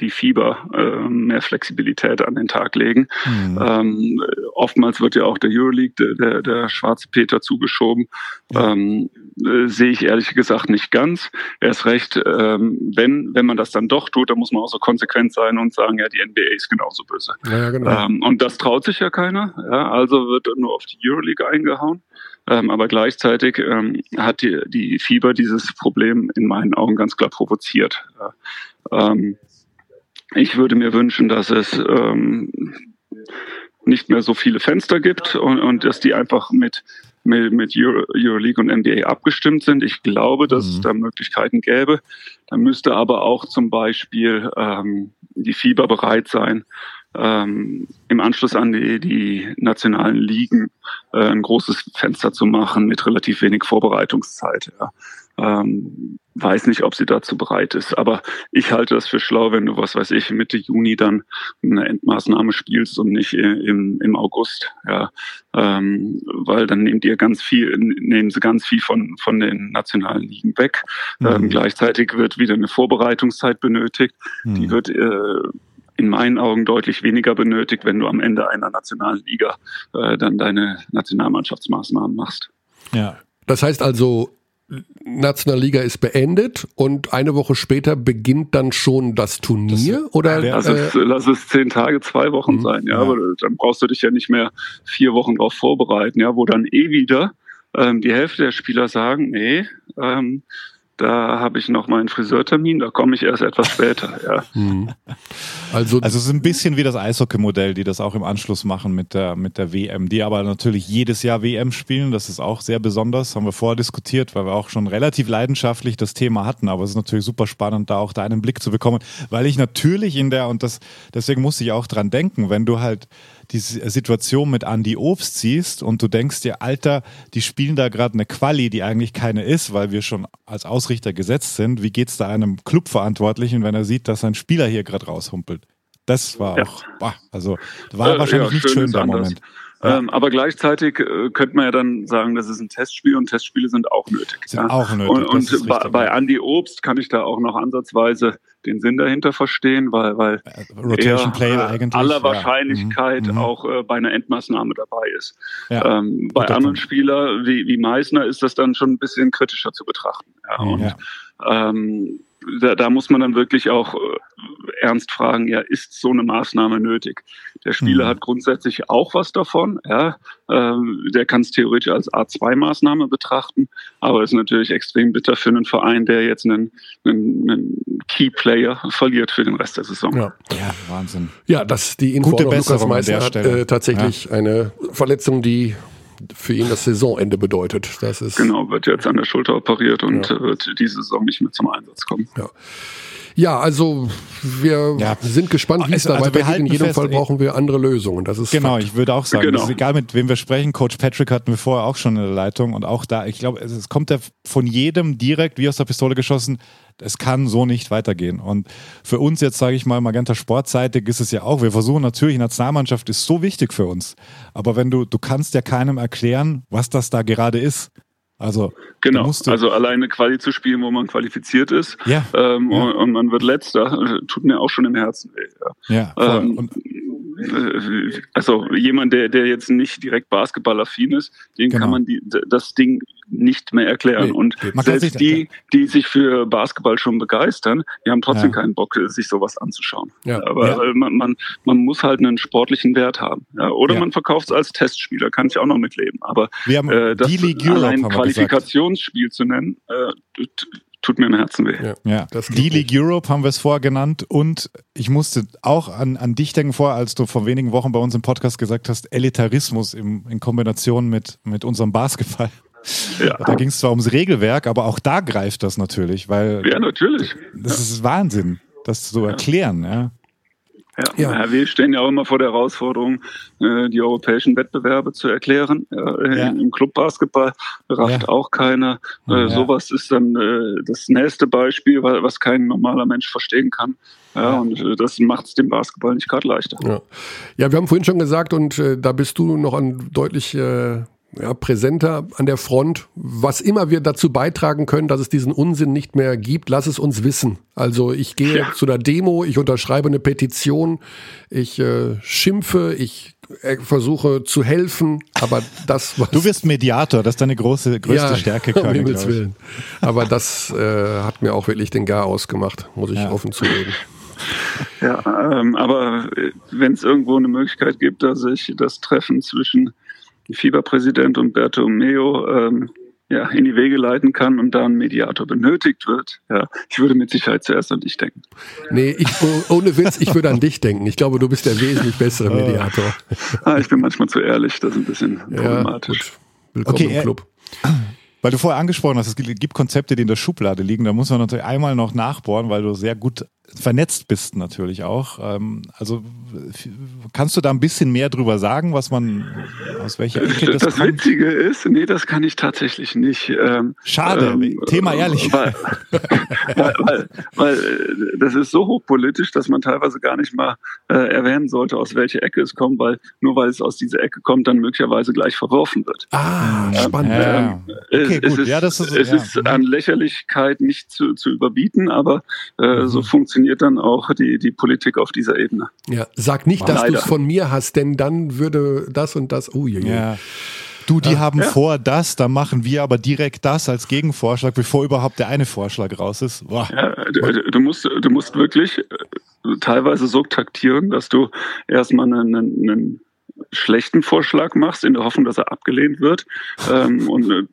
die Fieber äh, mehr Flexibilität an den Tag legen. Hm. Ähm, oftmals wird ja auch der Euroleague, der, der, der schwarze Peter zugeschoben. Ja. Ähm, äh, sehe ich ehrlich gesagt nicht ganz. Erst recht, ähm, wenn, wenn man das dann doch tut, dann muss man auch so konsequent sein und sagen, ja, die NBA ist genauso böse. Ja, ja, genau. Ähm, und das traut sich ja keiner. Ja, also wird nur auf die Euroleague eingehauen. Ähm, aber gleichzeitig ähm, hat die, die Fieber dieses Problem in meinen Augen ganz klar provoziert. Ja. Ähm, ich würde mir wünschen, dass es ähm, nicht mehr so viele Fenster gibt und, und dass die einfach mit, mit, mit Euro, Euroleague und NBA abgestimmt sind. Ich glaube, dass es Mhm. da Möglichkeiten gäbe. Da müsste aber auch zum Beispiel ähm, die Fieber bereit sein, ähm, im Anschluss an die, die nationalen Ligen äh, ein großes Fenster zu machen mit relativ wenig Vorbereitungszeit. Ja. Ähm, weiß nicht, ob sie dazu bereit ist, aber ich halte das für schlau, wenn du, was weiß ich, Mitte Juni dann eine Endmaßnahme spielst und nicht im, im August, ja, ähm, weil dann nehmt ihr ganz viel, nehmen sie ganz viel von, von den nationalen Ligen weg. Ähm, Mhm. gleichzeitig wird wieder eine Vorbereitungszeit benötigt, die Hm. wird äh, in meinen Augen deutlich weniger benötigt, wenn du am Ende einer nationalen Liga äh, dann deine Nationalmannschaftsmaßnahmen machst. Ja. Das heißt also, Nationalliga ist beendet und eine Woche später beginnt dann schon das Turnier? Das, oder, lass, äh, es, lass es zehn Tage, zwei Wochen mh, sein, ja, ja, aber dann brauchst du dich ja nicht mehr vier Wochen darauf vorbereiten, ja, wo dann eh wieder ähm, die Hälfte der Spieler sagen, nee, ähm, da habe ich noch meinen Friseurtermin, da komme ich erst etwas später. Ja. (laughs) Hm. Also, also es ist ein bisschen wie das Eishockey-Modell, die das auch im Anschluss machen mit der, mit der WM, die aber natürlich jedes Jahr WM spielen. Das ist auch sehr besonders, haben wir vorher diskutiert, weil wir auch schon relativ leidenschaftlich das Thema hatten. Aber es ist natürlich super spannend, da auch deinen Blick zu bekommen, weil ich natürlich in der, und das, deswegen musste ich auch dran denken, wenn du halt die Situation mit Andy Obst siehst und du denkst dir, Alter, die spielen da gerade eine Quali, die eigentlich keine ist, weil wir schon als Ausrichter gesetzt sind. Wie geht es da einem Clubverantwortlichen, wenn er sieht, dass ein Spieler hier gerade raushumpelt? Das war ja. auch, boah, also war äh, wahrscheinlich ja, nicht schön der Moment. Ja. Ähm, aber gleichzeitig äh, könnte man ja dann sagen, das ist ein Testspiel und Testspiele sind auch nötig. Sind ja. auch nötig. Und, und bei, bei Andy Obst kann ich da auch noch ansatzweise den Sinn dahinter verstehen, weil, weil äh, Rotation Player eigentlich, aller Wahrscheinlichkeit ja. mhm. auch äh, bei einer Endmaßnahme dabei ist. Ähm, bei anderen Spielern wie, wie Meissner ist das dann schon ein bisschen kritischer zu betrachten. Ja, und. Ähm, da, da muss man dann wirklich auch äh, ernst fragen, ja, ist so eine Maßnahme nötig? Der Spieler mhm. hat grundsätzlich auch was davon, ja, ähm, der kann es theoretisch als A2-Maßnahme betrachten, aber ist natürlich extrem bitter für einen Verein, der jetzt einen, einen, einen Key-Player verliert für den Rest der Saison. Ja, ja Wahnsinn. Ja, dass die Info Gute Lukas Meister hat äh, tatsächlich ja. eine Verletzung, die für ihn das Saisonende bedeutet. Das ist genau, wird jetzt an der Schulter operiert und ja. wird diese Saison nicht mehr zum Einsatz kommen. Ja. Ja, also wir ja. sind gespannt, wie es also, da also weitergeht. In jedem fest, Fall brauchen wir andere Lösungen. Das ist genau. Fakt. Ich würde auch sagen, genau. egal mit wem wir sprechen. Coach Patrick hatten wir vorher auch schon in der Leitung und auch da, ich glaube, es kommt ja von jedem direkt wie aus der Pistole geschossen. Es kann so nicht weitergehen. Und für uns jetzt sage ich mal Magenta Sportseitig ist es ja auch. Wir versuchen natürlich, Nationalmannschaft ist so wichtig für uns. Aber wenn du, du kannst ja keinem erklären, was das da gerade ist. Also genau, also alleine Quali zu spielen, wo man qualifiziert ist ja, ähm, ja. Und, und, man wird letzter, tut mir auch schon im Herzen weh. Ja, ja ähm, äh, also jemand, der, der jetzt nicht direkt basketballaffin ist, den genau. kann man die, das Ding nicht mehr erklären. Nee, und selbst die, die sich für Basketball schon begeistern, die haben trotzdem ja. keinen Bock, sich sowas anzuschauen. Ja. Aber ja. Man, man, man muss halt einen sportlichen Wert haben. Ja, oder man verkauft es als Testspieler, kann ich auch noch mitleben. Aber Wir haben äh, das allein Qualifikationsspiel zu nennen, äh, tut mir im Herzen weh. Ja, ja. D-League Europe haben wir es vorher genannt und ich musste auch an, an dich denken vorher, als du vor wenigen Wochen bei uns im Podcast gesagt hast, Elitarismus im, in Kombination mit, mit unserem Basketball. Ja. Da ging es zwar ums Regelwerk, aber auch da greift das natürlich, weil. Ja, natürlich. Das ist Wahnsinn, das zu erklären, ja. Ja, ja. Wir stehen ja auch immer vor der Herausforderung, äh, die europäischen Wettbewerbe zu erklären. Ja. Im Clubbasketball rafft ja. auch keiner. Äh, ja. Sowas ist dann äh, das nächste Beispiel, was kein normaler Mensch verstehen kann. Ja, und das macht es dem Basketball nicht gerade leichter. Ja. ja, wir haben vorhin schon gesagt, und äh, da bist du noch an deutlich äh, ja, präsenter an der Front. Was immer wir dazu beitragen können, dass es diesen Unsinn nicht mehr gibt, lass es uns wissen. Also ich gehe ja. zu der Demo, ich unterschreibe eine Petition, ich äh, schimpfe, ich äh, versuche zu helfen, aber das was Du wirst Mediator, das ist deine große, größte ja, Stärke, um Himmels Willen. Aber das äh, hat mir auch wirklich den Gar ausgemacht, muss ich ja. offen zugeben. Ja, ähm, aber äh, wenn es irgendwo eine Möglichkeit gibt, dass ich das Treffen zwischen Fieberpräsident und Bertomeo ähm, ja, in die Wege leiten kann und da ein Mediator benötigt wird. Ja, ich würde mit Sicherheit zuerst an dich denken. Nee, ich, oh, ohne Witz, ich würde an dich denken. Ich glaube, du bist der wesentlich bessere Mediator. Ah, ich bin manchmal zu ehrlich, das ist ein bisschen problematisch. Ja, Willkommen okay, im Club. Weil du vorher angesprochen hast, es gibt Konzepte, die in der Schublade liegen. Da muss man natürlich einmal noch nachbohren, weil du sehr gut vernetzt bist natürlich auch. Ähm, also kannst du da ein bisschen mehr drüber sagen, was man aus welcher Ecke das Das kommt? Witzige ist, nee, das kann ich tatsächlich nicht. Ähm, Schade, ähm, Thema ehrlich. Weil, (laughs) weil, weil, weil, äh, das ist so hochpolitisch, dass man teilweise gar nicht mal äh, erwähnen sollte, aus welcher Ecke es kommt, weil nur weil es aus dieser Ecke kommt, dann möglicherweise gleich verworfen wird. Ah, spannend. Ja. Okay, es, gut. ist, ja, das ist, es ja. ist an Lächerlichkeit nicht zu, zu überbieten, aber äh, mhm. so funktioniert funktioniert dann auch die, die Politik auf dieser Ebene. Ja, sag nicht, dass du es von mir hast, denn dann würde das und das. Oh, je, je. Ja. Du, die haben ja. vor das, dann machen wir aber direkt das als Gegenvorschlag, bevor überhaupt der eine Vorschlag raus ist. Ja, du, du, musst, du musst wirklich äh, teilweise so taktieren, dass du erstmal einen, einen schlechten Vorschlag machst, in der Hoffnung, dass er abgelehnt wird. Ähm, und äh,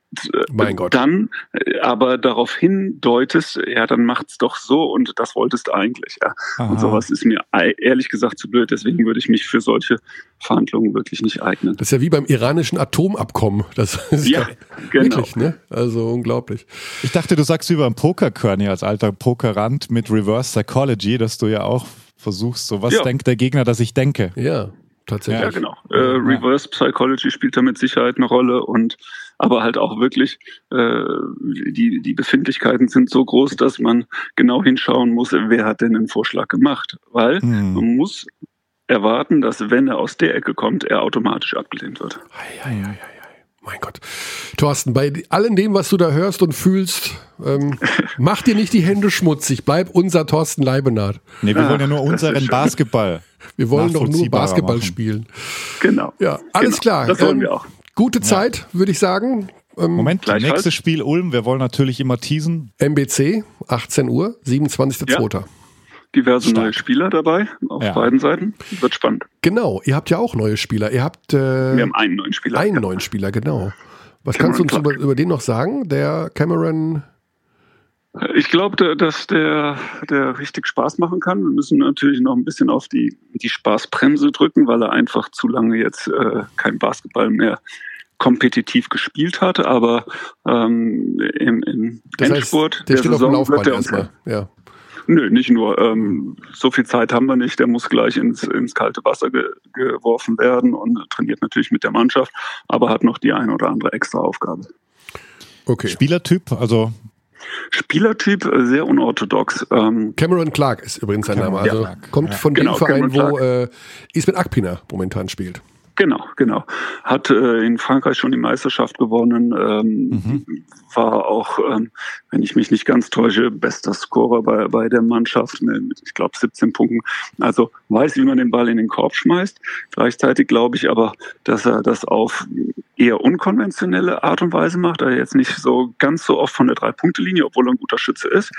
mein Gott. dann äh, aber darauf hindeutest, ja, dann macht's doch so und das wolltest du eigentlich. Ja. Und sowas ist mir ehrlich gesagt zu blöd. Deswegen würde ich mich für solche Verhandlungen wirklich nicht eignen. Das ist ja wie beim iranischen Atomabkommen. Das ist ja, ja genau. wirklich, ne? Also unglaublich. Ich dachte, du sagst über ein Pokerkörny als alter Pokerrand mit Reverse Psychology, dass du ja auch versuchst, so was ja. denkt der Gegner, dass ich denke. Ja tatsächlich. Ja, genau. Äh, Reverse Psychology spielt da mit Sicherheit eine Rolle und aber halt auch wirklich äh, die, die Befindlichkeiten sind so groß, dass man genau hinschauen muss, wer hat denn einen Vorschlag gemacht. Weil hm. man muss erwarten, dass wenn er aus der Ecke kommt, er automatisch abgelehnt wird. Ei, ei, ei, mein Gott. Thorsten, bei allem dem, was du da hörst und fühlst, ähm, (laughs) mach dir nicht die Hände schmutzig. Bleib unser Thorsten Leibenhardt. Nee, wir wollen ja nur unseren Basketball. Wir wollen doch nur Basketball machen. spielen. Genau. Ja, alles genau. klar. Das wollen ähm, wir auch. Gute Zeit, ja. würde ich sagen. Ähm, Moment, nächstes Spiel Ulm. Wir wollen natürlich immer teasen. MBC, 18 Uhr, 27.02. Ja. Diverse Stark. neue Spieler dabei auf ja. beiden Seiten. Wird spannend. Genau, ihr habt ja auch neue Spieler. Ihr habt. Äh, wir haben einen neuen Spieler. Einen neuen Spieler, genau. Was Cameron kannst du uns über, über, den noch sagen? Der Cameron. Ich glaube, dass der, der richtig Spaß machen kann. Wir müssen natürlich noch ein bisschen auf die, die Spaßbremse drücken, weil er einfach zu lange jetzt äh, kein Basketball mehr kompetitiv gespielt hat. Aber ähm, im, im das Endspurt heißt, der, der steht Saison auf dem Laufband erstmal. Ja. Nö, nicht nur. Ähm, so viel Zeit haben wir nicht. Der muss gleich ins, ins kalte Wasser ge geworfen werden und trainiert natürlich mit der Mannschaft, aber hat noch die eine oder andere extra Aufgabe. Okay. Spielertyp, also Spielertyp äh, sehr unorthodox. Ähm, Cameron Clark ist übrigens sein Name. Also kommt von genau, dem Verein, wo äh, Ismet Akpina momentan spielt. Genau, genau. Hat äh, in Frankreich schon die Meisterschaft gewonnen, ähm, mhm. war auch, ähm, wenn ich mich nicht ganz täusche, bester Scorer bei, bei der Mannschaft mit, ich glaube, 17 Punkten. Also weiß, wie man den Ball in den Korb schmeißt. Gleichzeitig glaube ich aber, dass er das auf eher unkonventionelle Art und Weise macht. Er jetzt nicht so ganz so oft von der Drei-Punkte-Linie, obwohl er ein guter Schütze ist.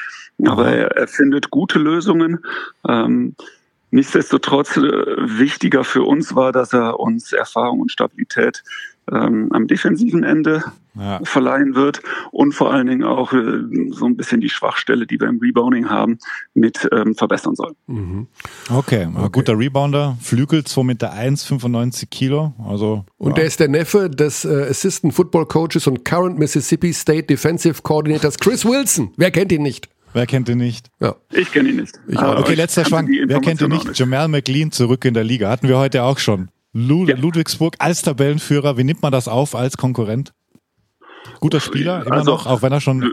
Aber er, er findet gute Lösungen. Ähm, Nichtsdestotrotz äh, wichtiger für uns war, dass er uns Erfahrung und Stabilität ähm, am defensiven Ende ja. verleihen wird und vor allen Dingen auch äh, so ein bisschen die Schwachstelle, die wir im Rebounding haben, mit ähm, verbessern soll. Mhm. Okay, okay. guter Rebounder, Flügel 2 Meter 1, 95 Kilo. Also, und ja. der ist der Neffe des äh, Assistant Football Coaches und Current Mississippi State Defensive Coordinators Chris Wilson. Wer kennt ihn nicht? Wer kennt ihn nicht? Ja. Ich kenne ihn nicht. okay, letzter Schwank. Wer kennt ihn nicht? nicht? Jamal McLean zurück in der Liga. Hatten wir heute auch schon. Lud ja. Ludwigsburg als Tabellenführer. Wie nimmt man das auf als Konkurrent? Guter Spieler, immer also, noch, auch wenn er schon ein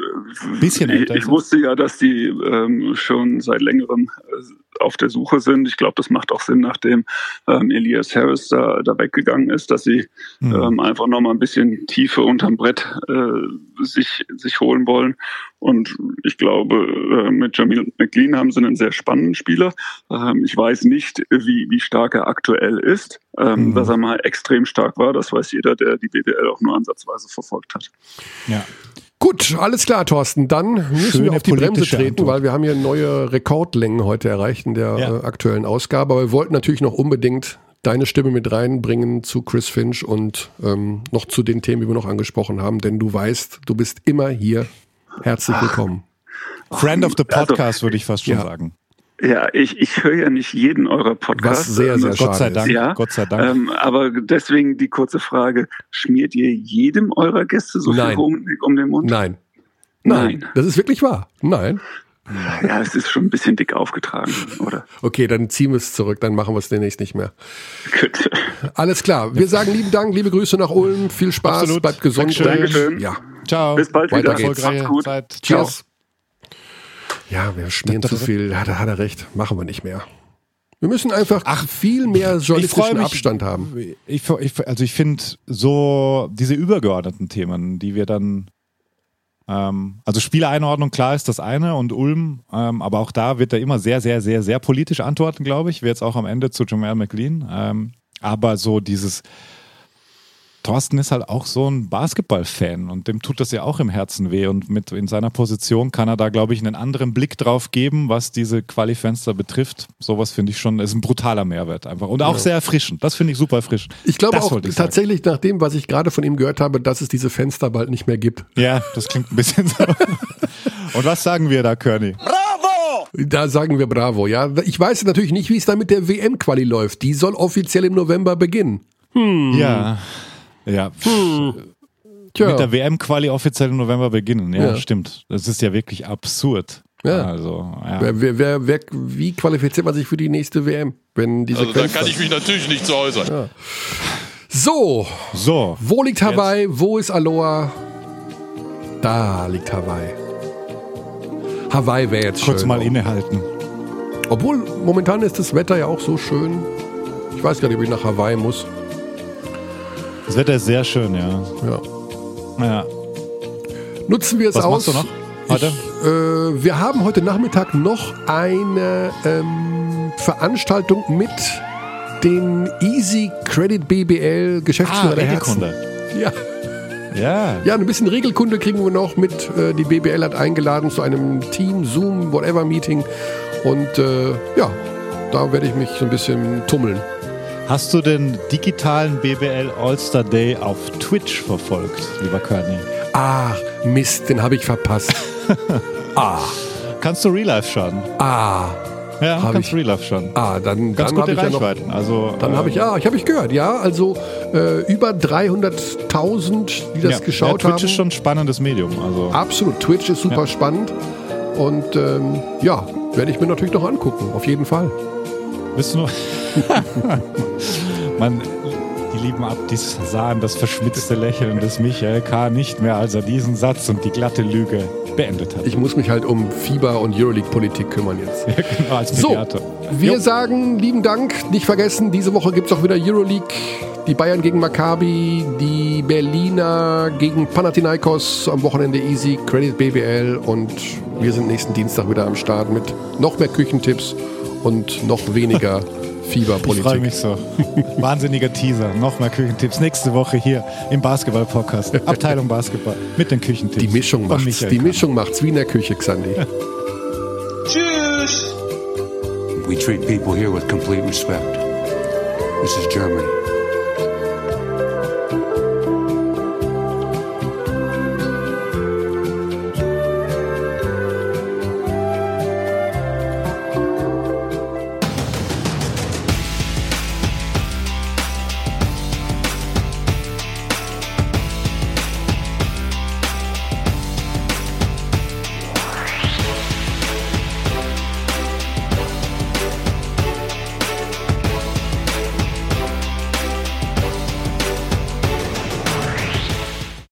bisschen älter ist. Ich wusste ja, dass die ähm, schon seit längerem äh, auf der Suche sind. Ich glaube, das macht auch Sinn, nachdem ähm, Elias Harris da, da weggegangen ist, dass sie mhm. ähm, einfach nochmal ein bisschen Tiefe unterm Brett äh, sich, sich holen wollen. Und ich glaube, äh, mit Jamil McLean haben sie einen sehr spannenden Spieler. Ähm, ich weiß nicht, wie, wie stark er aktuell ist. Ähm, mhm. Dass er mal extrem stark war, das weiß jeder, der die BWL auch nur ansatzweise verfolgt hat. Ja. Gut, alles klar, Thorsten. Dann müssen Schöne wir auf die Bremse treten, Antwort. weil wir haben hier neue Rekordlängen heute erreicht in der ja. äh, aktuellen Ausgabe. Aber wir wollten natürlich noch unbedingt deine Stimme mit reinbringen zu Chris Finch und ähm, noch zu den Themen, die wir noch angesprochen haben, denn du weißt, du bist immer hier. Herzlich willkommen. Friend of the also, Podcast, also, würde ich fast schon ja. sagen. Ja, ich, ich höre ja nicht jeden eurer Podcasts. Was sehr, sehr Gott sei Dank. Ja, Gott sei Dank. Ähm, aber deswegen die kurze Frage: Schmiert ihr jedem eurer Gäste so Nein. viel Honig um den Mund? Nein. Nein. Nein. Das ist wirklich wahr. Nein. Ja, es ist schon ein bisschen dick aufgetragen, oder? Okay, dann ziehen wir es zurück, dann machen wir es demnächst nicht mehr. Gut. Alles klar. Wir sagen lieben Dank, liebe Grüße nach Ulm, viel Spaß, Absolut. bleibt gesund. Dankeschön. Ja. Ciao. Bis bald Weiter wieder. Geht's. Macht's gut. Zeit. Cheers. Ja, wir schmieren zu viel. Ja, da hat er recht. Machen wir nicht mehr. Wir müssen einfach Ach, viel mehr journalistischen mich, Abstand haben. Ich, ich, also ich finde so diese übergeordneten Themen, die wir dann ähm, also Spieleinordnung, klar ist das eine und Ulm, ähm, aber auch da wird er immer sehr, sehr, sehr, sehr politisch antworten, glaube ich. Wie jetzt auch am Ende zu Jamal McLean. Ähm, aber so dieses Thorsten ist halt auch so ein Basketball-Fan und dem tut das ja auch im Herzen weh. Und mit in seiner Position kann er da, glaube ich, einen anderen Blick drauf geben, was diese Qualifenster betrifft. Sowas finde ich schon, ist ein brutaler Mehrwert einfach. Und auch ja. sehr erfrischend. Das finde ich super erfrischend. Ich glaube auch ich tatsächlich nach dem, was ich gerade von ihm gehört habe, dass es diese Fenster bald nicht mehr gibt. Ja, das klingt ein bisschen so. (laughs) und was sagen wir da, Körny? Bravo! Da sagen wir Bravo, ja. Ich weiß natürlich nicht, wie es da mit der WM-Quali läuft. Die soll offiziell im November beginnen. Hm. Ja. Ja. Hm. Mit der WM-Quali offiziell im November beginnen. Ja, ja, stimmt. Das ist ja wirklich absurd. Ja. Also, ja. Wer, wer, wer, wer, wie qualifiziert man sich für die nächste WM? Wenn diese also da kann ich mich natürlich nicht zu äußern. Ja. So. So. Wo liegt Hawaii? Jetzt. Wo ist Aloha? Da liegt Hawaii. Hawaii wäre jetzt Kurz schön. Kurz mal auch. innehalten. Obwohl, momentan ist das Wetter ja auch so schön. Ich weiß gar nicht, ob ich nach Hawaii muss. Das Wetter ist sehr schön, ja. Ja. ja. Nutzen wir es Was aus. Was machst du noch heute? Ich, äh, wir haben heute Nachmittag noch eine ähm, Veranstaltung mit den Easy Credit BBL Geschäftsführer ah, der Herzen. Ja. Ja. Ja, ein bisschen Regelkunde kriegen wir noch mit. Äh, die BBL hat eingeladen zu einem Team, Zoom, whatever Meeting. Und äh, ja, da werde ich mich so ein bisschen tummeln. Hast du den digitalen BBL All-Star Day auf Twitch verfolgt, lieber Körny? Ach, Mist, den habe ich verpasst. (laughs) ah. Kannst du Real Life schauen? Ah. Ja, hab kannst ich, Real Life schauen. Ah, dann, Ganz dann habe ich ja noch. Also, dann habe ich, ja, ich habe ich gehört, ja. Also äh, über 300.000, die das ja, geschaut ja, Twitch haben. Twitch ist schon ein spannendes Medium. Also. Absolut, Twitch ist super ja. spannend. Und ähm, ja, werde ich mir natürlich noch angucken, auf jeden Fall. Bist du noch? (laughs) Man, die lieben ab, die sahen das verschmitzte Lächeln des Michael K. nicht mehr, als er diesen Satz und die glatte Lüge beendet hat. Ich muss mich halt um Fieber und Euroleague-Politik kümmern jetzt. Ja, genau, als Mediator. So, wir jo. sagen lieben Dank. Nicht vergessen, diese Woche gibt es auch wieder Euroleague. Die Bayern gegen Maccabi, die Berliner gegen Panathinaikos, am Wochenende Easy, Credit BBL und wir sind nächsten Dienstag wieder am Start mit noch mehr Küchentipps und noch weniger (laughs) Fieberpolitik. Ich freue mich so. (laughs) Wahnsinniger Teaser. Noch mehr Küchentipps. Nächste Woche hier im Basketball-Podcast. (laughs) Abteilung Basketball mit den Küchentipps. Die Mischung macht's. Die Mischung macht's wie in der Küche, Xandi. Tschüss. We treat people here with complete respect. This is Germany.